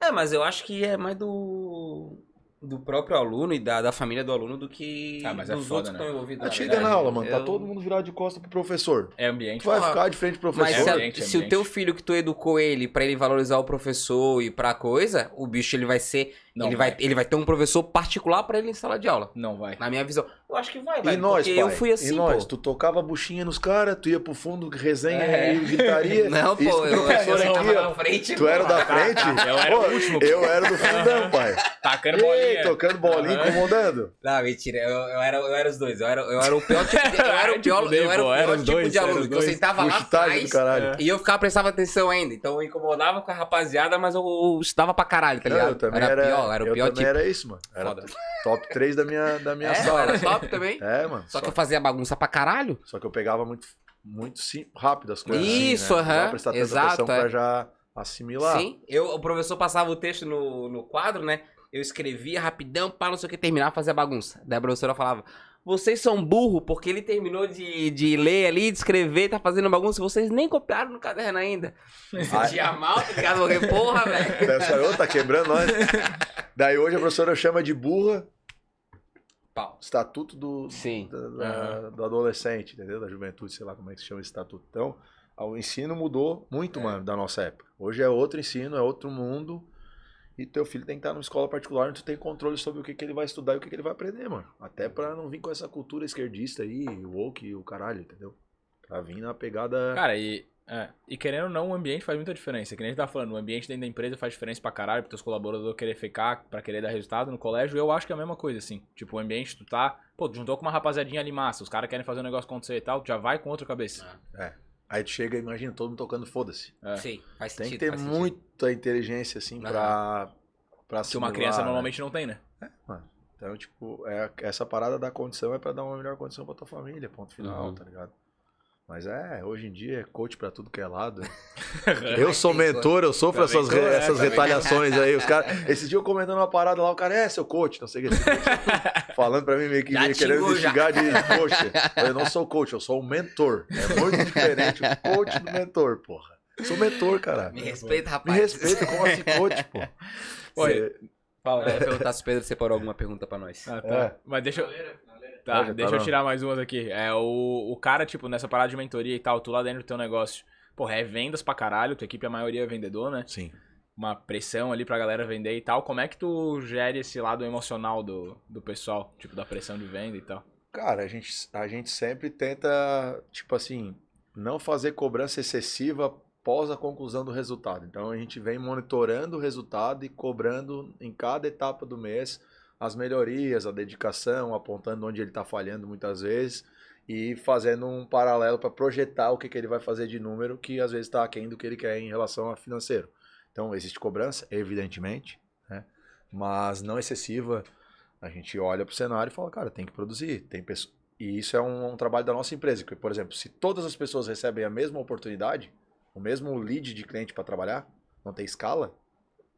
É, mas eu acho que é mais do do próprio aluno e da, da família do aluno do que Ah, mas é dos foda, outros né? que estão envolvidos. Na chega verdade. na aula, mano. Tá Eu- todo mundo virado de costa pro professor. É ambiente. Tu vai ficar de frente pro Mas se, professor. a- ambiente, se o teu filho que tu educou ele pra ele valorizar o professor e pra coisa, o bicho ele vai ser. Não ele, vai. vai. ele vai ter um professor particular pra ele em sala de aula. Não vai. Na minha visão. Eu acho que vai, E velho. nós, porque pai? eu fui assim, e nós? pô. Tu tocava a buchinha nos caras, tu ia pro fundo, resenha É. e gritaria. Não, pô, eu, eu, professor eu frente. Tu era pô. da frente? Eu era o Pô, último. Eu era do fundão, pai. Tacando Ei, bolinha. tocando bolinha, Aham. incomodando. Não, mentira, eu, eu, era, eu era os dois. Eu era, eu era o pior tipo de, eu era o pior, Tipo, eu era o pior era os tipo dois, de aluno. eu sentava lá atrás. É. e eu ficava prestava atenção ainda. Então eu incomodava com a rapaziada, mas eu, eu estudava pra caralho, tá ligado? eu também era, era, pior, era o eu pior também tipo. era isso, mano. Era Foda. top 3 da minha, da minha É, sala. era top também. É, mano. Só Só, que eu fazia bagunça pra caralho. só que eu pegava muito, muito sim, rápido as coisas. Isso, assim, né? Não aham, prestar tanta exato, atenção pra é. já assimilar. Sim, eu, o professor passava o texto no, no quadro, né? Eu escrevia rapidão, para não sei o que, terminar, fazia bagunça. Daí a professora falava, vocês são burro, porque ele terminou de, de ler ali, de escrever, tá fazendo bagunça, vocês nem copiaram no caderno ainda. Ai. Sentia mal, tá ligado? Porque, porra, velho. Caras, ô, tá quebrando nós. Daí hoje a professora chama de burra Pau. estatuto do, Sim. da- da- do adolescente, entendeu? Da juventude, sei lá como é que se chama esse estatuto. Então, o ensino mudou muito, É. mano, da nossa época. Hoje é outro ensino, é outro mundo. E teu filho tem que estar numa escola particular onde tu tem controle sobre o que, que ele vai estudar e o que, que ele vai aprender, mano. Até pra não vir com essa cultura esquerdista aí, o woke e o caralho, entendeu? Pra vir na pegada. Cara, e, é, e querendo ou não, o ambiente faz muita diferença. Que nem a gente tá falando, o ambiente dentro da empresa faz diferença pra caralho, pro teus colaboradores querer ficar, pra querer dar resultado no colégio. Eu acho que é a mesma coisa, assim. Tipo, o ambiente, tu tá. Pô, tu juntou com uma rapaziadinha ali massa, os caras querem fazer um negócio acontecer e tal, tu já vai com outra cabeça. Aí tu chega, imagina, todo mundo tocando foda-se. É. Sim, faz Tem sentido. que ter faz sentido. muita inteligência, assim, pra, pra Que uma criança né? normalmente não tem, né? Mano, Então, tipo, é, essa parada da condição é pra dar uma melhor condição pra tua família, ponto final, Uhum. tá ligado? Mas é, hoje em dia é coach pra tudo que é lado. Eu sou tem mentor, eu sofro Também essas, re- é, essas também. retaliações aí. Os cara, esse dia eu comentando uma parada lá, o cara, é, seu coach, não sei o que. esse coach, Falando pra mim meio que meio querendo me xingar de coach. Eu não sou coach, eu sou um mentor. É muito diferente o coach do mentor, porra. Eu sou mentor, cara. Me respeita, Me rapaz. respeita como assim coach, pô. Oi. Você- Fala, Eu ia perguntar se o Pedro separou alguma pergunta pra nós. Ah, tá. É. Mas deixa eu. Tá, já deixa tá eu tirar mais umas aqui. É, o, o cara, tipo, nessa parada de mentoria e tal, tu lá dentro do teu negócio. Porra, é vendas pra caralho, tua equipe a maioria é vendedor, né? Sim. Uma pressão ali pra galera vender e tal. Como é que tu gere esse lado emocional do, do pessoal? Tipo, da pressão de venda e tal. Cara, a gente, a gente sempre tenta, tipo assim, não fazer cobrança excessiva após a conclusão do resultado. Então a gente vem monitorando o resultado e cobrando em cada etapa do mês as melhorias, a dedicação, apontando onde ele está falhando muitas vezes e fazendo um paralelo para projetar o que, que ele vai fazer de número que às vezes está aquém do que ele quer em relação a financeiro. Então existe cobrança, evidentemente, né? mas não excessiva. A gente olha para o cenário e fala, cara, tem que produzir, tem. E isso é um, um trabalho da nossa empresa, que, por exemplo, se todas as pessoas recebem a mesma oportunidade, o mesmo lead de cliente para trabalhar, não tem escala,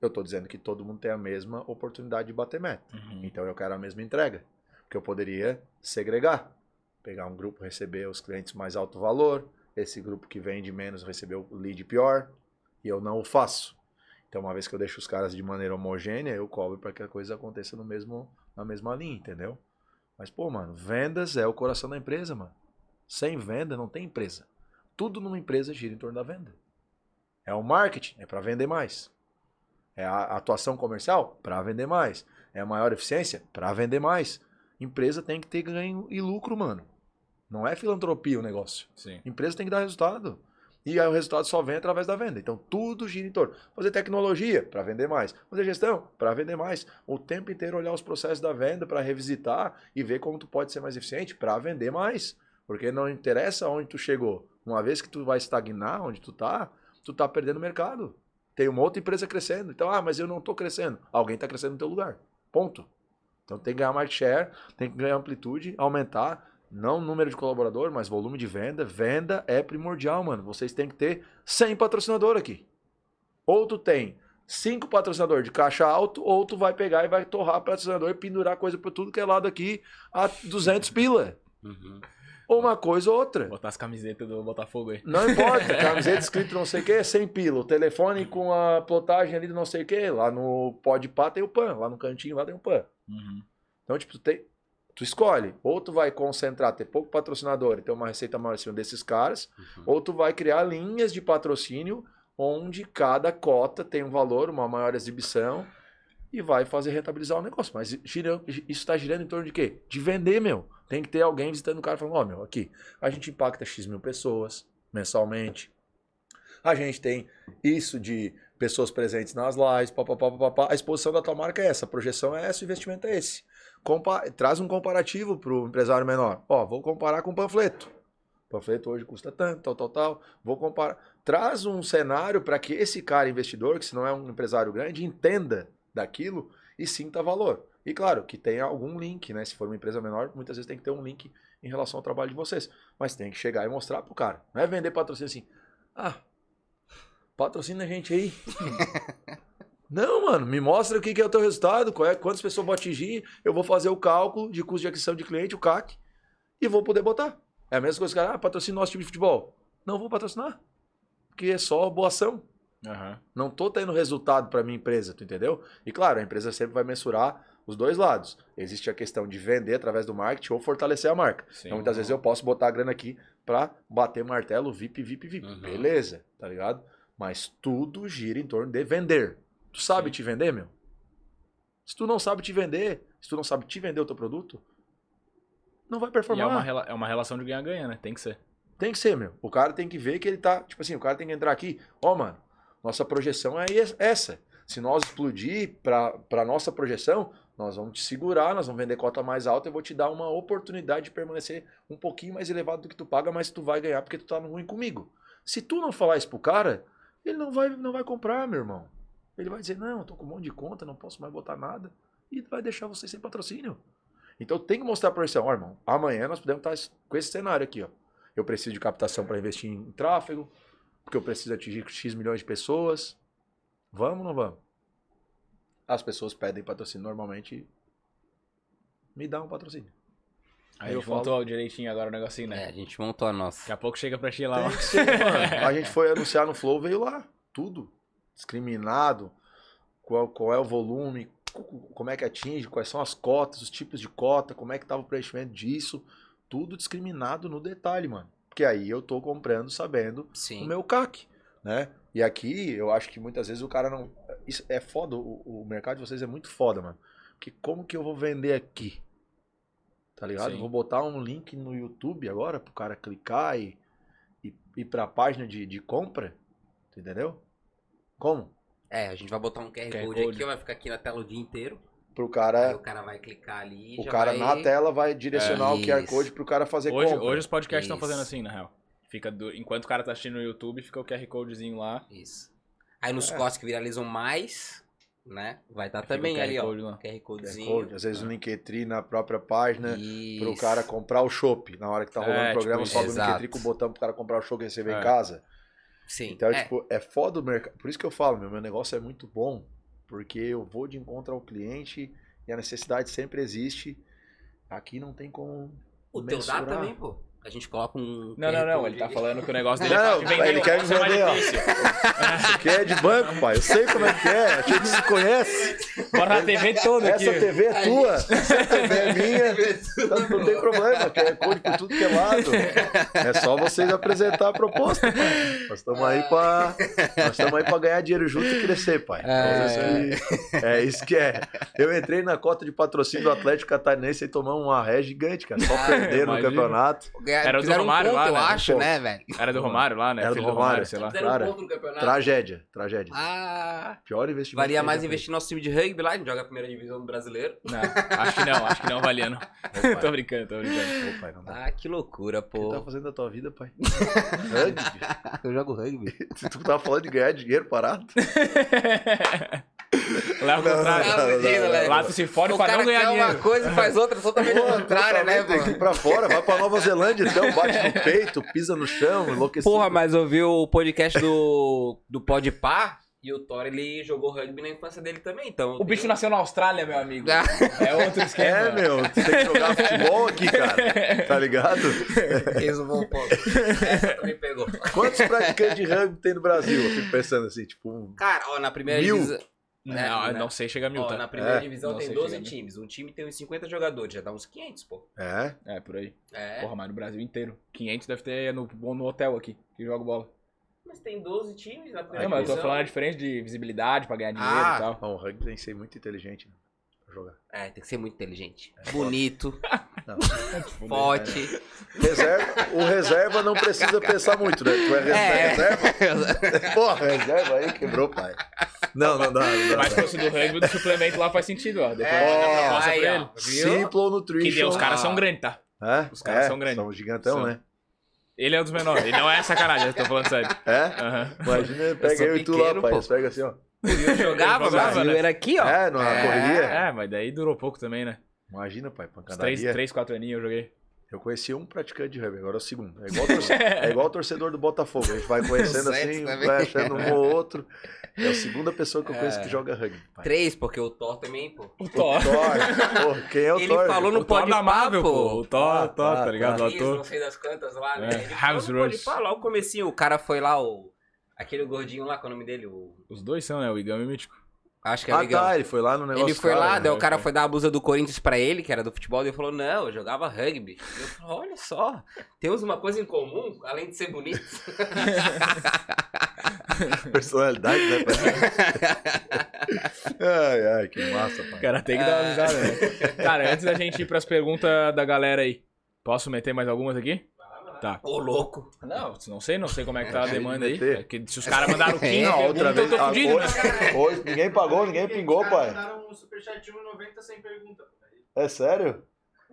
eu estou dizendo que todo mundo tem a mesma oportunidade de bater meta. Então eu quero a mesma entrega. Porque eu poderia segregar. Pegar um grupo, receber os clientes mais alto valor, esse grupo que vende menos receber o lead pior, e eu não o faço. Então, uma vez que eu deixo os caras de maneira homogênea, eu cobro para que a coisa aconteça no mesmo, na mesma linha, entendeu? Mas, pô, mano, vendas é o coração da empresa, mano. Sem venda não tem empresa. Tudo numa empresa gira em torno da venda. É o marketing, é para vender mais. É a atuação comercial, para vender mais. É a maior eficiência, para vender mais. Empresa tem que ter ganho e lucro, mano. Não é filantropia o negócio. Sim. Empresa tem que dar resultado. E aí o resultado só vem através da venda. Então tudo gira em torno. Fazer tecnologia para vender mais. Fazer gestão para vender mais. O tempo inteiro olhar os processos da venda para revisitar e ver como tu pode ser mais eficiente para vender mais. Porque não interessa onde tu chegou. Uma vez que tu vai estagnar onde tu tá, tu tá perdendo mercado. Tem uma outra empresa crescendo. Então, ah, mas eu não tô crescendo. Alguém tá crescendo no teu lugar. Ponto. Então tem que ganhar market share, tem que ganhar amplitude, aumentar não número de colaborador, mas volume de venda. Venda é primordial, mano. Vocês têm que ter 100 patrocinador aqui. Ou tu tem 5 patrocinador de caixa alto, ou tu vai pegar e vai torrar patrocinador e pendurar coisa por tudo que é lado aqui a 200 pila. Uhum. Ou uma coisa ou outra. Botar as camisetas do Botafogo aí. Não importa, camiseta escrito não sei o que, 100 pila. O telefone com a plotagem ali do não sei o que. Lá no Pode Pá tem o PAN. Lá no cantinho lá tem o PAN. Uhum. Então, tipo, tu, tem, tu escolhe. Ou tu vai concentrar, ter pouco patrocinador e ter uma receita maior em cima desses caras, Uhum. ou tu vai criar linhas de patrocínio onde cada cota tem um valor, uma maior exibição e vai fazer rentabilizar o negócio. Mas isso está girando em torno de quê? De vender, meu. Tem que ter alguém visitando o cara falando, ó, meu, aqui, a gente impacta X mil pessoas mensalmente. A gente tem isso de pessoas presentes nas lives, papapá, papapá. A exposição da tua marca é essa, a projeção é essa, o investimento é esse. Compa- traz um comparativo para o empresário menor. Ó, vou comparar com o panfleto. O panfleto hoje custa tanto, tal, tal, tal. Vou comparar. Traz um cenário para que esse cara investidor, que se não é um empresário grande, entenda daquilo e sinta valor. E claro, que tenha algum link, né? Se for uma empresa menor, muitas vezes tem que ter um link em relação ao trabalho de vocês. Mas tem que chegar e mostrar pro cara. Não é vender patrocínio assim. Ah, patrocina a gente aí. Não, mano, me mostra o que que é o teu resultado, qual é, quantas pessoas vão atingir, eu vou fazer o cálculo de custo de aquisição de cliente, o CAC, e vou poder botar. É a mesma coisa que, ah, patrocina nosso time de futebol. Não vou patrocinar, porque é só boa ação. Aham. Não tô tendo resultado para minha empresa, tu entendeu? E claro, a empresa sempre vai mensurar os dois lados. Existe a questão de vender através do marketing ou fortalecer a marca. Sim. Então muitas vezes eu posso botar a grana aqui para bater martelo VIP, VIP, VIP. Uhum. Beleza, tá ligado? Mas tudo gira em torno de vender. Tu sabe Sim. te vender, meu? Se tu não sabe te vender, se tu não sabe te vender o teu produto, não vai E é performar. uma, é uma relação de ganha-ganha, né? Tem que ser. Tem que ser, meu. O cara tem que ver que ele tá. Tipo assim, o cara tem que entrar aqui. Ó, mano, nossa projeção é es- essa. Se nós explodir pra nossa projeção, nós vamos te segurar, nós vamos vender cota mais alta. Eu vou te dar uma oportunidade de permanecer um pouquinho mais elevado do que tu paga, mas tu vai ganhar porque tu tá no ruim comigo. Se tu não falar isso pro cara, ele não vai, não vai comprar, meu irmão. Ele vai dizer: Não, eu tô com um monte de conta, não posso mais botar nada. e vai deixar vocês sem patrocínio. Então tem que mostrar pra eles, ó, irmão, amanhã nós podemos estar com esse cenário aqui, ó. Eu preciso de captação para investir em tráfego, porque eu preciso atingir X milhões de pessoas. Vamos ou não vamos? As pessoas pedem patrocínio normalmente. Me dá um patrocínio. Aí eu eu falo- montou direitinho agora o negocinho, É, né? a gente montou a nossa. Daqui a pouco chega pra ti lá. Tem que ser, mano. A gente foi anunciar no Flow, veio lá. Tudo. Discriminado. Qual, qual é o volume, co- como é que atinge, quais são as cotas, os tipos de cota, como é que tava o preenchimento disso. Tudo discriminado no detalhe, mano. Porque aí eu tô comprando sabendo Sim. o meu CAC, né? E aqui eu acho que muitas vezes o cara não. Isso é foda, o, o mercado de vocês é muito foda, mano. Porque como que eu vou vender aqui? Tá ligado? Sim. Vou botar um link no YouTube agora pro cara clicar e, e ir pra página de, de compra. Entendeu? Como? É, a gente vai botar um QR, QR Code, Code. aqui, vai ficar aqui na tela o dia inteiro. Pro Aí cara. o cara vai clicar ali e É. O já cara vai... na tela vai direcionar o QR. Code pro cara fazer Hoje, compra. hoje os podcasts estão fazendo assim, na real. Fica do- Enquanto o cara tá assistindo no YouTube, fica o QR Codezinho lá. Isso. Aí nos É. cortes que viralizam mais, né? Vai estar o também QR ali, ó. Code lá. QR QR Codezinho. Code, às vezes o Linktree na própria página. Isso. Pro cara comprar o chopp. Na hora que tá rolando É, o programa, tipo sobe o Linktree com o botão pro cara comprar o chopp e receber É. em casa. Sim. Então, é. tipo, é foda o mercado. Por isso que eu falo, meu, meu negócio é muito bom. Porque eu vou de encontro ao cliente e a necessidade sempre existe. Aqui não tem como. o teu dá mensurar. também, pô. A gente coloca um. Não, não, não. Ele tá falando que o negócio dele Não, é fácil de vender. ele quer me é vender, ó. Isso aqui é de banco, pai. Eu sei como é que é. A gente se conhece. Bora na TV toda aqui. Essa TV é tua. Essa TV é minha. Então, não tem problema. Quer code por tudo que é lado. É só vocês apresentar a proposta, pai. Nós estamos aí pra. Nós estamos aí pra ganhar dinheiro junto e crescer, pai. É. Então, É isso que é. Eu entrei na cota de patrocínio do Atlético Catarinense e tomamos uma ré gigante, cara. Só perderam no campeonato. Ganharam- Era do Romário um ponto, lá, eu né? Um acho, né, velho? Era do Romário lá, né? Era do Filho Romário. sei lá. Cara, um ponto no campeonato. Tragédia, tragédia. Ah, Pior investimento. valia que eu mais investir no nosso time de rugby lá, a gente joga a primeira divisão do brasileiro. Não, acho que não, acho que não valia, não. Ô, tô brincando, tô brincando. Ô, pai. Ah, que loucura, O que pô. tu tá fazendo da tua vida, pai? Rugby? Eu jogo rugby. tu tava falando de ganhar dinheiro parado? Lá é o contrário. não, não, não, não. Lá tu se fode o pra cara não ganhar dinheiro. uma coisa e faz outra totalmente contrária, né, ir pô? pra fora, vai pra Nova Zelândia então, bate no peito, pisa no chão, enlouquecido. Porra, mas eu vi o podcast do, do Podpah e o Thor, ele jogou rugby na infância dele também, então... O bicho nasceu na Austrália, meu amigo. Ah, É outro esquema. É, meu, tu tem que jogar futebol aqui, cara. Tá ligado? Um bom ponto. Essa também pegou. Quantos praticantes de rugby tem no Brasil? Eu fico pensando assim, tipo, um... Cara, ó, na primeira Mil? Divisão... Não, né? não sei chegar a mil, Ó, tá? na primeira É, divisão tem sei 12 chegar a mil. times. Um time tem uns 50 jogadores, já dá uns 500, pô. É? É, por aí. É. Porra, mas no Brasil inteiro. 500 deve ter no, no hotel aqui, que joga bola. Mas tem 12 times na primeira Não, mas eu tô divisão. falando a diferença de visibilidade pra ganhar dinheiro Ah. e tal. Bom, o rugby tem que ser muito inteligente né, jogar. É, tem que ser muito inteligente. Bonito, Não. forte. Reserva, o reserva não precisa pensar muito, né? Tu é É. reserva? Porra, reserva aí quebrou, pai. Não, não dá. Não dá Mas se fosse do rugby, do suplemento lá faz sentido, ó. Depois É, manda a proposta aí, pra ele. Viu? Simple Nutrition. Que os caras Ah. são grandes, tá? É? Os caras É, são grandes. São gigantão, São. né? Ele é um dos menores. Ele não é sacanagem, eu tô falando sério. É? Aham. Imagina, pega sou eu e tu lá, pai. pegam assim, ó. Eu jogava, Ele jogava, mas né? eu era aqui, ó. É, numa É. correria. É, mas daí durou pouco também, né? Imagina, pai, Uns pancadaria. 3, 3 4 aninhos eu joguei. Eu conheci um praticante de rugby, agora é o segundo. É igual, torce- é igual o torcedor do Botafogo. A gente vai conhecendo assim, também. vai achando um ou outro. É a segunda pessoa que eu conheço É. que joga rugby. Pai. Três, porque o Thor também, pô. O O Thor. Thor. Pô, quem é o Ele Thor? falou no Thor Pode da Marvel, pô. O Thor, Ah, Thor, tá, tá ligado? O Isso, não sei das cantas lá, né? É, Ele falou no lá o comecinho, o cara foi lá, o... Aquele gordinho lá, qual é o nome dele? O... Os dois são, né? O Igami e o Mítico. Acho que é Ah, legal. tá, ele foi lá no negócio. Ele foi cara, lá, né? daí o cara foi. dar a blusa do Corinthians pra ele, que era do futebol, e ele falou, não, eu jogava rugby. Eu falei, olha só, temos uma coisa em comum, além de ser bonito. Personalidade, né, ai, ai, que massa, pai. O cara tem que dar uma risada, né? Cara, antes da gente ir pras perguntas da galera aí, posso meter mais algumas aqui? Tá. Ô, louco. Não, não sei, não sei como é que tá a de demanda aí. meter. É que se os caras mandaram 15 É, Não, outra vez. eu tô ah, fudido, né? hoje, hoje ninguém pagou, ninguém pingou, pai. mandaram um superchat de 1,90 sem pergunta. É sério?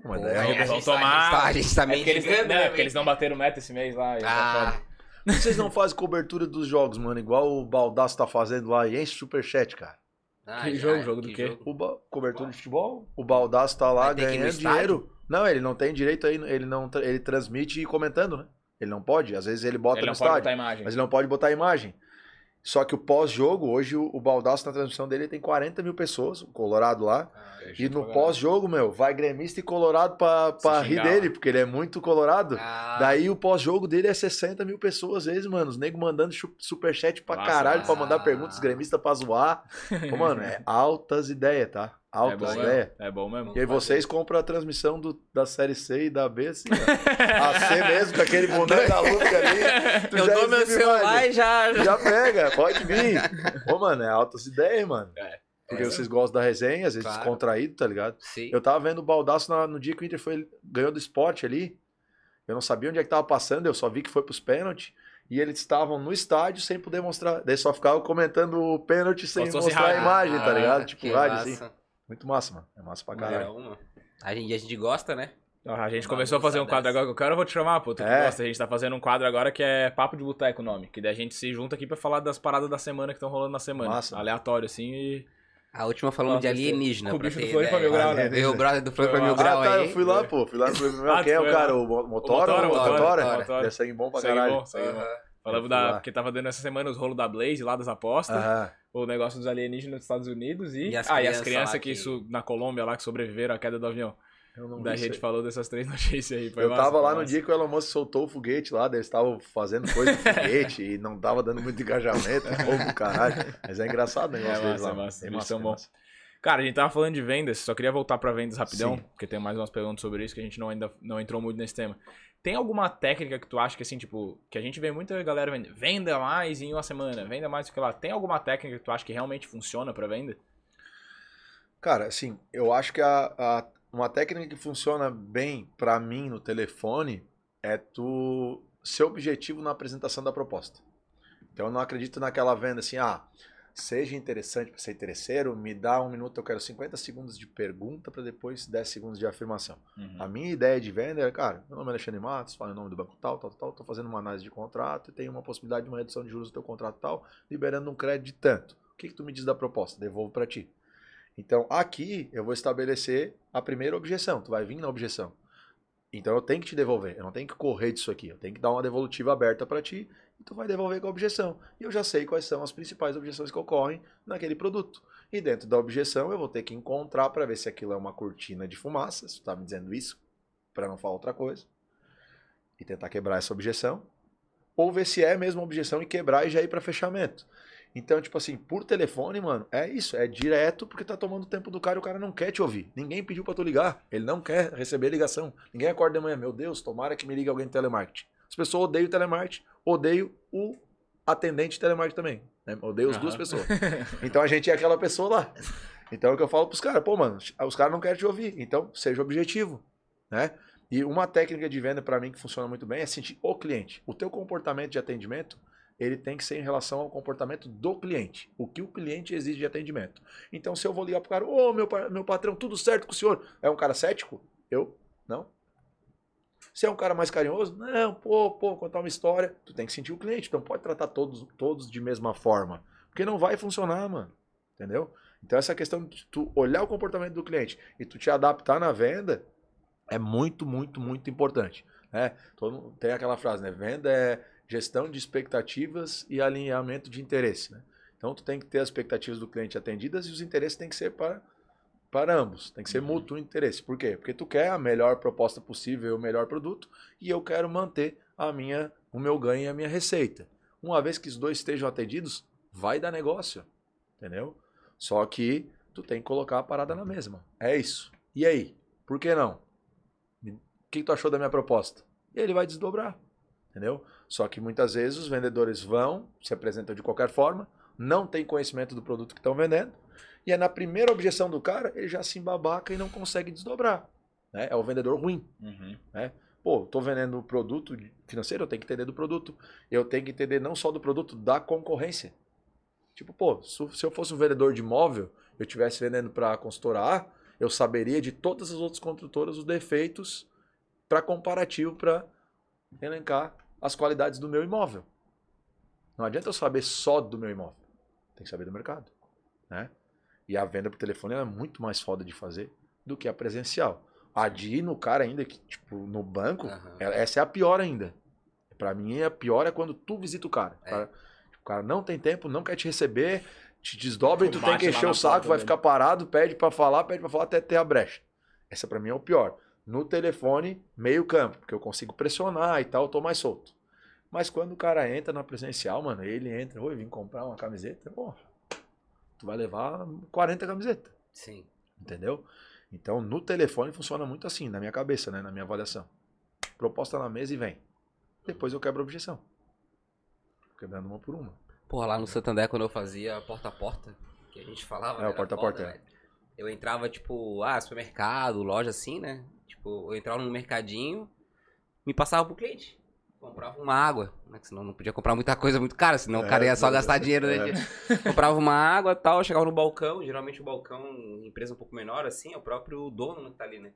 Mas daí Aí é- eles a gente tomar- A gente tá, a gente tá É meio porque eles, né, é porque eles não bateram meta esse mês lá. Ah. Vocês não fazem cobertura dos jogos, mano, igual o Baldaço tá fazendo lá e enche superchat, cara. Ah, Que jogo? Jogo do que quê? jogo? O ba- cobertura de futebol, o Baldaço tá lá ganhando estádio? dinheiro. Não, ele não tem direito aí, ele não ele transmite comentando, né? Ele não pode, às vezes ele bota Ele no estádio, botar imagem. mas ele não pode botar imagem. Só que o pós-jogo, hoje o, o Baldaço na transmissão dele tem 40 mil pessoas, o Colorado lá. E no pós-jogo, meu, vai gremista e colorado pra, pra Se rir xingar, dele, porque ele é muito colorado. Ah, Daí o pós-jogo dele é 60 mil pessoas, às vezes, mano. Os negros mandando superchat pra Massa, caralho massa. pra mandar perguntas, gremistas pra zoar. Ô, mano, é altas ideias, tá? É bom Altas mesmo. ideias. É bom mesmo. E aí vocês compram a transmissão do- da série C e da B, assim. A C mesmo, com aquele boneco da Luca ali. tu eu já dou meu celular e já. Já pega, pode vir. Ô, mano, é altas ideias, mano. É. Porque É. vocês gostam da resenha, às vezes Claro. descontraído, tá ligado? Sim. Eu tava vendo o Baldaço na- no dia que o Inter foi, ganhou do esporte ali. Eu não sabia onde é que tava passando, eu só vi que foi pros pênaltis. E eles estavam no estádio sem poder mostrar. Daí só ficavam comentando o pênalti sem mostrar a imagem, tá Ah, ligado? Tipo, rádio, assim. Muito massa, mano. É massa pra caralho. Mano. A gente, a gente gosta, né? Ah, A gente Uma começou a fazer um quadro dessa. agora que eu quero, eu vou te chamar, pô. Tu É. gosta. A gente tá fazendo um quadro agora que é Papo de Boteco o nome. Que daí a gente se junta aqui pra falar das paradas da semana que estão rolando na semana. Massa. Aleatório, assim, e. A última falamos de alienígena. com o pra bicho do Floripa. Mil Grau, né? O brother do Floripa Foi Mil. Grau ah, tá, aí. eu fui lá, pô. Fui lá no Flamengo. Ah, Quem é o cara? O Mo- Motora? Motora, O Motora. Deve ser bom pra caralho. bom. Falamos da. Porque tava dando essa semana os rolos da Blaze lá das apostas. Aham. O negócio dos alienígenas dos Estados Unidos e. E as ah, e as crianças que, que- isso na Colômbia lá que sobreviveram à queda do avião. Eu não Da gente falou dessas três notícias aí. Foi Eu massa, tava lá no massa. dia que o Elon Musk soltou o foguete lá, daí eles estavam fazendo coisa do foguete e não tava dando muito engajamento, do caralho. Mas é engraçado o negócio É deles massa, lá. é massa, eles são bons. massa. Cara, a gente tava falando de vendas, só queria voltar pra vendas rapidão, Sim. porque tem mais umas perguntas sobre isso que a gente não ainda não entrou muito nesse tema. Tem alguma técnica que tu acha que assim, tipo, que a gente vê muita galera vender, venda mais em uma semana, venda mais do que lá. Tem alguma técnica que tu acha que realmente funciona pra venda? Cara, assim, eu acho que a, a- uma técnica que funciona bem pra mim no telefone é tu ser objetivo na apresentação da proposta. Então eu não acredito naquela venda assim, ah, seja interessante para ser interesseiro, me dá um minuto, eu quero 50 segundos de pergunta para depois 10 segundos de afirmação. A minha ideia de venda é, cara, meu nome é Alexandre Matos, falo em nome do banco tal, tal, tal, tô fazendo uma análise de contrato e tem uma possibilidade de uma redução de juros do teu contrato tal, liberando um crédito de tanto. O que, que tu me diz da proposta? Devolvo para ti. Então, aqui eu vou estabelecer a primeira objeção. Tu vai vir na objeção. Então, eu tenho que te devolver. Eu não tenho que correr disso aqui. Eu tenho que dar uma devolutiva aberta para ti tu vai devolver com a objeção. E eu já sei quais são as principais objeções que ocorrem naquele produto. E dentro da objeção, eu vou ter que encontrar para ver se aquilo é uma cortina de fumaça. Se tu tá me dizendo isso, para não falar outra coisa. E tentar quebrar essa objeção. Ou ver se é mesmo objeção e quebrar e já ir para fechamento. Então, tipo assim, por telefone, mano, é isso, é direto porque tá tomando tempo do cara e o cara não quer te ouvir. Ninguém pediu pra tu ligar, ele não quer receber ligação. Ninguém acorda de manhã, meu Deus, tomara que me ligue alguém de telemarketing. As pessoas odeiam o telemarketing, odeiam o atendente de telemarketing também. Né? Odeiam as duas Aham. pessoas. Então a gente é aquela pessoa lá. Então é o que eu falo pros caras, pô, mano, os caras não querem te ouvir, então seja objetivo, né? E uma técnica de venda pra mim que funciona muito bem é sentir o cliente. O teu comportamento de atendimento ele tem que ser em relação ao comportamento do cliente. O que o cliente exige de atendimento. Então, se eu vou ligar pro cara, ô meu, pa- meu patrão, tudo certo com o senhor? É um cara cético? Eu? Não. Se é um cara mais carinhoso? Não, pô, pô, contar uma história. Tu tem que sentir o cliente. Então, pode tratar todos, todos de mesma forma. Porque não vai funcionar, mano. Entendeu? Então, essa questão de tu olhar o comportamento do cliente e tu te adaptar na venda é muito, muito, muito importante. Né? Todo tem aquela frase, né? Venda é gestão de expectativas e alinhamento de interesse. Né? Então, tu tem que ter as expectativas do cliente atendidas e os interesses têm que ser para, para ambos. Tem que ser Uhum. mútuo interesse. Por quê? Porque tu quer a melhor proposta possível, o melhor produto, e eu quero manter a minha, o meu ganho e a minha receita. Uma vez que os dois estejam atendidos, vai dar negócio. Entendeu? Só que tu tem que colocar a parada na mesma. É isso. E aí? Por que não? O que tu achou da minha proposta? E ele vai desdobrar. Entendeu? Só que muitas vezes os vendedores vão, se apresentam de qualquer forma, não tem conhecimento do produto que estão vendendo, e é na primeira objeção do cara, ele já se embabaca e não consegue desdobrar. né? É o vendedor ruim. Uhum. Pô, tô vendendo produto financeiro, eu tenho que entender do produto. Eu tenho que entender não só do produto, da concorrência. Tipo, pô, se se eu fosse um vendedor de imóvel, eu estivesse vendendo para a consultora A, eu saberia de todas as outras construtoras os defeitos para comparativo para elencar as qualidades do meu imóvel. Não adianta eu saber só do meu imóvel. Tem que saber do mercado, né? E a venda por telefone é muito mais foda de fazer do que a presencial. A de ir no cara ainda, que, tipo, no banco, ela- essa é a pior ainda. Pra mim, a pior é quando tu visita o cara. O É. cara, o cara não tem tempo, não quer te receber, te desdobra e tu tem que encher o saco, vai ficar parado, pede pra falar, pede pra falar até ter a brecha. Essa pra mim é o pior. No telefone, meio campo, porque eu consigo pressionar e tal, eu tô mais solto. Mas quando o cara entra na presencial, mano, ele entra, oi, vim comprar uma camiseta, porra, tu vai levar 40 camisetas, Sim. entendeu? Então, no telefone funciona muito assim, na minha cabeça, né, na minha avaliação. Proposta na mesa e vem. Depois eu quebro a objeção. Quebrando uma por uma. Porra, lá no Santander, quando eu fazia porta a porta, que a gente falava. É, né, o era porta a foda, porta, é. velho. Eu entrava, tipo, ah, supermercado, loja assim, né? Tipo, eu entrava no mercadinho, me passava pro cliente. Comprava uma água, né? que senão não podia comprar muita coisa muito cara, senão o É, cara ia só é, gastar dinheiro. Né? é. Comprava uma água e tal, chegava no balcão, geralmente o balcão, empresa um pouco menor, assim, é o próprio dono que tá ali, né?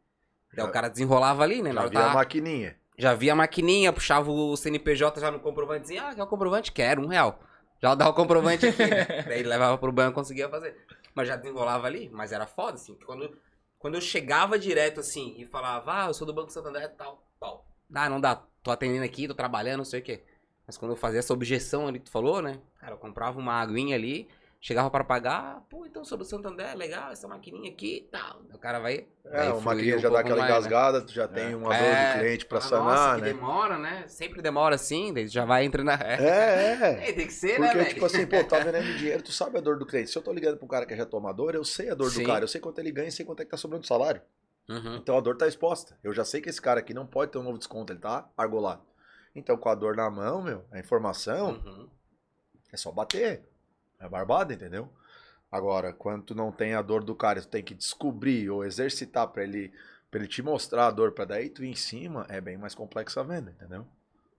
Daí Já- o cara desenrolava ali, né? Já Na hora vi a tava- maquininha. já via a maquininha, puxava o CNPJ já no comprovantezinho. Ah, quer o comprovante? Quero, um real. Já dá o comprovante aqui. né? Daí ele levava pro banco, conseguia fazer. Mas já desenrolava ali, mas era foda, assim. Quando, quando eu chegava direto, assim, e falava, ah, eu sou do Banco Santander, tal, tal. Ah, não dá, tô atendendo aqui, tô trabalhando, não sei o quê. Mas quando eu fazia essa objeção ali que tu falou, né? Cara, eu comprava uma aguinha ali, chegava pra pagar, pô, então sou do Santander, legal, essa maquininha aqui e tal. O cara vai... É, a maquininha um já dá aquela mais, né? engasgada, tu já tem uma dor É, do cliente pra Ah, sanar, nossa, que né? demora, né? Sempre demora assim, daí já vai entrando na... É, é. É, tem que ser, né, Porque, velho? tipo assim, pô, tá vendendo dinheiro, tu sabe a dor do cliente. Se eu tô ligando um cara que é já tomador, eu sei a dor Sim. do cara, eu sei quanto ele ganha e sei quanto é que tá sobrando de salário. Uhum. Então a dor tá exposta. Eu já sei que esse cara aqui não pode ter um novo desconto, ele tá argolado. Então, com a dor na mão, meu, a informação, Uhum. é só bater. É barbada, entendeu? Agora, quando tu não tem a dor do cara, tu tem que descobrir ou exercitar pra ele, pra ele te mostrar a dor, pra daí tu ir em cima, é bem mais complexa a venda, entendeu?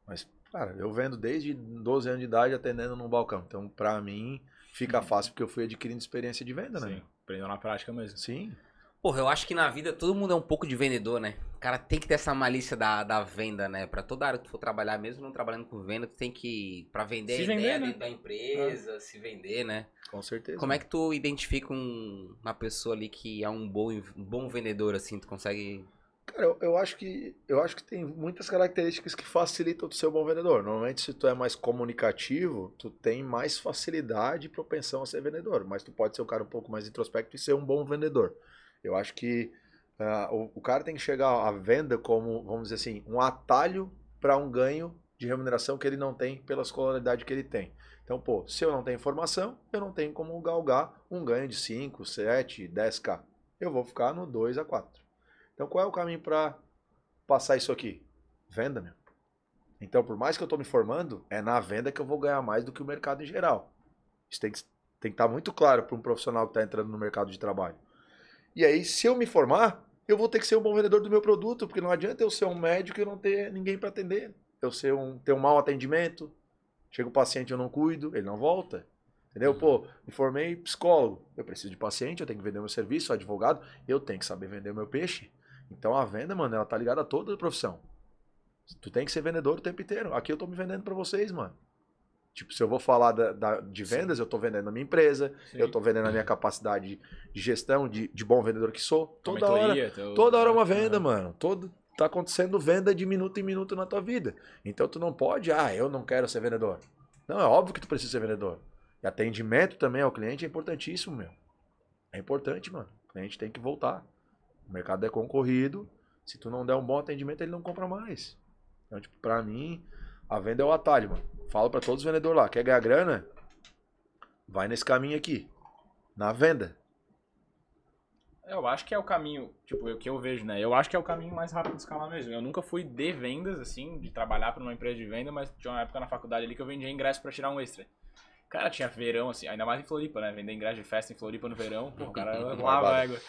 Mas, cara, eu vendo desde 12 anos de idade atendendo num balcão. Então, pra mim, fica fácil porque eu fui adquirindo experiência de venda, né? Sim, aprendeu na prática mesmo. Sim. Porra, eu acho que na vida todo mundo é um pouco de vendedor, né? O cara tem que ter essa malícia da, da venda, né? Pra toda área que tu for trabalhar, mesmo não trabalhando com venda, tu tem que. Pra vender Se a vender, ideia né? dentro da empresa, se vender, né? Com certeza. Como é que tu identifica um- uma pessoa ali que é um bom, um bom vendedor, assim? Tu consegue. Cara, eu, eu acho que eu acho que tem muitas características que facilitam tu ser um bom vendedor. Normalmente, se tu é mais comunicativo, tu tem mais facilidade e propensão a ser vendedor. Mas tu pode ser um cara um pouco mais introspecto e ser um bom vendedor. Eu acho que ah, o, o cara tem que chegar à venda como, vamos dizer assim, um atalho para um ganho de remuneração que ele não tem pela escolaridade que ele tem. Então, pô, se eu não tenho informação, eu não tenho como galgar um ganho de 5, 7, 10k. Eu vou ficar no 2 a 4. Então, qual é o caminho para passar isso aqui? Venda, meu. Então, por mais que eu estou me formando, é na venda que eu vou ganhar mais do que o mercado em geral. Isso tem que, tem que estar muito claro para um profissional que está entrando no mercado de trabalho. E aí, se eu me formar, eu vou ter que ser um bom vendedor do meu produto, porque não adianta eu ser um médico e não ter ninguém para atender. Eu ser um, ter um mau atendimento, chega o paciente eu não cuido, ele não volta. Entendeu? Uhum. Pô, me formei psicólogo. Eu preciso de paciente, eu tenho que vender meu serviço, advogado, eu tenho que saber vender o meu peixe. Então a venda, mano, ela tá ligada a toda a profissão. Tu tem que ser vendedor o tempo inteiro. Aqui eu tô me vendendo pra vocês, mano. Tipo, se eu vou falar da, da- de vendas, eu tô vendendo a minha empresa, Sim. eu tô vendendo a minha capacidade de gestão, de, de bom vendedor que sou. Toda hora. teu- Toda hora é uma venda, Aham. mano. Todo, tá acontecendo venda de minuto em minuto na tua vida. Então tu não pode, ah, eu não quero ser vendedor. Não, é óbvio que tu precisa ser vendedor. E atendimento também ao cliente é importantíssimo, meu. É importante, mano. O cliente tem que voltar. O mercado é concorrido. Se tu não der um bom atendimento, ele não compra mais. Então, tipo, pra mim, a venda é o atalho, mano. Falo pra todos os vendedores lá, quer ganhar grana? Vai nesse caminho aqui. Na venda. Eu acho que é o caminho, tipo, o que eu vejo, né? Eu acho que é o caminho mais rápido de escalar mesmo. Eu nunca fui de vendas, assim, de trabalhar para uma empresa de venda, mas tinha uma época na faculdade ali que eu vendia ingresso para tirar um extra. Cara, tinha verão, assim, ainda mais em Floripa, né? Vender ingresso de festa em Floripa no verão, pô, o cara lava a égua.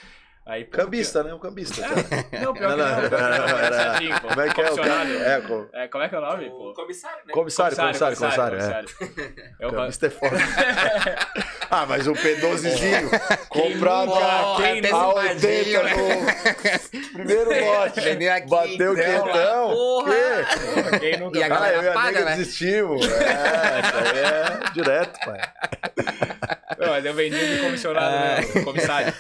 Aí, pô, Cambista, né? Um cambista. que- Não, pior Não, não, não. pô. Como é que é o Comissionário. cara? É, co- É, como é que é o nome, pô? O comissário, né? comissário, comissário, comissário. é. Eu Cambista é foda. ah, mas um P12zinho comprado a antecipadinho, 80 no primeiro lote. Vendeu aqui, Bateu então, quentão. porra. Quê? Quem nunca E a Ah, galera eu paga, né? desistimos. É, isso aí é direto, pai. Não, mas eu vendia de comissionado, né? Comissário.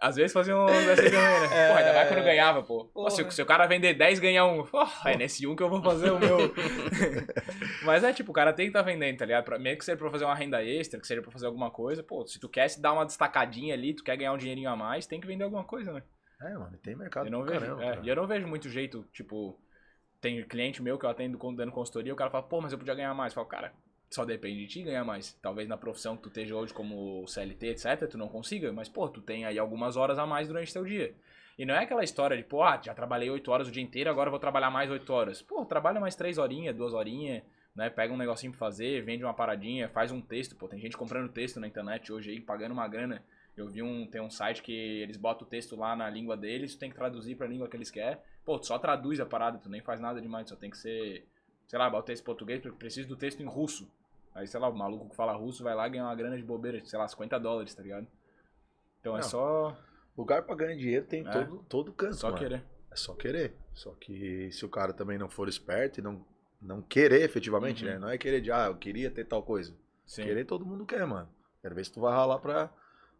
Às vezes fazia um dessa também, né? Porra, ainda mais quando ganhava, pô. Pô, se, se o cara vender 10 ganhar um. Porra, é nesse um que eu vou fazer o meu. Mas é tipo, o cara tem que estar tá vendendo, tá ligado? Pra, mesmo que seja pra fazer uma renda extra, que seja pra fazer alguma coisa, pô, se tu quer se dar uma destacadinha ali, tu quer ganhar um dinheirinho a mais, tem que vender alguma coisa, né? É, mano, tem mercado eu não vejo, caramba, é. E eu não vejo muito jeito, tipo, tem cliente meu que eu atendo dando consultoria, o cara fala, pô, mas eu podia ganhar mais. Eu falo, cara, só depende de ti ganhar mais. Talvez na profissão que tu esteja hoje como CLT, etc, tu não consiga, mas, pô, tu tem aí algumas horas a mais durante teu dia. E não é aquela história de, pô, ah, já trabalhei 8 horas o dia inteiro, agora vou trabalhar mais 8 horas. Pô, trabalha mais 3 horinhas, 2 horinhas, né? Pega um negocinho pra fazer, vende uma paradinha, faz um texto. Pô, tem gente comprando texto na internet hoje aí, pagando uma grana. Eu vi um, tem um site que eles botam o texto lá na língua deles, tu tem que traduzir pra língua que eles querem. Pô, tu só traduz a parada, tu nem faz nada demais, só tem que ser, sei lá, bota em português, porque preciso do texto em russo. Aí, sei lá, o maluco que fala russo vai lá ganhar uma grana de bobeira, sei lá, 50 dólares, tá ligado? Então é Não. só, Lugar pra ganhar dinheiro tem É. todo, todo canto, só mano. querer. É só querer. Só que se o cara também não for esperto e não, não querer efetivamente, Uhum. né? Não é querer de, ah, eu queria ter tal coisa. Sim. Querer todo mundo quer, mano. Quero ver se tu vai ralar pra,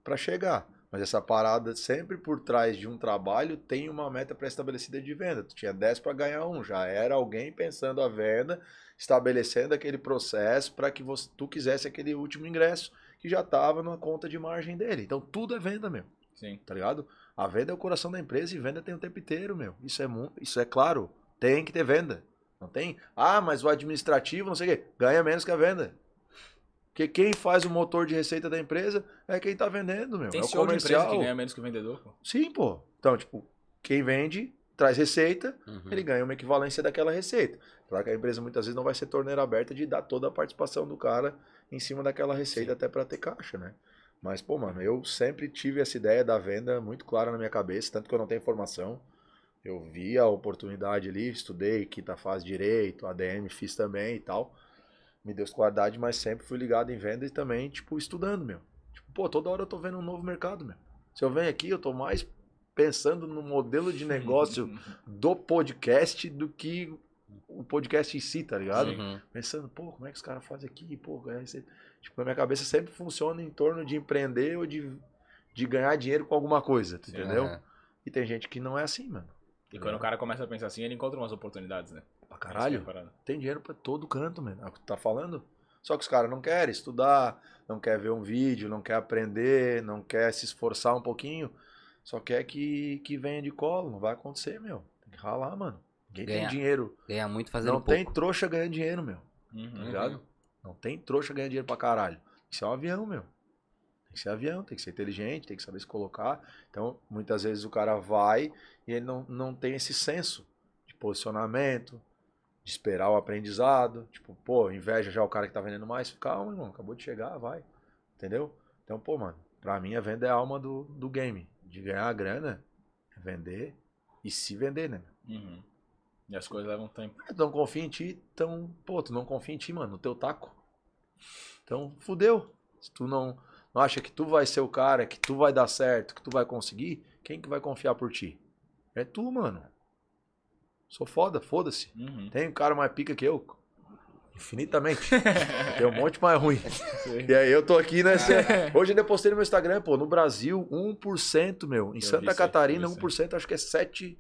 pra chegar. Mas essa parada, sempre por trás de um trabalho, tem uma meta pré-estabelecida de venda. Tu tinha 10 para ganhar um. Já era alguém pensando a venda, estabelecendo aquele processo para que você, tu quisesse aquele último ingresso que já tava na conta de margem dele. Então tudo é venda, meu. Sim. Tá ligado? A venda é o coração da empresa e venda tem o tempo inteiro, meu. Isso é, isso é claro. Tem que ter venda. Não tem? Ah, mas o administrativo, não sei o quê, ganha menos que a venda. Porque quem faz o motor de receita da empresa é quem tá vendendo, meu. Tem é o de comercial. que ganha menos que o vendedor, pô. Sim, pô. Então, tipo, quem vende traz receita, Uhum. ele ganha uma equivalência daquela receita. Claro que a empresa muitas vezes não vai ser torneira aberta de dar toda a participação do cara em cima daquela receita até para ter caixa, né? Mas, pô, mano, eu sempre tive essa ideia da venda muito clara na minha cabeça, tanto que eu não tenho formação. Eu vi a oportunidade ali, estudei quinta fase direito, ADM fiz também e tal. Me deu escolaridade, mas sempre fui ligado em venda e também, tipo, estudando, meu. Tipo, pô, toda hora eu tô vendo um novo mercado, meu. Se eu venho aqui, eu tô mais pensando no modelo de negócio do podcast do que o podcast em si, tá ligado? Uhum. Pensando, pô, como é que os caras fazem aqui? Pô, é esse- tipo, na minha cabeça sempre funciona em torno de empreender ou de, de ganhar dinheiro com alguma coisa, entendeu? E tem gente que não é assim, mano. E quando o cara começa a pensar assim, ele encontra umas oportunidades, né? Pra caralho, parada. tem dinheiro pra todo canto, mano. É o que tu tá falando? Só que os caras não querem estudar, não quer ver um vídeo, não quer aprender, não quer se esforçar um pouquinho. Só quer que, que venha de colo. Não vai acontecer, meu. Tem que ralar, mano. Ninguém Ganhar. tem dinheiro. Ganha muito fazendo Não pouco. tem trouxa ganhando dinheiro, meu. Tá Uhum. ligado? Não tem trouxa ganhando dinheiro pra caralho. Tem que ser um avião, meu. Tem que ser avião, tem que ser inteligente, tem que saber se colocar. Então, muitas vezes o cara vai e ele não, não tem esse senso de posicionamento, de esperar o aprendizado. Tipo, pô, inveja já o cara que tá vendendo mais. Calma, irmão, acabou de chegar, vai. Entendeu? Então, pô, mano, pra mim a venda é a alma do, do game. De ganhar a grana, é vender e se vender, né? Uhum. E as coisas levam tempo. Tu não confia em ti, então, pô, tu não confia em ti, mano, no teu taco. Então, fudeu. Se tu não, não acha que tu vai ser o cara, que tu vai dar certo, que tu vai conseguir, quem que vai confiar por ti? É tu, mano. Sou foda, foda-se. Uhum. Tem um cara mais pica que eu. Infinitamente. Tem um monte mais ruim. Sim. E aí eu tô aqui nessa. Hoje eu ainda postei no meu Instagram, pô, no Brasil, 1%, meu. Em vi Santa Catarina, eu vi isso 1%, acho que é 7.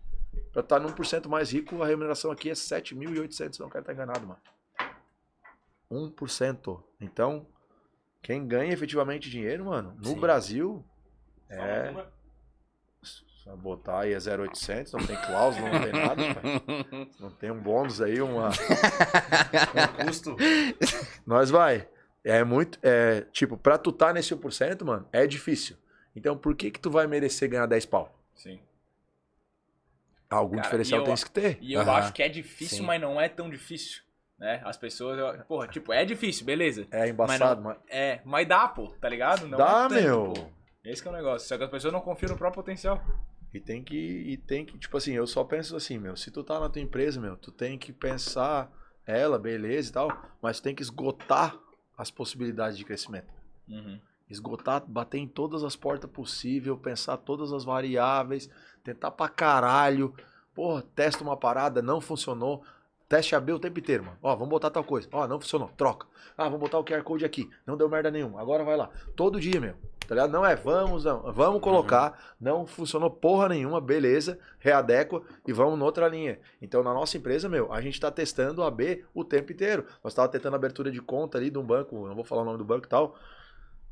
Pra estar no 1% mais rico, a remuneração aqui é 7.800. Não quero estar enganado, mano. 1%. Então, quem ganha efetivamente dinheiro, mano, no Sim. Brasil, Só é. Botar aí é 0,800, não tem cláusula, não tem nada, cara. Não tem um bônus aí, uma. um custo. Nós vai. É muito. É, tipo, pra tu tá nesse 1%, mano, é difícil. Então por que que tu vai merecer ganhar 10 pau? Sim. Algum Cara, diferencial eu- tem que ter. E eu Aham. acho que é difícil, Sim. mas não é tão difícil. Né? As pessoas. eu- Porra, tipo, é difícil, beleza. É embaçado, mas. É, mas dá, pô, tá ligado? Não Dá, é tanto, meu. pô. Esse que é o negócio. Só que as pessoas não confiam no próprio potencial. E tem que. E tem que. Tipo assim, eu só penso assim, meu. Se tu tá na tua empresa, meu, tu tem que pensar ela, beleza e tal, mas tu tem que esgotar as possibilidades de crescimento. Uhum. Esgotar, bater em todas as portas possíveis, pensar todas as variáveis, tentar pra caralho. Porra, testa uma parada, não funcionou. Teste AB o tempo inteiro, mano. Ó, vamos botar tal coisa. Ó, não funcionou. Troca. Ah, vamos botar o QR Code aqui. Não deu merda nenhuma. Agora vai lá. Todo dia, meu. Tá ligado? Não é, vamos, não. Vamos colocar. Não funcionou porra nenhuma, beleza. Readequa e vamos noutra linha. Então, na nossa empresa, meu, a gente tá testando o AB o tempo inteiro. Nós tava tentando abertura de conta ali de um banco, não vou falar o nome do banco e tal.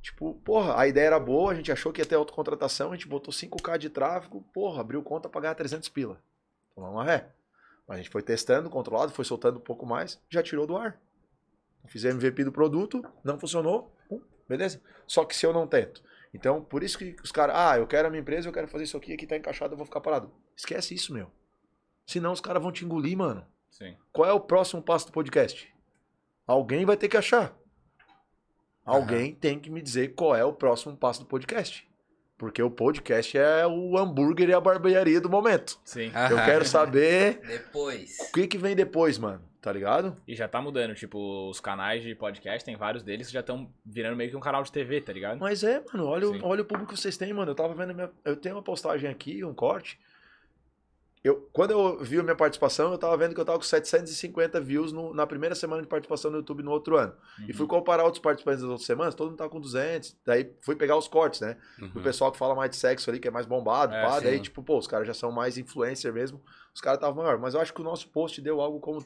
Tipo, porra, a ideia era boa, a gente achou que ia ter autocontratação, a gente botou 5k de tráfego, porra, abriu conta pra ganhar 300 pila. Falamos uma ré. A gente foi testando, controlado, foi soltando um pouco mais, já tirou do ar. Fiz MVP do produto, não funcionou, beleza? Só que se eu não tento. Então, por isso que os caras, ah, eu quero a minha empresa, eu quero fazer isso aqui, aqui tá encaixado, eu vou ficar parado. Esquece isso, meu. Senão os caras vão te engolir, mano. Sim. Qual é o próximo passo do podcast? Alguém vai ter que achar. Alguém tem que me dizer qual é o próximo passo do podcast. Porque o podcast é o hambúrguer e a barbearia do momento. Sim. Eu quero saber Depois. o que, que vem depois, mano. Tá ligado? E já tá mudando, tipo, os canais de podcast, tem vários deles que já estão virando meio que um canal de TV, tá ligado? Mas é, mano, olha, o- olha o público que vocês têm, mano. Eu tava vendo. Minha, eu tenho uma postagem aqui, um corte. Eu, quando eu vi a minha participação, eu tava vendo que eu tava com 750 views no- na primeira semana de participação no YouTube no outro ano. E fui comparar outros participantes das outras semanas, todo mundo tava com 200. Daí fui pegar os cortes, né? Do pessoal que fala mais de sexo ali, que é mais bombado, É, pá. sim. Daí, tipo, pô, os caras já são mais influencer mesmo. Os caras estavam maior. Mas eu acho que o nosso post deu algo como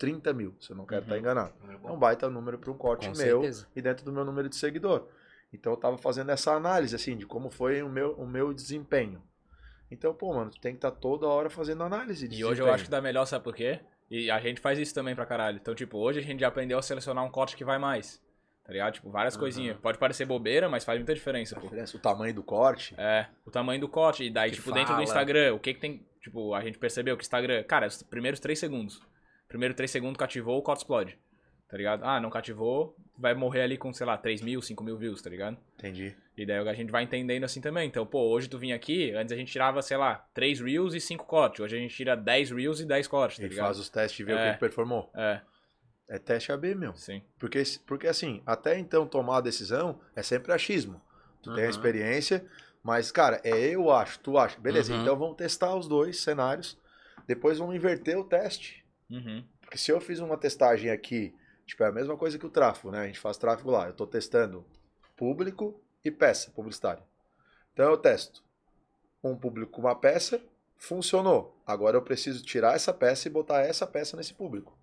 30 mil, se eu não quero Uhum. estar enganado. É um baita número para um corte Com meu certeza. e dentro do meu número de seguidor. Então eu tava fazendo essa análise, assim, de como foi o meu, o meu desempenho. Então, pô, mano, tu tem que estar toda hora fazendo análise E hoje eu desempenho. acho que dá melhor, sabe por quê? E a gente faz isso também pra caralho. Então, tipo, hoje a gente já aprendeu a selecionar um corte que vai mais. Tá ligado? Tipo, várias coisinhas. Pode parecer bobeira, mas faz muita diferença, pô. diferença, o tamanho do corte. É, o tamanho do corte. E daí, Que tipo, dentro fala. do Instagram, o que que tem. Tipo, a gente percebeu que o Instagram. Cara, os primeiros 3 segundos. Primeiro 3 segundos cativou, o corte explode. Tá ligado? Ah, não cativou, vai morrer ali com, sei lá, 3 mil, 5 mil views, tá ligado? Entendi. E daí a gente vai entendendo assim também. Então, pô, hoje tu vinha aqui, antes a gente tirava, sei lá, 3 reels e 5 cortes. Hoje a gente tira 10 reels e 10 cortes, tá E ligado? faz os testes e vê o É. que, que performou. É, É teste AB, meu. sim. Porque, porque assim, até então tomar a decisão é sempre achismo. Tu tem a Uhum. experiência, mas, cara, é eu acho, tu acha. Beleza, Uhum. então vamos testar os dois cenários. Depois vamos inverter o teste. Uhum. Porque se eu fiz uma testagem aqui, tipo, é a mesma coisa que o tráfego, né? A gente faz tráfego lá. Eu tô testando público e peça publicitária. Então eu testo um público com uma peça, funcionou. Agora eu preciso tirar essa peça e botar essa peça nesse público.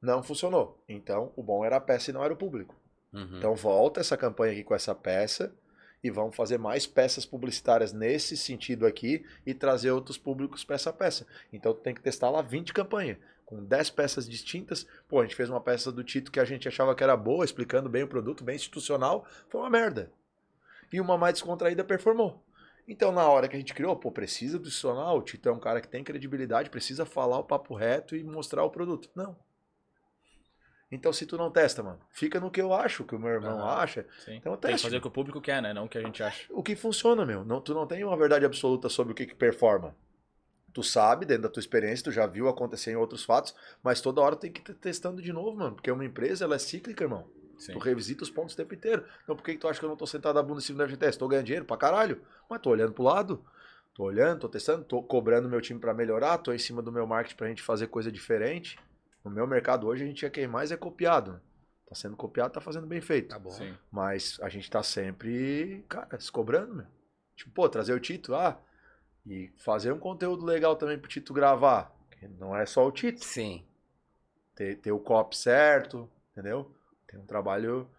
Não funcionou. Então o bom era a peça e não era o público. Uhum. Então volta essa campanha aqui com essa peça e vamos fazer mais peças publicitárias nesse sentido aqui e trazer outros públicos para essa peça. Então tu tem que testar lá 20 campanhas com 10 peças distintas. Pô, a gente fez uma peça do Tito que a gente achava que era boa, explicando bem o produto, bem institucional, foi uma merda. E uma mais descontraída performou. Então, na hora que a gente criou, pô, precisa do institucional, o Tito é um cara que tem credibilidade, precisa falar o papo reto e mostrar o produto. Não. Então, se tu não testa, mano, fica no que eu acho, que o meu irmão Aham. acha. Sim. Então, Tem que fazer o que o público quer, né? Não o que a gente acha. O que funciona, meu. Não, tu não tem uma verdade absoluta sobre o que, que performa. Tu sabe, dentro da tua experiência, tu já viu acontecer em outros fatos, mas toda hora tem que ir testando de novo, mano. Porque uma empresa, ela é cíclica, irmão. Sim. Tu revisita os pontos o tempo inteiro. Então por que, que tu acha que eu não tô sentado a bunda em cima do FGTS? Tô ganhando dinheiro pra caralho. Mas tô olhando pro lado. Tô olhando, tô testando, tô cobrando meu time pra melhorar, tô em cima do meu marketing pra gente fazer coisa diferente. No meu mercado hoje, a gente é quem mais é copiado. Tá sendo copiado, tá fazendo bem feito. Tá bom. Sim. Mas a gente tá sempre, cara, se cobrando, meu. Tipo, pô, trazer o Tito, ah, e fazer um conteúdo legal também pro Tito gravar. Que não é só o Tito. Sim. Ter, ter o copy certo, entendeu? Tem um trabalho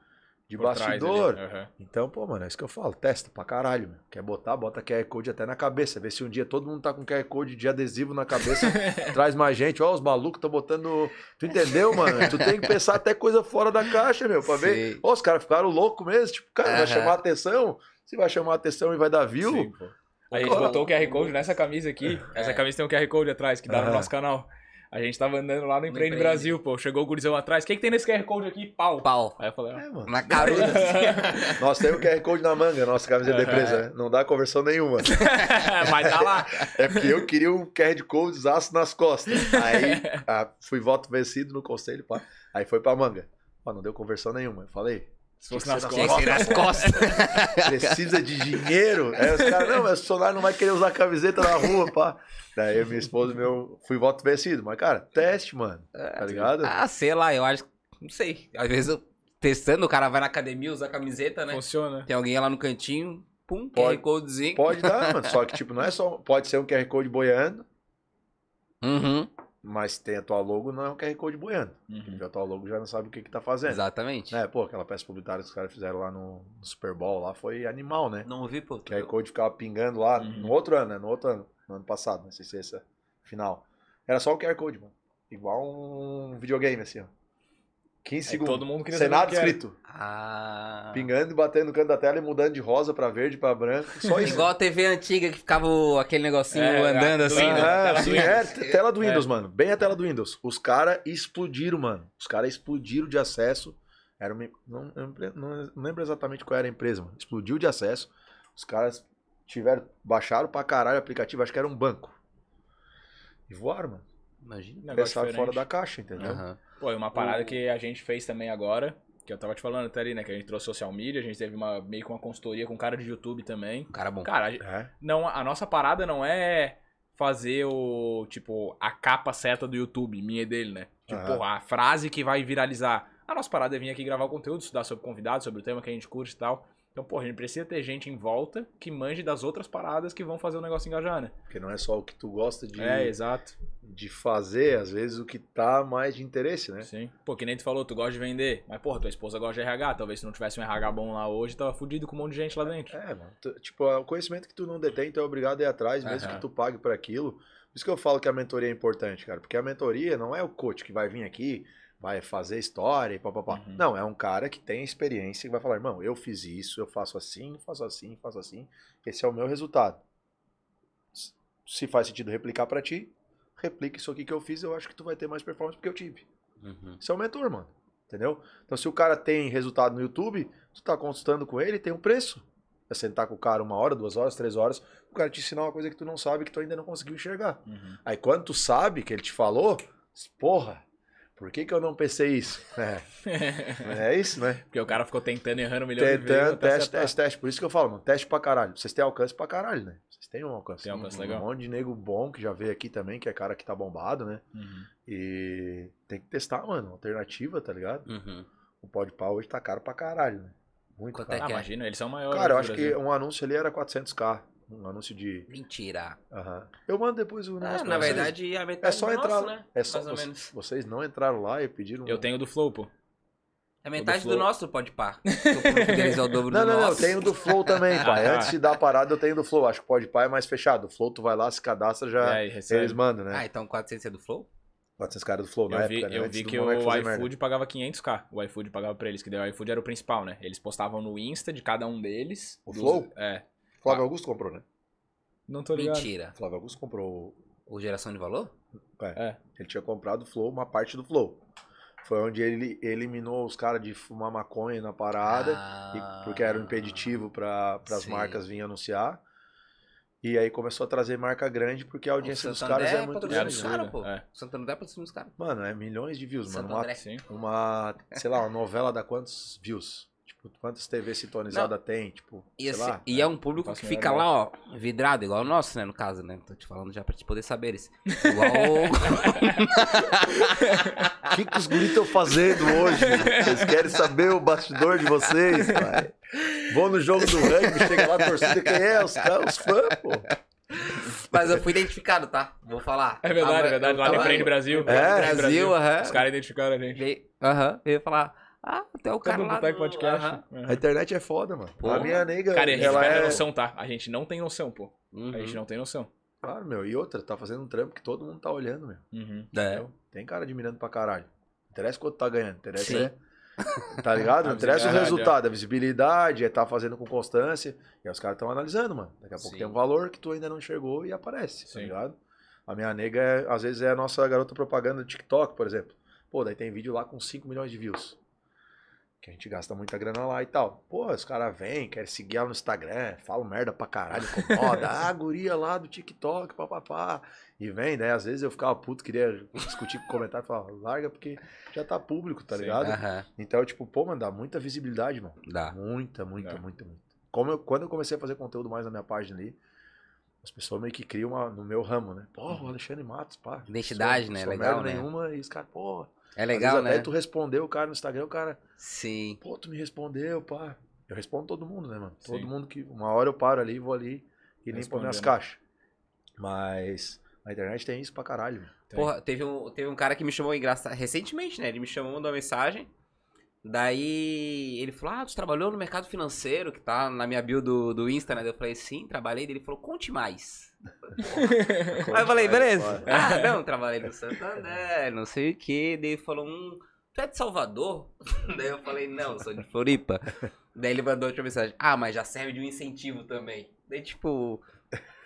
de Por bastidor. Aham. Então, pô, mano, é isso que eu falo. Testa pra caralho, meu. Quer botar, bota QR Code até na cabeça. Vê se um dia todo mundo tá com QR Code de adesivo na cabeça, traz mais gente. Ó, os malucos estão botando. Tu entendeu, mano? Tu tem que pensar até coisa fora da caixa, meu, pra ver. Sim. Ó, os caras ficaram loucos mesmo. Tipo, cara, vai Aham. chamar atenção. Se vai chamar atenção e vai dar view. Sim, pô. A gente botou o QR Code nessa camisa aqui. Essa É. camisa tem um QR Code atrás, que dá no Aham. nosso canal. A gente tava andando lá no Empreende Empreende. Brasil, pô. Chegou o gurizão atrás. O que, que tem nesse QR Code aqui? Pau. Pau. Aí eu falei, ó. É, mano. Na caruda. Nós temos o QR Code na manga, nossa camiseta de Aham. empresa, né? Não dá conversão nenhuma. Mas tá lá. É porque eu queria um QR Code aço nas costas. Aí ah, fui voto vencido no conselho, pá. Aí foi pra manga. Ó, não deu conversão nenhuma. Eu falei, Se fosse nas ser ser nas costas. Precisa de dinheiro? Aí os caras, não, mas o funcionário não vai querer usar camiseta na rua, pá. Daí minha esposa e meu, fui voto vencido. Mas, cara, teste, mano. Tá ligado? Ah, sei lá, eu acho. Não sei. Às vezes eu testando, o cara vai na academia, usa a camiseta, né? Funciona. Tem alguém lá no cantinho, pum, Pode- QR Codezinho. Pode dar, mano. Só que, tipo, não é só. Pode ser um QR Code boiando, Uhum, mas tem a tua logo, não é um QR Code boiando. Uhum. Porque a tua logo já não sabe o que, que tá fazendo. exatamente. É, pô, aquela peça publicitária que os caras fizeram lá no, no Super Bowl lá foi animal, né? Não ouvi, pô. O QR Code ficava pingando lá Uhum. no outro ano, né? No outro ano, no ano passado, não sei se é esse final. Era só o QR Code, mano. Igual um videogame, assim, ó. 15 Aí segundos. todo mundo queria saber Senado escrito. Ah. Pingando e batendo no canto da tela e mudando de rosa pra verde pra branco. Só isso. Igual a TV antiga que ficava aquele negocinho É, andando do assim. Windows, né? Ah, tela sim, do é, Windows. t- tela do Windows, mano. Bem a tela do Windows. Os caras explodiram, mano. Os caras explodiram de acesso. Era uma, não, não- não lembro exatamente qual era a empresa, mano. Explodiu de acesso. Os caras tiveram, baixaram pra caralho o aplicativo, acho que era um banco. E voaram, mano. Imagina. Diferente. fora da caixa, entendeu? Aham. Pô, e uma parada que a gente fez também agora, que eu tava te falando até ali, né? Que a gente trouxe social media, a gente teve uma, meio que uma consultoria com um cara de YouTube também. Cara bom. Cara, a, É. não, a nossa parada não é fazer o, tipo, a capa certa do YouTube, minha e dele, né? Tipo, pô, a frase que vai viralizar. A nossa parada é vir aqui gravar o conteúdo, estudar sobre convidados, sobre o tema que a gente curte e tal. Então, pô, a gente precisa ter gente em volta que manje das outras paradas que vão fazer o negócio engajar, né? Porque não é só o que tu gosta de, É, exato. de fazer, às vezes o que tá mais de interesse, né? Sim. Pô, que nem tu falou, tu gosta de vender. Mas, porra, tua esposa gosta de RH. Talvez se não tivesse um RH bom lá hoje, tava fudido com um monte de gente lá dentro. É, mano. Tu- Tipo, o conhecimento que tu não detém, tu é obrigado a ir atrás, mesmo Aham. que tu pague por aquilo. Por isso que eu falo que a mentoria é importante, cara. Porque a mentoria não é o coach que vai vir aqui, vai fazer história e papapá. Uhum. Não, é um cara que tem experiência e vai falar, irmão, eu fiz isso, eu faço assim, faço assim, faço assim. Esse é o meu resultado. Se faz sentido replicar pra ti, replica isso aqui que eu fiz, eu acho que tu vai ter mais performance porque eu tive. Uhum. Esse é o mentor, mano. Entendeu? Então, se o cara tem resultado no YouTube, tu tá consultando com ele, tem um preço. É sentar com o cara uma hora, duas horas, três horas, o cara te ensinar uma coisa que tu não sabe, que tu ainda não conseguiu enxergar. Uhum. Aí quando tu sabe que ele te falou, porra, por que que eu não pensei isso? É, é isso, né? Porque o cara ficou tentando, errando um milhão de vezes. Tentando, teste, acertar. teste, teste. Por isso que eu falo, mano, teste pra caralho. Vocês têm alcance pra caralho, né? Vocês têm um alcance. Tem alcance um, legal. Um monte de nego bom que já veio aqui também, que é cara que tá bombado, né? Uhum. E tem que testar, mano. Alternativa, tá ligado? Uhum. O pó de pau hoje tá caro pra caralho, né? Muito Quanto caro. é Ah, que é? imagina, eles são maiores. Cara, eu acho que um anúncio ali era 400k. Um anúncio de. Mentira. Aham. Eu mando depois o Ah, negócio na pra vocês. verdade, a metade É só do entrar. nosso, né? É só, Mais ou vocês, menos. vocês não entraram lá e pediram. Eu tenho do Flow, pô. É metade do, Flow. nosso, pode o público deles é o dobro Não, do não, não, eu nosso. tenho do Flow também, pai. Ah. Antes de dar a parada, eu tenho do Flow. Acho que pode pai é mais fechado. O Flow, tu vai lá, se cadastra, já. É, e recebe. eles mandam, Ah, né? então 400 é do Flow? 400 caras do Flow na Eu vi, época, né? eu Antes vi do que o moleque fazer merda. iFood pagava 500k. O iFood pagava pra eles, que daí o iFood era o principal, né? Eles postavam no Insta de cada um deles. O dos- Flow? É. Flávio Augusto comprou, né? Não tô ligado. Mentira. Flávio Augusto comprou. O Geração de Valor? É. Ele tinha comprado o Flow, uma parte do Flow. Foi onde ele eliminou os caras de fumar maconha na parada. e- Ah. porque era um impeditivo para as marcas virem anunciar. E aí começou a trazer marca grande, porque a audiência dos caras é é muito grande. dos né? caras, absurdo, pô. é. Santander é patrocínio dos caras. Mano, é milhões de views, mano. Santo Uma, André. Sim. uma, sei lá, uma novela dá quantos views? Tipo, quantas TV sintonizadas tem? Tipo, E, sei esse- lá. e é um público que fica lá, ó, vidrado, igual o nosso, né, no caso, né? Tô te falando já pra te poder saberes. Igual O que, que os guris estão fazendo hoje? Vocês querem saber o bastidor de vocês? pai? Vão no jogo do rugby, chega lá a torcida, quem é? Os, os fãs, pô. Mas eu fui identificado, tá? Vou falar. É verdade, Tava- é verdade. eu Lá no tava- Brasil. É, Empreende Brasil, aham. Os caras identificaram a gente. Aham, veio falar, ah, até o cara o lá do... Podcast? aham. A internet é foda, mano. Pô. A minha nega, Cara, a gente ela perde é... a noção, tá? A gente não tem noção, pô. Uhum. A gente não tem noção. Claro, meu. E outra, tá fazendo um trampo que todo mundo tá olhando, meu. Uhum. É. Tem cara admirando pra caralho. Interessa quanto tá ganhando, interessa Sim. é. Tá ligado? Não interessa o resultado, a visibilidade, é tá fazendo com constância. E aí os caras estão analisando, mano. Daqui a pouco Sim. tem um valor que tu ainda não enxergou e aparece, tá Sim. ligado? A minha nega, é, às vezes, é a nossa garota propaganda do TikTok, por exemplo. Pô, daí tem vídeo lá com 5 milhões de views. Que a gente gasta muita grana lá e tal. Pô, os caras vêm, querem seguir ela no Instagram, falam merda pra caralho, incomoda. ah, guria lá do TikTok, papapá. E vem, né? Às vezes eu ficava puto, queria discutir com o comentário e falava, larga porque já tá público, tá Sim. ligado? Aham, Então, tipo, pô, mano, dá muita visibilidade, mano. dá. Muita, muita, Dá. muita, muita. Como eu- quando eu comecei a fazer conteúdo mais na minha página ali, as pessoas meio que criam uma, no meu ramo, né? Pô, o Alexandre Matos, pá. Identidade, sou- né? sou Legal, né? nenhuma, e os caras, pô. É legal, vezes né? Até tu respondeu o cara no Instagram, o cara, Sim. pô, tu me respondeu, pá. Eu respondo todo mundo, né, mano? Todo Sim. mundo que. Uma hora eu paro ali, vou ali e limpo minhas caixas. Mas a internet tem isso pra caralho, mano. Tem. Porra, teve um, teve um cara que me chamou engraçado recentemente, né? Ele me chamou, mandou uma mensagem. Daí ele falou: Ah, tu trabalhou no mercado financeiro, que tá na minha bio do, do Insta, né? Eu falei, sim, trabalhei. Daí Ele falou, conte mais. Aí eu falei, beleza. Ah, não, trabalhei no Santander, não sei o que. Daí ele falou, hum, tu é de Salvador? Daí eu falei, não, sou de Floripa. Daí ele mandou outra mensagem, ah, mas já serve de um incentivo também. Daí, tipo,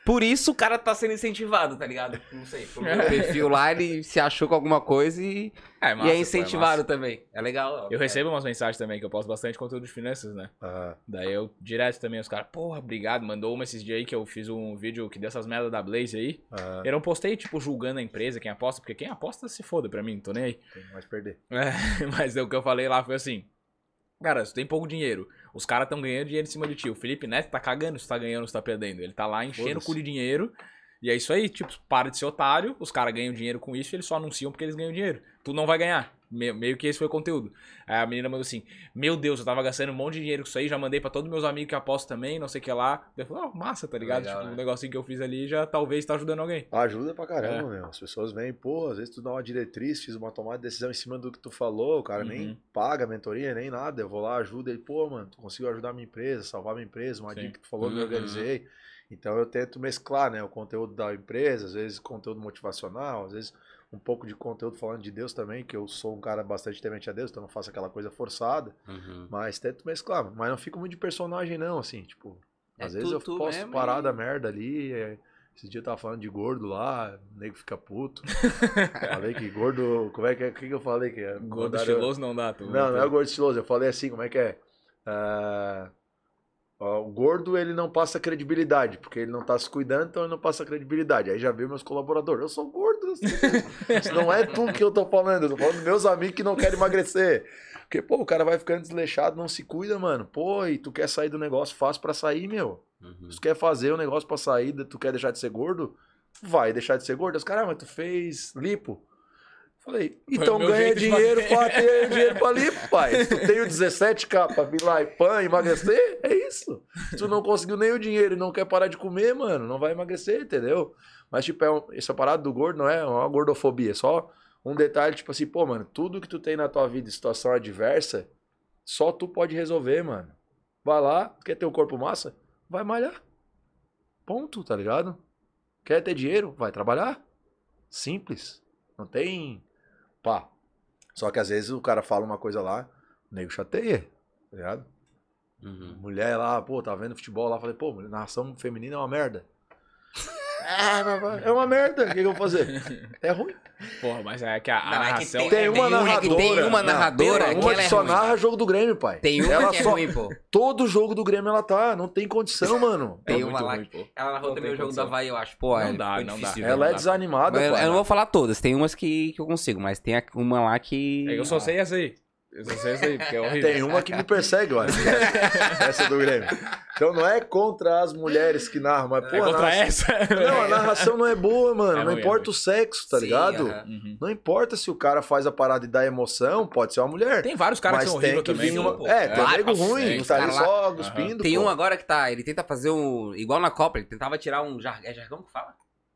por isso o cara tá sendo incentivado, tá ligado? Não sei, por meu perfil lá, ele se achou com alguma coisa e, É, e massa, é pô, incentivado massa. também. É legal. ó. Eu recebo umas mensagens também, que eu posto bastante conteúdo de finanças, né? Ah, Daí eu, direto também, os caras, porra, obrigado. Mandou uma esses dias aí que eu fiz um vídeo que dessas merdas da Blaze aí. ah, Eu não postei, tipo, julgando a empresa, quem aposta, porque quem aposta se foda pra mim, não tô nem aí. tem mais perder. É, mas o que eu falei lá foi assim. Cara, se tu tem pouco dinheiro, os caras estão ganhando dinheiro em cima de ti. O Felipe Neto tá cagando se tá ganhando ou se tá perdendo. Ele tá lá enchendo o cu de dinheiro. E é isso aí, tipo, para de ser otário, os caras ganham dinheiro com isso e eles só anunciam porque eles ganham dinheiro. Tu não vai ganhar. Me- meio que esse foi o conteúdo. Aí a menina mandou assim: Meu Deus, eu tava gastando um monte de dinheiro com isso aí, já mandei pra todos meus amigos que apostam também, não sei o que lá. Daí eu falei, ó, massa, tá ligado? Legal, tipo, né? um negocinho que eu fiz ali já talvez tá ajudando alguém. Ajuda pra caramba, É. meu. As pessoas vêm, pô, às vezes tu dá uma diretriz, fiz uma tomada de decisão em cima do que tu falou, o cara Uhum. nem paga a mentoria, nem nada. Eu vou lá, ajuda ele, pô, mano, tu conseguiu ajudar a minha empresa, salvar a minha empresa, uma Sim. dica que tu falou, eu me Uhum. organizei. Então eu tento mesclar, né, o conteúdo da empresa, às vezes conteúdo motivacional, às vezes um pouco de conteúdo falando de Deus também, que eu sou um cara bastante temente a Deus, então não faço aquela coisa forçada, Uhum. mas tento mesclar. Mas não fico muito de personagem, não, assim, tipo, É às vezes eu mesmo parada e- merda ali. é, Esse dia eu tava falando de gordo lá, o nego fica puto. falei que gordo. Como é que é? O que, que eu falei? Que é, Gordo estiloso não dá, tu. Não, não é o gordo estiloso. Eu falei assim, como é que é? Ó, o gordo ele não passa credibilidade, porque ele não tá se cuidando, então ele não passa credibilidade. Aí já viu meus colaboradores. Eu sou gordo. Isso não é tu que eu tô falando, eu tô falando dos meus amigos que não querem emagrecer. Porque, pô, o cara vai ficando desleixado, não se cuida, mano. Pô, e tu quer sair do negócio, faz pra sair, meu. Uhum. Tu quer fazer o negócio pra sair, tu quer deixar de ser gordo, vai deixar de ser gordo. Os caras, ah, mas tu fez lipo. Falei, então ganha dinheiro pra ter dinheiro pra lipo, pai. Se tu tem o 17k pra vir lá e pã, emagrecer, é isso. Se tu não conseguiu nem o dinheiro e não quer parar de comer, mano, não vai emagrecer, entendeu? Mas, tipo, é um, essa parada do gordo não é uma gordofobia, é só um detalhe, tipo assim, pô, mano, tudo que tu tem na tua vida em situação adversa, só tu pode resolver, mano. Vai lá, quer ter o corpo massa? Vai malhar. Ponto, tá ligado? Quer ter dinheiro? Vai trabalhar. Simples. Não tem. Pá. Só que às vezes o cara fala uma coisa lá, o nego chateia, tá ligado? Uhum. Mulher lá, pô, tá vendo futebol lá, falei, pô, narração feminina é uma merda. Ah, é uma merda, o que, que eu vou fazer? É ruim. Porra, mas é que a, a Não, é que narração. Tem é uma é que narradora. tem uma Não, narradora tem que uma ela que é só ruim. narra jogo do Grêmio, pai. Tem uma ela que é só, ruim, pô. Todo jogo do Grêmio ela tá, não tem condição, mano. É Tem muito uma lá ruim, que- pô. Ela narrou Não também tem o jogo da Havaí, eu acho. Pô, Não é, dá, não difícil dá. de ver. Ela é dá. desanimada, Mas eu, não vou falar todas, tem umas que, que eu consigo, mas tem uma lá que. É que eu só sei essa aí. Essa aí, porque é horrível. Tem uma que me persegue, eu acho. Essa do Grêmio. Então não é contra as mulheres que narram, mas, pô, É contra narração- essa? Não, a narração não é boa, mano. É não ruim, é importa o sexo, tá Sim, ligado? Uhum. Não importa se o cara faz a parada e dá emoção, pode ser uma mulher. Tem vários caras que são tem horríveis que também. pô. uma... pô. É, tem um Claro, nego ruim, tem não os tá ali lá- só cuspindo, Tem pô. um agora que tá. Ele tenta fazer um. Igual na Copa, ele tentava tirar um jargão. É jargão que fala?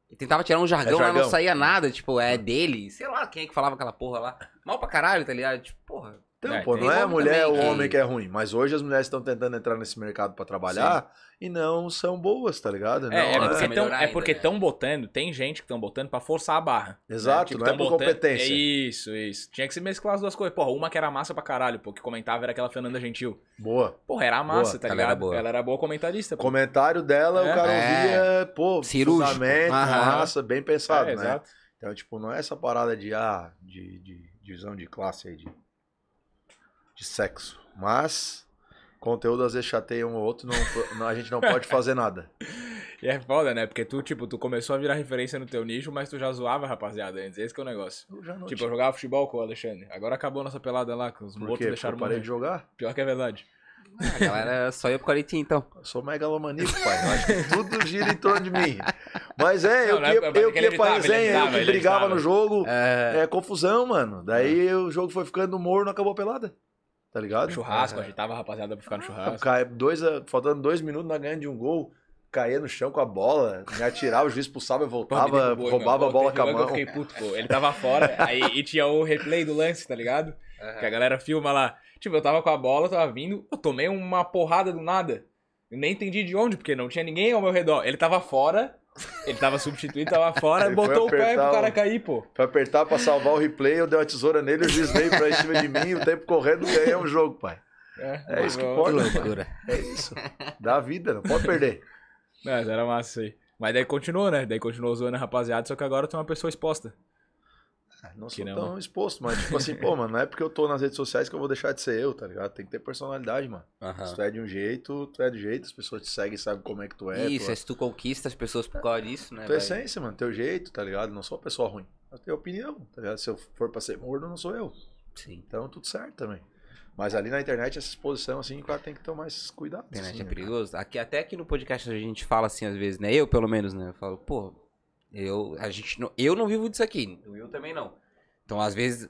Ele tentava tirar um jargão, É lá não jargão. saía nada. Tipo, é dele. Sei lá quem é que falava aquela porra lá. Mal pra caralho, tá ligado? Tipo, porra. Então, É, pô, não é a homem mulher ou o que- homem que é ruim, mas hoje as mulheres estão tentando entrar nesse mercado pra trabalhar e não são boas, tá ligado? Não, É, é Tem que porque ser tão, melhorar é porque ainda, né? tão botando, tem gente que estão botando pra forçar a barra. Exato, Tipo, não é por botando- competência. É isso, isso. Tinha que se mesclar as duas coisas. Porra, uma que era massa pra caralho, pô, que comentava era aquela Fernanda Gentil. Boa. Porra, era massa, Boa, tá ela ligado? era boa. Ela era boa comentarista, pô. Comentário dela, É. o cara É. ouvia, pô, Cirúrgico. Aham. massa, bem pensado, É, né? exato. Então, tipo, não é essa parada de, ah, de, de divisão de classe aí, de... de sexo. Mas, conteúdo às vezes chateia um ou outro, não, a gente não pode fazer nada. E é foda, né? Porque tu, tipo, tu começou a virar referência no teu nicho, mas tu já zoava rapaziada antes. Esse que é o negócio. Eu já não Tipo, tinha- eu jogava futebol com o Alexandre. Agora acabou a nossa pelada lá, que os Por? Porque deixaram eu parei morrer. de jogar? Pior que é verdade. A galera só ia pro Qualitinho, então. Eu sou megalomaníaco, pai. Eu acho que tudo gira em torno de mim. Mas é, eu Não, não é que, porque eu que ia pra resenha, eu que brigava no jogo. É, É confusão, mano. Daí o jogo foi ficando morno, acabou a pelada. Tá ligado? Churrasco, É. agitava a rapaziada pra ficar no churrasco. Cai- dois, a- faltando dois minutos na ganha de um gol, caía no chão com a bola, me atirava, o juiz expulsava, eu Pô, voltava, derrubou, roubava a bola Pô, com a mão. Eu fiquei puto, pô. Ele tava fora, aí e tinha o replay do lance, tá ligado? Que a galera filma lá. Tipo, eu tava com a bola, tava vindo, eu tomei uma porrada do nada. Eu nem entendi de onde, porque não tinha ninguém ao meu redor. Ele tava fora, ele tava substituído, tava fora, Ele foi botou o pé pro cara cair, pô. Pra apertar, pra salvar o replay, eu dei uma tesoura nele, o juiz veio pra cima de mim, o tempo correndo, ganhamos o jogo, pai. É isso que pode, loucura. É isso. Dá vida, não pode perder. Mas era massa isso aí. Mas daí continuou, né? Daí continuou zoando a rapaziada, só que agora é uma pessoa exposta. Não sou não, tão exposto, mas tipo assim, pô, mano, não é porque eu tô nas redes sociais que eu vou deixar de ser eu, tá ligado? Tem que ter personalidade, mano. Se tu é de um jeito, tu é do jeito, as pessoas te seguem, sabem como é que tu é. Isso, tu, é se tu conquista as pessoas por causa disso, né? tua vai- essência, mano, teu jeito, tá ligado? Não sou uma pessoa ruim. Eu tenho opinião, tá ligado? Se eu for pra ser morno, não sou eu. Sim. Então, tudo certo também. Mas ali na internet, essa exposição, assim, o cara tem que ter mais cuidado. Internet assim, é né, perigoso. Aqui, até aqui no podcast a gente fala assim às vezes, né? Eu, pelo menos, né? Eu falo, pô, eu, a gente não, eu não vivo disso aqui. O Will também não. Então, às vezes,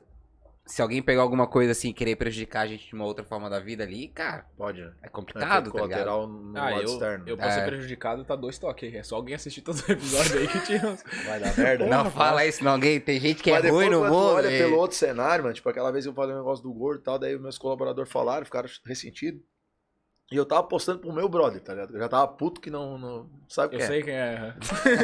se alguém pegar alguma coisa assim e querer prejudicar a gente de uma outra forma da vida ali, cara? Pode, né? é É, complicado, efeito tá colateral no Ah, lado eu, externo. eu posso ser É. prejudicado, tá dois toques aí. É só alguém assistir todo o episódio aí que tinha uns... Vai dar merda. Não fala isso, não. Alguém, tem gente que é Mas depois, ruim no mundo. olha e- pelo outro cenário, mano, tipo aquela vez eu falei um negócio do gordo e tal, daí meus colaboradores falaram, ficaram ressentidos. E eu tava postando pro meu brother, tá ligado? Eu já tava puto que não, não sabe Eu quem é. sei quem é.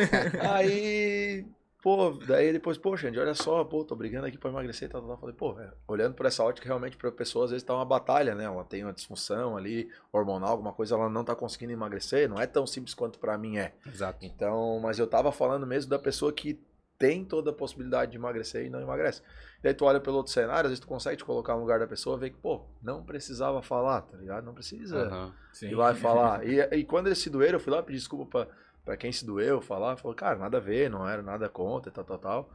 Aí, pô, daí depois, poxa, gente, olha só, pô, tô brigando aqui pra emagrecer e tal, tal, tal. Falei, pô, é, olhando por essa ótica, realmente pra pessoa, às vezes tá uma batalha, né? Ela tem uma disfunção ali, hormonal, alguma coisa, ela não tá conseguindo emagrecer, não é tão simples quanto pra mim é. Exato. Então, mas eu tava falando mesmo da pessoa que tem toda a possibilidade de emagrecer e não emagrece. E aí tu olha pelo outro cenário, às vezes tu consegue te colocar no lugar da pessoa, ver que, pô, não precisava falar, tá ligado? Não precisa. Sim. e vai falar. E, e quando eles se doeram, eu fui lá pedir desculpa pra, pra quem se doeu, falar, falou, cara, nada a ver, não era nada contra, tal, tal, tal.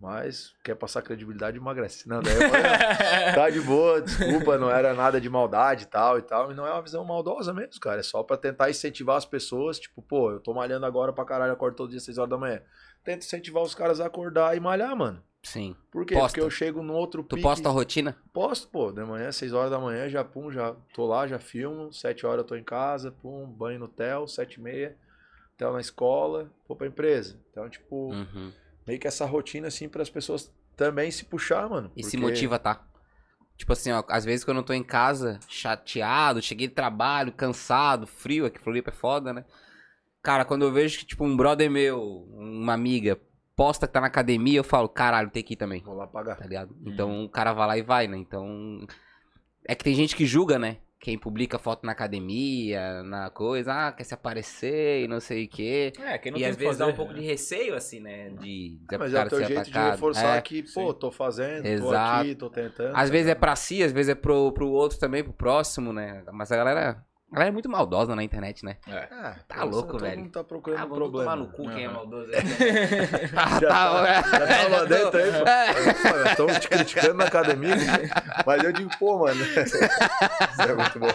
Mas quer passar credibilidade, emagrece. Não, daí eu falei, "Não, tá de boa, desculpa, não era nada de maldade e tal e tal. E não é uma visão maldosa mesmo, cara. É só pra tentar incentivar as pessoas, tipo, pô, eu tô malhando agora pra caralho, acordo todo dia às 6 horas da manhã. Tenta incentivar os caras a acordar e malhar, mano. Sim. Por quê? Posta. Porque eu chego num outro Tu pique... posta a rotina? Posto, pô, de manhã, 6 horas da manhã, já pum, já tô lá, já filmo, 7 horas eu tô em casa, pum, banho no hotel, 7 e meia, hotel na escola, vou pra empresa. Então, tipo, Uhum. Meio que essa rotina, assim, para as pessoas também se puxar, mano. E se porque- motiva, tá? Tipo assim, ó, às vezes quando eu tô em casa, chateado, cheguei de trabalho, cansado, frio, aqui Floripa é foda, né? Cara, quando eu vejo que, tipo, um brother meu, uma amiga, posta que tá na academia, eu falo, caralho, tem que ir também, Vou lá pagar. tá ligado? Então o cara vai lá e vai, né? Então. É que tem gente que julga, né? Quem publica foto na academia, na coisa, ah, quer se aparecer e não sei o quê. É, quem não E tem às o que vezes dá fazer, um pouco né? de receio, assim, né? De, de É, mas é o teu jeito de atacado. reforçar É. que, pô, tô fazendo, tô Exato. aqui, tô tentando. Às tá vezes é ligado? pra si, às vezes é pro, pro outro também, pro próximo, né? Mas a galera, a galera é muito maldosa na internet, né? É. Ah, Tá louco, todo velho. mundo tá procurando Ah, um problema. tomar no cu quem é maldoso. Já ah, tá- já tava tô- dentro aí, pô. É. Mano, Estamos te criticando na academia, mas eu digo, pô, mano, isso é muito bom.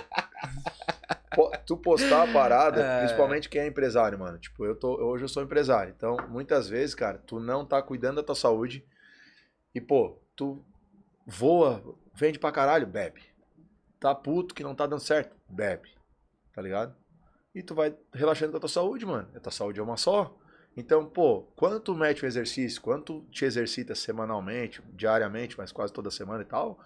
Pô, Tu postar a parada, É. principalmente quem é empresário, mano. Tipo, eu tô, hoje eu sou empresário. Então, muitas vezes, cara, tu não tá cuidando da tua saúde e, pô, tu voa, vende pra caralho, bebe. Tá puto que não tá dando certo, bebe. Tá ligado? E tu vai relaxando com a tua saúde, mano. A tua saúde é uma só. Então, pô, quando tu mete o exercício, quando tu te exercita semanalmente, diariamente, mas quase toda semana e tal,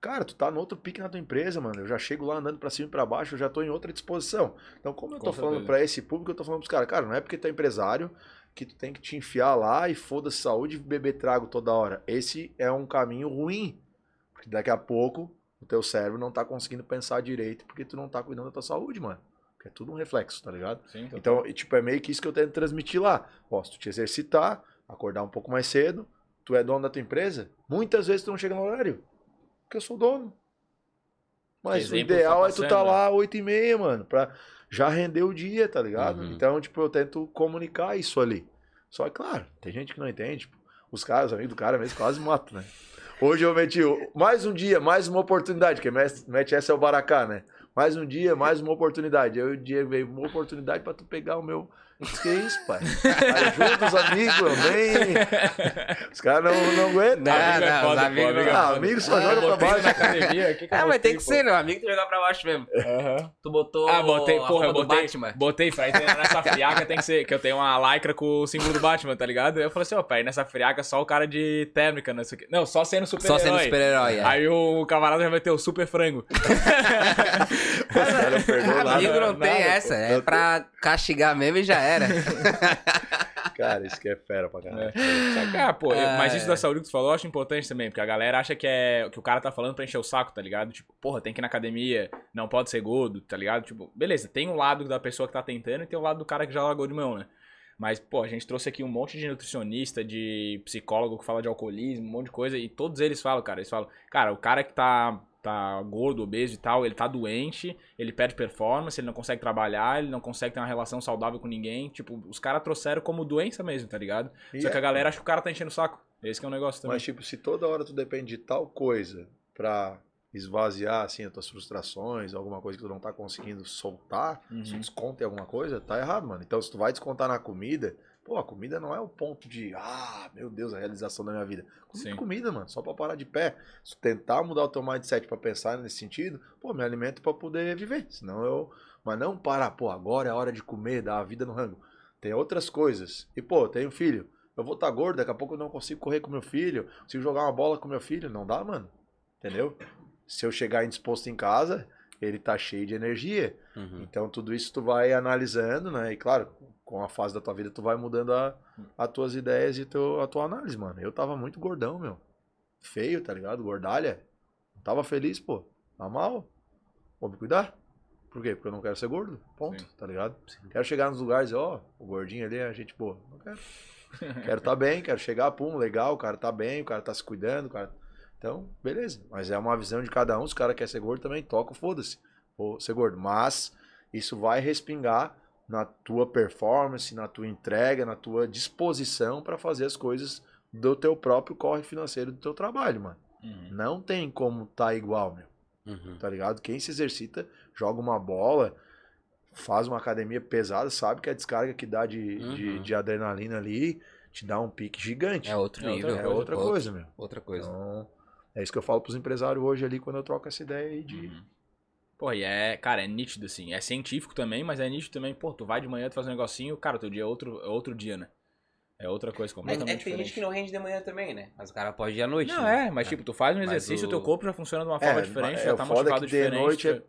cara, tu tá no outro pique na tua empresa, mano. Eu já chego lá andando pra cima e pra baixo, eu já tô em outra disposição. Então, como eu Com tô falando pra esse público, eu tô falando pros caras, cara, não é porque tu é empresário que tu tem que te enfiar lá e foda-se saúde e beber trago toda hora. Esse é um caminho ruim. Porque daqui a pouco o teu cérebro não tá conseguindo pensar direito porque tu não tá cuidando da tua saúde, mano. Porque é tudo um reflexo, tá ligado? Sim. Então, tipo, é meio que isso que eu tento transmitir lá. Ó, se tu te exercitar, acordar um pouco mais cedo, tu é dono da tua empresa, muitas vezes tu não chega no horário. Porque eu sou dono. Mas Exemplo, o ideal tá é tu passando, tá né? lá 8 e meia, mano, pra já render o dia, tá ligado? Uhum. Então, tipo, eu tento comunicar isso ali. Só que, claro, tem gente que não entende. Tipo, os caras, os amigos do cara mesmo, quase matam, né? Hoje eu meti mais um dia, mais uma oportunidade, que mete mete essa é o Baracá, né? Mais um dia, mais uma oportunidade. Aí o Diego veio, uma oportunidade pra tu pegar o meu. Que isso, pai? Ajuda os amigos, nem. Os caras não, não aguentam. Não, Amigo é não, foda, pô, amigos amigo é não. Ah, amigo só Ah, joga pra botei baixo. na academia, que que Ah, mas tem que pô? ser, né? O amigo tem que jogar pra baixo mesmo. Aham. Tu botou. Ah, botei, a porra, eu botei, Batman. botei, pra ir treinar nessa friaca tem que ser, que eu tenho uma lycra com o símbolo do Batman, tá ligado? Eu falei assim, ó, pai, nessa friaca só o cara de térmica, não sei o quê. Não, só sendo super Só sendo super-herói. é. Aí o camarada já meteu o super frango. Não nada. Amigo não nada, tem pô. essa, é pra castigar mesmo e já era. Cara, isso que é fera pra caralho. Só que, ah, pô, eu- mas isso é. da saúde que tu falou eu acho importante também, porque a galera acha que é que o cara tá falando pra encher o saco, tá ligado? Tipo, porra, tem que ir na academia, não pode ser gordo, tá ligado? Tipo, beleza, tem um lado da pessoa que tá tentando e tem o lado do cara que já largou de mão, né? Mas, pô, a gente trouxe aqui um monte de nutricionista, de psicólogo que fala de alcoolismo, um monte de coisa, e todos eles falam, cara, eles falam, cara, o cara que tá, tá gordo, obeso e tal, ele tá doente, ele perde performance, ele não consegue trabalhar, ele não consegue ter uma relação saudável com ninguém. Tipo, os caras trouxeram como doença mesmo, tá ligado? E Só é, que a galera acha que o cara tá enchendo o saco. Esse que é o negócio também. Mas, tipo, se toda hora tu depende de tal coisa pra esvaziar, assim, as tuas frustrações, alguma coisa que tu não tá conseguindo soltar, Uhum. se desconta em alguma coisa, tá errado, mano. Então, se tu vai descontar na comida, pô, a comida não é o ponto de, ah, meu Deus, a realização da minha vida. Comida é comida, mano, só pra parar de pé. Se tentar mudar o teu mindset pra pensar nesse sentido, pô, me alimento pra poder viver. Senão eu. Mas não parar, pô, agora é a hora de comer, dar a vida no rango. Tem outras coisas. E, pô, tenho filho. Eu vou estar gordo, daqui a pouco eu não consigo correr com meu filho, consigo jogar uma bola com meu filho. Não dá, mano. Entendeu? Se eu chegar indisposto em casa, ele tá cheio de energia. Uhum. Então tudo isso tu vai analisando, né? E claro, com a fase da tua vida tu vai mudando a, as tuas ideias e teu, a tua análise, mano. Eu tava muito gordão, meu. Feio, tá ligado? Gordalha. Não tava feliz, pô. Tá mal. Vou me cuidar. Por quê? Porque eu não quero ser gordo. Ponto, Sim. tá ligado? Quero chegar nos lugares e, ó, o gordinho ali é gente boa. Não quero. quero tá bem, quero chegar, pum, legal, o cara tá bem, o cara tá se cuidando, o cara... Então, beleza. Mas é uma visão de cada um. Se o cara quer ser gordo, também toca, foda-se. Vou ser gordo. Mas isso vai respingar na tua performance, na tua entrega, na tua disposição para fazer as coisas do teu próprio corre financeiro do teu trabalho, mano. Uhum. Não tem como tá igual, meu. Uhum. Tá ligado? Quem se exercita, joga uma bola, faz uma academia pesada, sabe que a descarga que dá de, de, Uhum. de adrenalina ali te dá um pique gigante. É outro É nível. outra É outra coisa, meu. Outra coisa. Então, é isso que eu falo pros empresários hoje ali quando eu troco essa ideia aí de. Pô, e é, cara, é nítido assim. É científico também, mas é nítido também. Pô, tu vai de manhã, tu faz um negocinho, cara, teu dia é outro, é outro dia, né? É outra coisa É, completamente é que tem gente diferente. que não rende de manhã também, né? Mas o cara pode ir à noite. Não, né? é, mas tipo, tu faz um Mas exercício, o teu corpo já funciona de uma forma É, diferente, é, já tá foda é motivado que de diferente. noite é-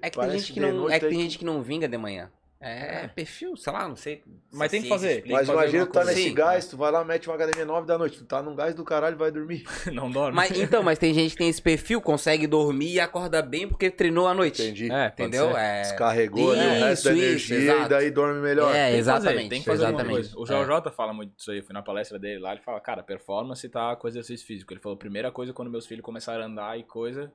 É que tem gente que de não, é que tem gente que não vinga de manhã. É, perfil, sei lá, não sei. Mas se tem que a fazer. explica. Mas fazer imagina tu tá coisa. nesse Sim. gás, tu vai lá, mete uma academia 9 da noite, tu tá num gás do caralho, vai dormir. não dorme. Mas, então, mas tem gente que tem esse perfil, consegue dormir e acorda bem porque treinou à noite. Entendi. É, Entendeu? É... Descarregou ali o resto da Isso, energia isso, e daí dorme melhor. É, Tem que fazer, exatamente. tem que fazer alguma exatamente. coisa. O JJ fala muito disso aí, eu fui na palestra dele lá, ele fala, cara, performance tá com exercício físico. Ele falou, primeira coisa quando meus filhos começaram a andar e coisa,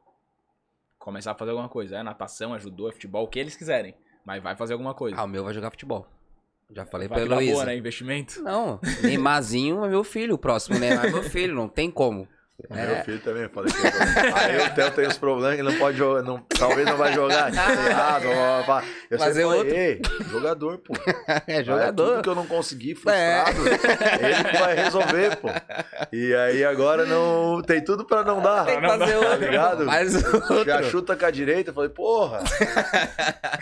começar a fazer alguma coisa. É natação, é judô, é futebol, o que eles quiserem. Mas vai fazer alguma coisa. Ah, o meu vai jogar futebol. Já falei vai pra Heloísa. boa, né? Investimento. Não, Neymarzinho é meu filho, o próximo Neymar é meu filho, não tem como. É. Meu filho também, eu falei que Aí o Theo tem os problemas que não pode jogar, não, talvez não vai jogar. Errado, blá, blá, blá. Eu Fazer sempre falei, outro. jogador, pô. É Vai, Tudo que eu não consegui, frustrado, ele que vai resolver, pô. E aí agora não. Tem tudo pra não dar. Tem que não dá, fazer tá outro. ligado? Faz Já outro. chuta com a direita, eu falei, porra,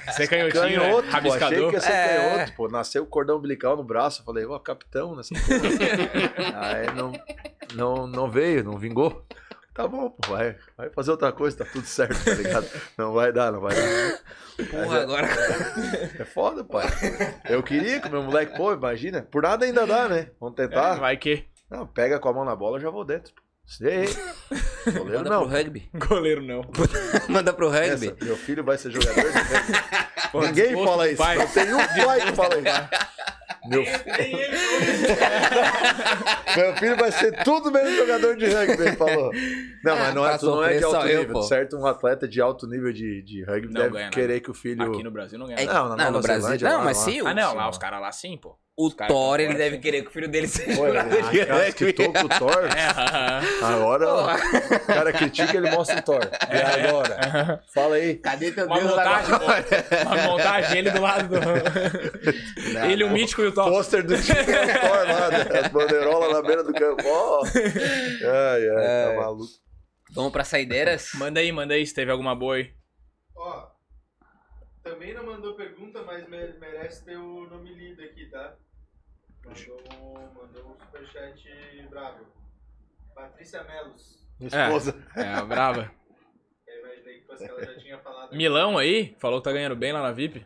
Você canhotinho, canhoto, né? pô. Achei Rabiscador. que ia ser É. canhoto, pô. Nasceu o cordão umbilical no braço. Eu falei, ó, capitão nessa porra. aí não, não, não veio, não vingou. Tá bom, pô, vai, vai fazer outra coisa, tá tudo certo, tá ligado? Não vai dar, não vai dar. Porra, agora. É foda, pai. Eu queria que o meu moleque, pô, imagina. Por nada ainda dá, né? Vamos É, tentar. vai que. Não, pega com a mão na bola, eu já vou dentro. Sei. Goleiro Manda não. pro rugby. Goleiro não. Manda pro rugby. Essa, meu filho vai ser jogador de rugby. Pô, Ninguém fala isso. pai. Não tem um pai que fala isso. Meu, meu filho vai ser tudo menos jogador de rugby, ele falou. Não, mas não é, tu não é de só alto eu, nível. pô. certo, um atleta de alto nível de, de rugby Não deve nada. querer que o filho. Aqui no Brasil não ganha. É. Não, não, Nova no Brasil. Não, lá, mas lá. sim. Ah, não, sim. lá os caras lá sim, pô. O Thor, ele deve querer que o filho dele seja Pô, ele jogador de cara escritou rugby. com o Thor. É. Agora o cara critica ele mostra o Thor. E agora? Fala aí. Cadê teu Uma Deus montagem, agora? pô. Uma montagem, ele do lado do. ele, o mítico e o. Pôster do time é o Thor lá, né? as bandeirolas na beira do campo. Ó. Ai, ai, É. tá maluco. Vamos pra saideiras? Manda aí, manda aí, se teve alguma boa aí. Ó, também não mandou pergunta, mas me- merece ter o nome lido aqui, tá? Mandou, mandou um superchat bravo. Patrícia Melos. Minha É. esposa. É, a brava. Eu imaginei que fosse que ela já tinha falado. Milão aí, falou que tá ganhando bem lá na VIP.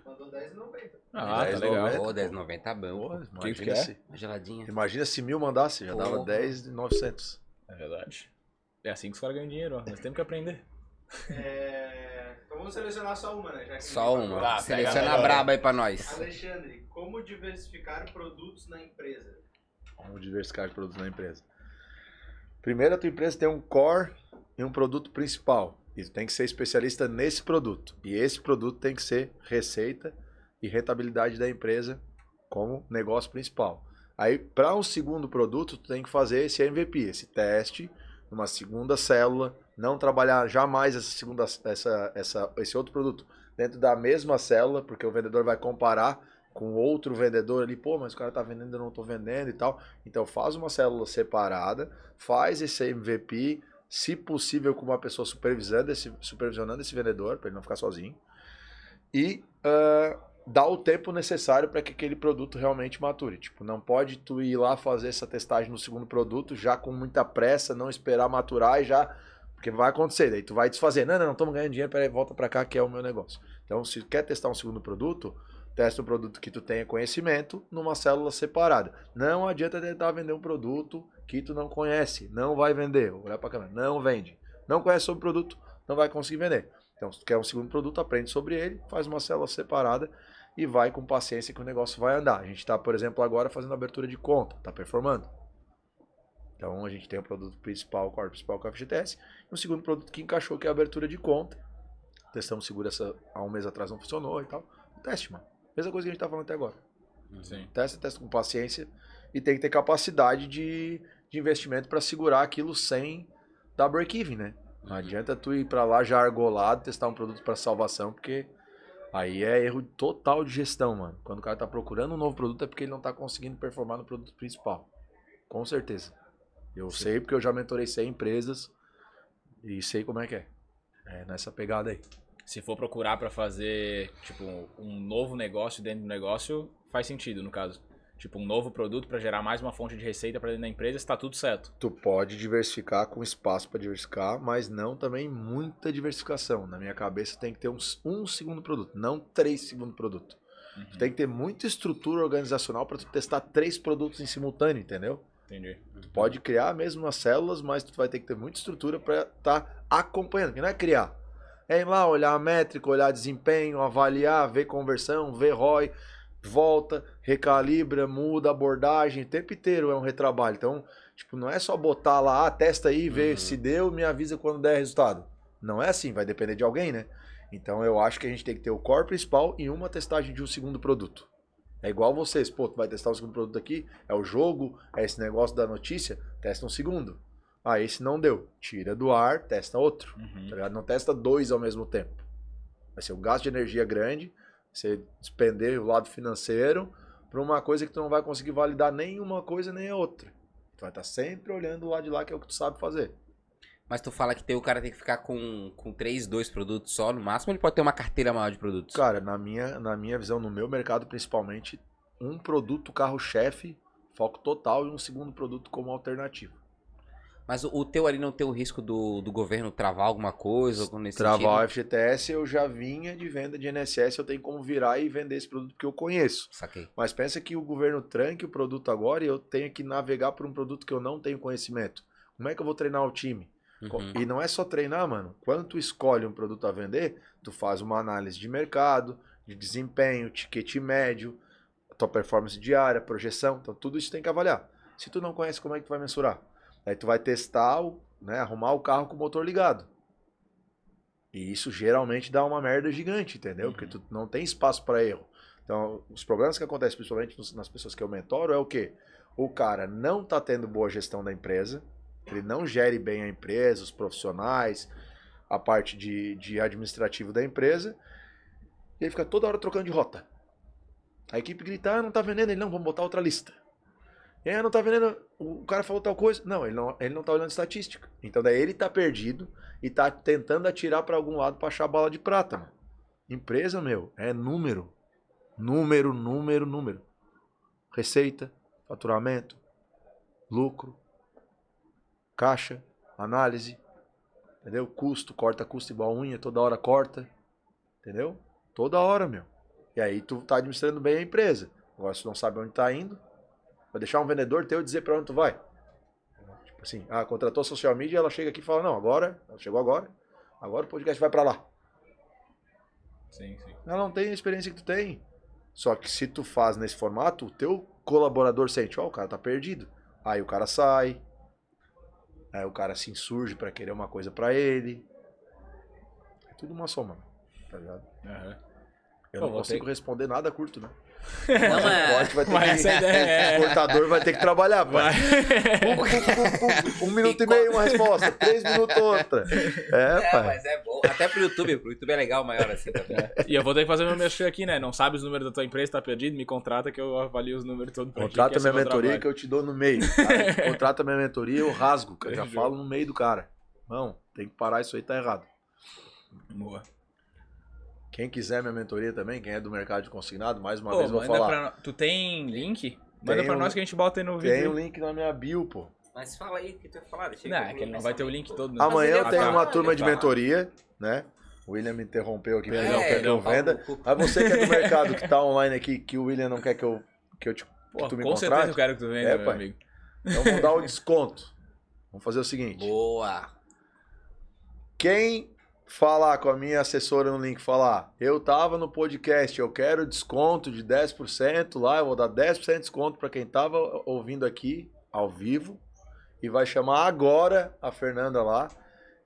Mandou 10,90. Ah, tá 10,90. legal. Pô, 10,90 tá bom. Porra, que imagina, que é? se, Uma geladinha. imagina se mil mandasse, já dava Porra. 10 de 900. É verdade. É assim que os caras ganham dinheiro, ó. Nós temos que aprender. É... Então vamos selecionar só uma, né? Já que Só ninguém uma. Tá, Seleciona a braba aí pra nós. Alexandre, como diversificar produtos na empresa? Vamos diversificar produtos na empresa. Primeiro, a tua empresa tem um core e um produto principal. E tu tem que ser especialista nesse produto. E esse produto tem que ser receita e rentabilidade da empresa como negócio principal. Aí, para um segundo produto, tu tem que fazer esse MVP, esse teste, numa segunda célula, não trabalhar jamais essa segunda, essa, essa, esse outro produto dentro da mesma célula, porque o vendedor vai comparar com outro vendedor ali, pô, mas o cara tá vendendo, eu não tô vendendo e tal. Então faz uma célula separada, faz esse MVP, se possível com uma pessoa supervisionando esse, supervisionando esse vendedor, para ele não ficar sozinho. E ah, dá o tempo necessário para que aquele produto realmente mature. Tipo, não pode tu ir lá fazer essa testagem no segundo produto já com muita pressa, não esperar maturar e já porque vai acontecer, daí tu vai desfazer. Não, não, não estamos ganhando dinheiro, peraí, volta para cá que é o meu negócio. Então, se quer testar um segundo produto, testa um produto que tu tenha conhecimento numa célula separada. Não adianta tentar vender um produto que tu não conhece, não vai vender. Vou olhar para câmera, não vende. Não conhece sobre o produto, não vai conseguir vender. Então, se tu quer um segundo produto, aprende sobre ele, faz uma célula separada e vai com paciência que o negócio vai andar. A gente está, por exemplo, agora fazendo abertura de conta, está performando. Então a gente tem o produto principal, o core principal que é o FGTS, e um segundo produto que encaixou, que é a abertura de conta. Testamos seguro essa há um mês atrás, não funcionou e tal. Teste, mano. Mesma coisa que a gente tá falando até agora. Sim. Testa, testa com paciência e tem que ter capacidade de, de investimento para segurar aquilo sem dar break-even, né? Não adianta tu ir para lá já argolado, testar um produto para salvação, porque aí é erro total de gestão, mano. Quando o cara tá procurando um novo produto é porque ele não tá conseguindo performar no produto principal. Com certeza. Eu sei porque eu já mentorei 100 empresas e sei como é que é. É nessa pegada aí. Se for procurar pra fazer, tipo, um novo negócio dentro do negócio, faz sentido, no caso. Tipo, um novo produto pra gerar mais uma fonte de receita pra dentro da empresa, está tudo certo. Tu pode diversificar com espaço para diversificar, mas não também muita diversificação. Na minha cabeça tem que ter uns, um segundo produto, não três segundo produto. Uhum. Tu tem que ter muita estrutura organizacional para tu testar três produtos em simultâneo, entendeu? Entendi. Tu pode criar mesmo nas células, mas tu vai ter que ter muita estrutura para estar tá acompanhando, que não é criar. É ir lá, olhar a métrica, olhar desempenho, avaliar, ver conversão, ver ROI, volta, recalibra, muda a abordagem, o tempo inteiro é um retrabalho. Então, tipo, não é só botar lá, ah, testa aí, vê Uhum. se deu, me avisa quando der resultado. Não é assim, vai depender de alguém, né? Então eu acho que a gente tem que ter o core principal e uma testagem de um segundo produto. É igual vocês, pô, tu vai testar o segundo produto aqui, é o jogo, é esse negócio da notícia, testa um segundo. Ah, esse não deu. Tira do ar, testa outro. Uhum. Tá? Não testa dois ao mesmo tempo. Vai ser um gasto de energia grande, você despender o lado financeiro para uma coisa que tu não vai conseguir validar nem uma coisa nem a outra. Tu vai estar sempre olhando o lado de lá que é o que tu sabe fazer. Mas tu fala que tem, o cara tem que ficar com, com três, dois produtos só no máximo, ele pode ter uma carteira maior de produtos. Cara, na minha, na minha visão, no meu mercado principalmente, um produto carro-chefe, foco total, e um segundo produto como alternativa. Mas o, o teu ali não tem o risco do, do governo travar alguma coisa? Nesse Travar o sentido? FGTS, eu já vinha de venda de INSS, eu tenho como virar e vender esse produto que eu conheço. Saquei. Mas pensa que o governo tranque o produto agora e eu tenho que navegar por um produto que eu não tenho conhecimento. Como é que eu vou treinar o time? Uhum. E não é só treinar, mano. Quando tu escolhe um produto a vender, tu faz uma análise de mercado, de desempenho, ticket médio, tua performance diária, projeção, então tudo isso tem que avaliar. Se tu não conhece, como é que tu vai mensurar? Aí tu vai testar, o, né, arrumar o carro com o motor ligado. E isso geralmente dá uma merda gigante, entendeu? Porque tu não tem espaço para erro. Então, os problemas que acontecem principalmente nas pessoas que eu mentoro é o quê? O cara não tá tendo boa gestão da empresa, ele não gere bem a empresa, os profissionais, a parte de, de administrativo da empresa, e ele fica toda hora trocando de rota. A equipe grita, ah, não tá vendendo, ele não, vamos botar outra lista. Aí, não tá vendendo, o cara falou tal coisa. Não, ele não, ele não tá olhando estatística. Então daí ele tá perdido e tá tentando atirar para algum lado para achar bala de prata, mano. Empresa, meu, é número. Número, número, número. Receita, faturamento, lucro, caixa, análise, entendeu? Custo, corta custo igual unha, toda hora corta, entendeu? Toda hora, meu. E aí tu tá administrando bem a empresa. Agora se tu não sabe onde tá indo, vai deixar um vendedor teu dizer para onde tu vai. Tipo assim, ah, contratou social media, ela chega aqui e fala, não, agora, ela chegou agora, agora o podcast vai para lá. Sim, sim. Ela não tem a experiência que tu tem. Só que se tu faz nesse formato, o teu colaborador sente, ó, o cara tá perdido. Aí o cara sai. Aí o cara se insurge pra querer uma coisa pra ele. É tudo uma soma, tá ligado? Aham. Eu Pô, não consigo ter- responder nada curto, né? Não, O é. corte vai ter Mas que... é- O cortador vai ter que trabalhar, pai. Vai. Um minuto e meio uma resposta, três minutos outra. É, É, pai. mas é bom. Até pro YouTube, pro YouTube é legal maior assim também. E eu vou ter que fazer meu mexer aqui, né? Não sabe os números da tua empresa, tá perdido? Me contrata que eu avalio os números todos pra Contrata é minha mentoria trabalho. que eu te dou no meio. tá? Contrata minha mentoria, eu rasgo, cara. Já falo no meio do cara. Não, tem que parar, isso aí tá errado. Boa. Quem quiser minha mentoria também, quem é do mercado de consignado, mais uma Pô, vez eu vou falar. pra Tu tem link? Manda Tem pra um- nós que a gente bota aí no vídeo. Tem um link na minha bio, pô. Mas fala aí o que tu ia falar. Deixa Não, é que ele não o vai ter o link pô. todo. né? Amanhã eu tenho uma turma de mentoria, né? O William me interrompeu aqui, mas Perdão, não É, quer que eu venda. cu. Mas você que é do mercado que tá online aqui, que o William não quer que eu, que eu te, que Pô, tu me com certeza contrate, eu quero que tu venha, É, meu pai. amigo. então vamos dar o desconto. Vamos fazer o seguinte. Boa. Quem falar com a minha assessora no link, falar, eu tava no podcast, eu quero desconto de 10% lá, eu vou dar 10% de desconto para quem tava ouvindo aqui ao vivo e vai chamar agora a Fernanda lá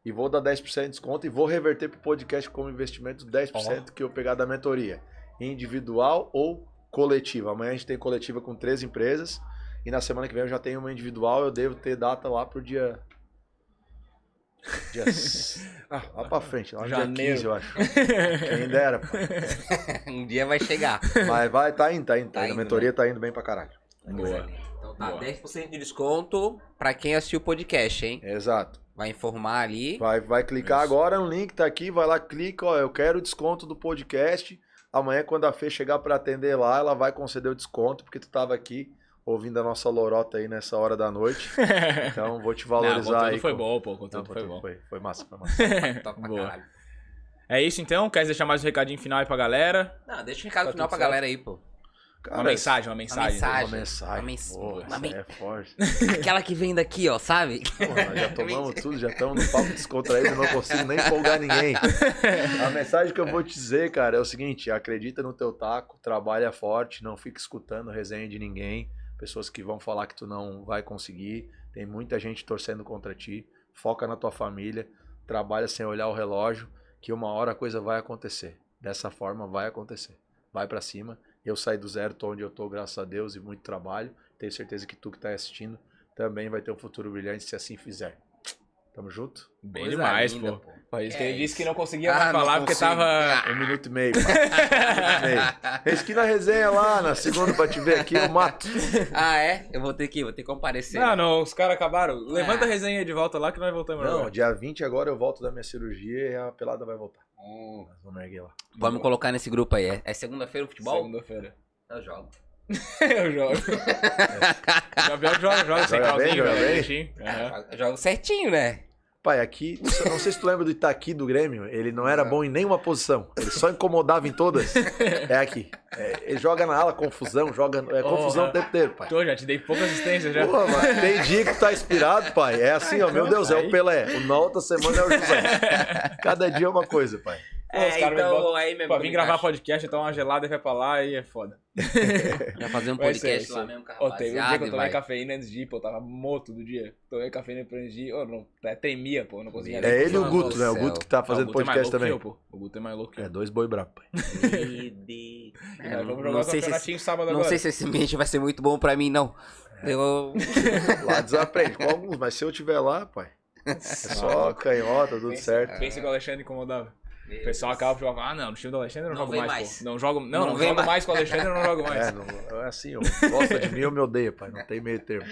e vou dar 10% de desconto e vou reverter pro podcast como investimento 10% que eu pegar da mentoria, individual ou coletiva. Amanhã a gente tem coletiva com três empresas e na semana que vem eu já tenho uma individual, eu devo ter data lá pro dia Dia... Ah, lá pra frente, lá no dia Janeiro. 15, eu acho. Quem dera, pô. Um dia vai chegar. Mas vai, tá indo, tá indo. Tá Tá indo. A mentoria tá indo bem pra caralho. Boa. Então tá, Boa. 10% de desconto pra quem assistiu o podcast, hein? Exato. Vai informar ali. Vai, vai clicar Isso. agora no link, tá aqui, vai lá, clica, ó, eu quero o desconto do podcast. Amanhã, quando a Fê chegar pra atender lá, ela vai conceder o desconto, porque tu tava aqui ouvindo a nossa lorota aí nessa hora da noite. Então, vou te Não, o valorizar conteúdo aí. foi com- bom, pô. O Não, conteúdo foi bom. foi, foi massa, foi massa. Top pra Boa. caralho. É isso então? Quer deixar mais um recadinho final aí pra galera? Não, deixa o recado Tá final pra certo. galera aí, pô. Cara, uma mensagem, uma mensagem. mensagem. Uma mensagem. Uma mens- Pô, uma men- é forte. Aquela que vem daqui, ó, sabe? Porra, nós já tomamos tudo, já estamos no papo descontraído, não consigo nem empolgar ninguém. A mensagem que eu vou te dizer, cara, é o seguinte: acredita no teu taco, trabalha forte, não fica escutando resenha de ninguém, pessoas que vão falar que tu não vai conseguir. Tem muita gente torcendo contra ti. Foca na tua família, trabalha sem olhar o relógio, que uma hora a coisa vai acontecer. Dessa forma vai acontecer. Vai pra cima. Eu saí do zero, tô onde eu tô, graças a Deus, e muito trabalho. Tenho certeza que tu que tá assistindo também vai ter um futuro brilhante se assim fizer. Tamo junto? Bem Coisa demais, linda, pô. Foi isso que É ele disse que não conseguia Ah, mais não falar porque tava. Um minuto e meio, pai. Um minuto e meio. Eis que na resenha lá, na segunda pra te ver aqui, eu mato. Ah, é? Eu vou ter que, vou ter que comparecer. Não, não, os caras acabaram. Levanta Ah. a resenha aí de volta lá que nós voltamos Não, agora. dia 20 agora eu volto da minha cirurgia e a pelada vai voltar. Hum, Nós vamos erguer lá. Vamos colocar nesse grupo aí. É, é segunda-feira o futebol? Segunda-feira. Eu jogo. Eu jogo. Gabriel joga, joga sem Joga calzinho, bem, joga. Eu jogo certinho, né? Pai, aqui, não sei se tu lembra do Itaqui do Grêmio, ele não era bom em nenhuma posição. Ele só incomodava em todas. É aqui. É, ele joga na ala, confusão, joga. É confusão o tempo inteiro, pai. Tô, já te dei pouca assistência já. Pô, mas tem dia que tu tá inspirado, pai. É assim, ó, meu Deus, é o Pelé. O- Na outra semana é o José. Cada dia é uma coisa, pai. É, então botam aí mesmo. Pra gravar podcast, então uma gelada e vai pra lá e é foda. Já fazer um podcast lá mesmo com a Ó, teve um dia que eu tomei cafeína antes de ir, pô, eu tava morto do dia. Tomei cafeína antes de ir, ô, não, até tremia, pô, eu não conseguia É ele e o Guto, né? O. Guto que tá fazendo é podcast também. que eu, pô. O Guto é mais louco que É, eu. dois boi brabo, pai. Meu Deus. É, É, vamos não, sei se, sábado não agora. sei se esse ambiente vai ser muito bom pra mim, não. Eu... Lá desaprende com alguns, mas se eu tiver lá, pai, é só canhota, tudo certo. Pensa que o Alexandre incomodava. O pessoal acaba jogando, ah, não, no time do Alexandre eu não, Não jogo mais, mais. pô. Não jogo, não, Não não, jogo mais. mais. com o Alexandre, eu não jogo mais. É, não, é assim, ó. Gosta de mim ou me odeia, pai. Não tem meio termo.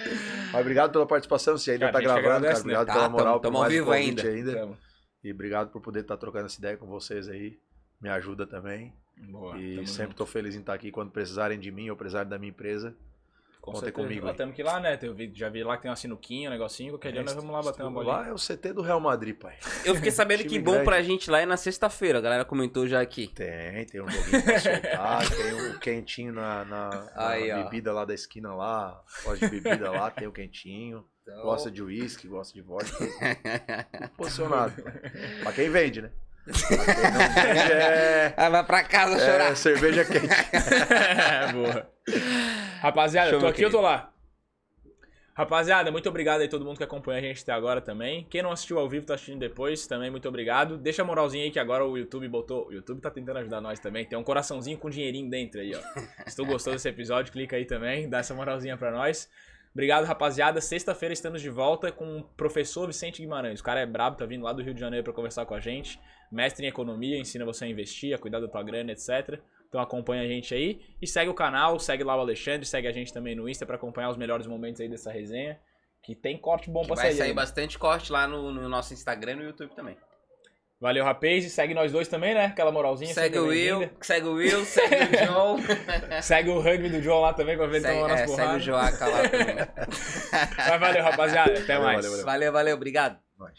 Mas obrigado pela participação. Se ainda Cara, tá gravando, cara. agradece, né? Obrigado Tá, pela moral, tamo- por tamo um vivo convite ainda. ainda. Tamo. E obrigado por poder estar trocando essa ideia com vocês aí. Me ajuda também. Boa, e tamo sempre junto. tô feliz em estar aqui quando precisarem de mim ou precisarem da minha empresa. Com Contem certeza. comigo aí. temos que ir lá, né? Eu vi- já vi lá que tem uma sinuquinha, um negocinho. Qualquer dia nós vamos lá bater uma bolinha. Lá é o CT do Real Madrid, pai. eu fiquei sabendo que bom grande. pra gente lá é na sexta-feira. A galera comentou já aqui. Tem, tem um joguinho pra soltar, tem um quentinho na, na- na Aí, ó. bebida lá da esquina lá. Gosta de bebida lá, tem o quentinho. Então- Gosta de uísque, gosta de vodka. Posicionado. Pra quem vende, né? É, vai pra casa chorar. é cerveja quente. É, boa. Rapaziada, eu tô aqui, eu querido. tô lá. Rapaziada, muito obrigado aí todo mundo que acompanha a gente até agora também. Quem não assistiu ao vivo, tá assistindo depois, também muito obrigado. Deixa a moralzinha aí que agora o YouTube botou. O YouTube tá tentando ajudar nós também. Tem um coraçãozinho com dinheirinho dentro aí, ó. Se tu gostou desse episódio, clica aí também, dá essa moralzinha pra nós. Obrigado, rapaziada. Sexta-feira estamos de volta com o professor Vicente Guimarães. O cara é brabo, tá vindo lá do Rio de Janeiro pra conversar com a gente. Mestre em economia, ensina você a investir, a cuidar da tua grana, etc. Então acompanha a gente aí e segue o canal, segue lá o Alexandre, segue a gente também no Insta pra acompanhar os melhores momentos aí dessa resenha. Que tem corte bom Que pra vai sair. sair aí. bastante corte lá no, no nosso Instagram e no YouTube também. Valeu, rapaz. E segue nós dois também, né? Aquela moralzinha. Segue o Will, segue o Will, segue o João. Segue o rugby do John lá também pra ver ele segue, tomando é, as segue o porradas. Joaca lá também. Mas valeu, rapaziada. Até Valeu, mais. valeu, valeu. Valeu, valeu, obrigado. Vai.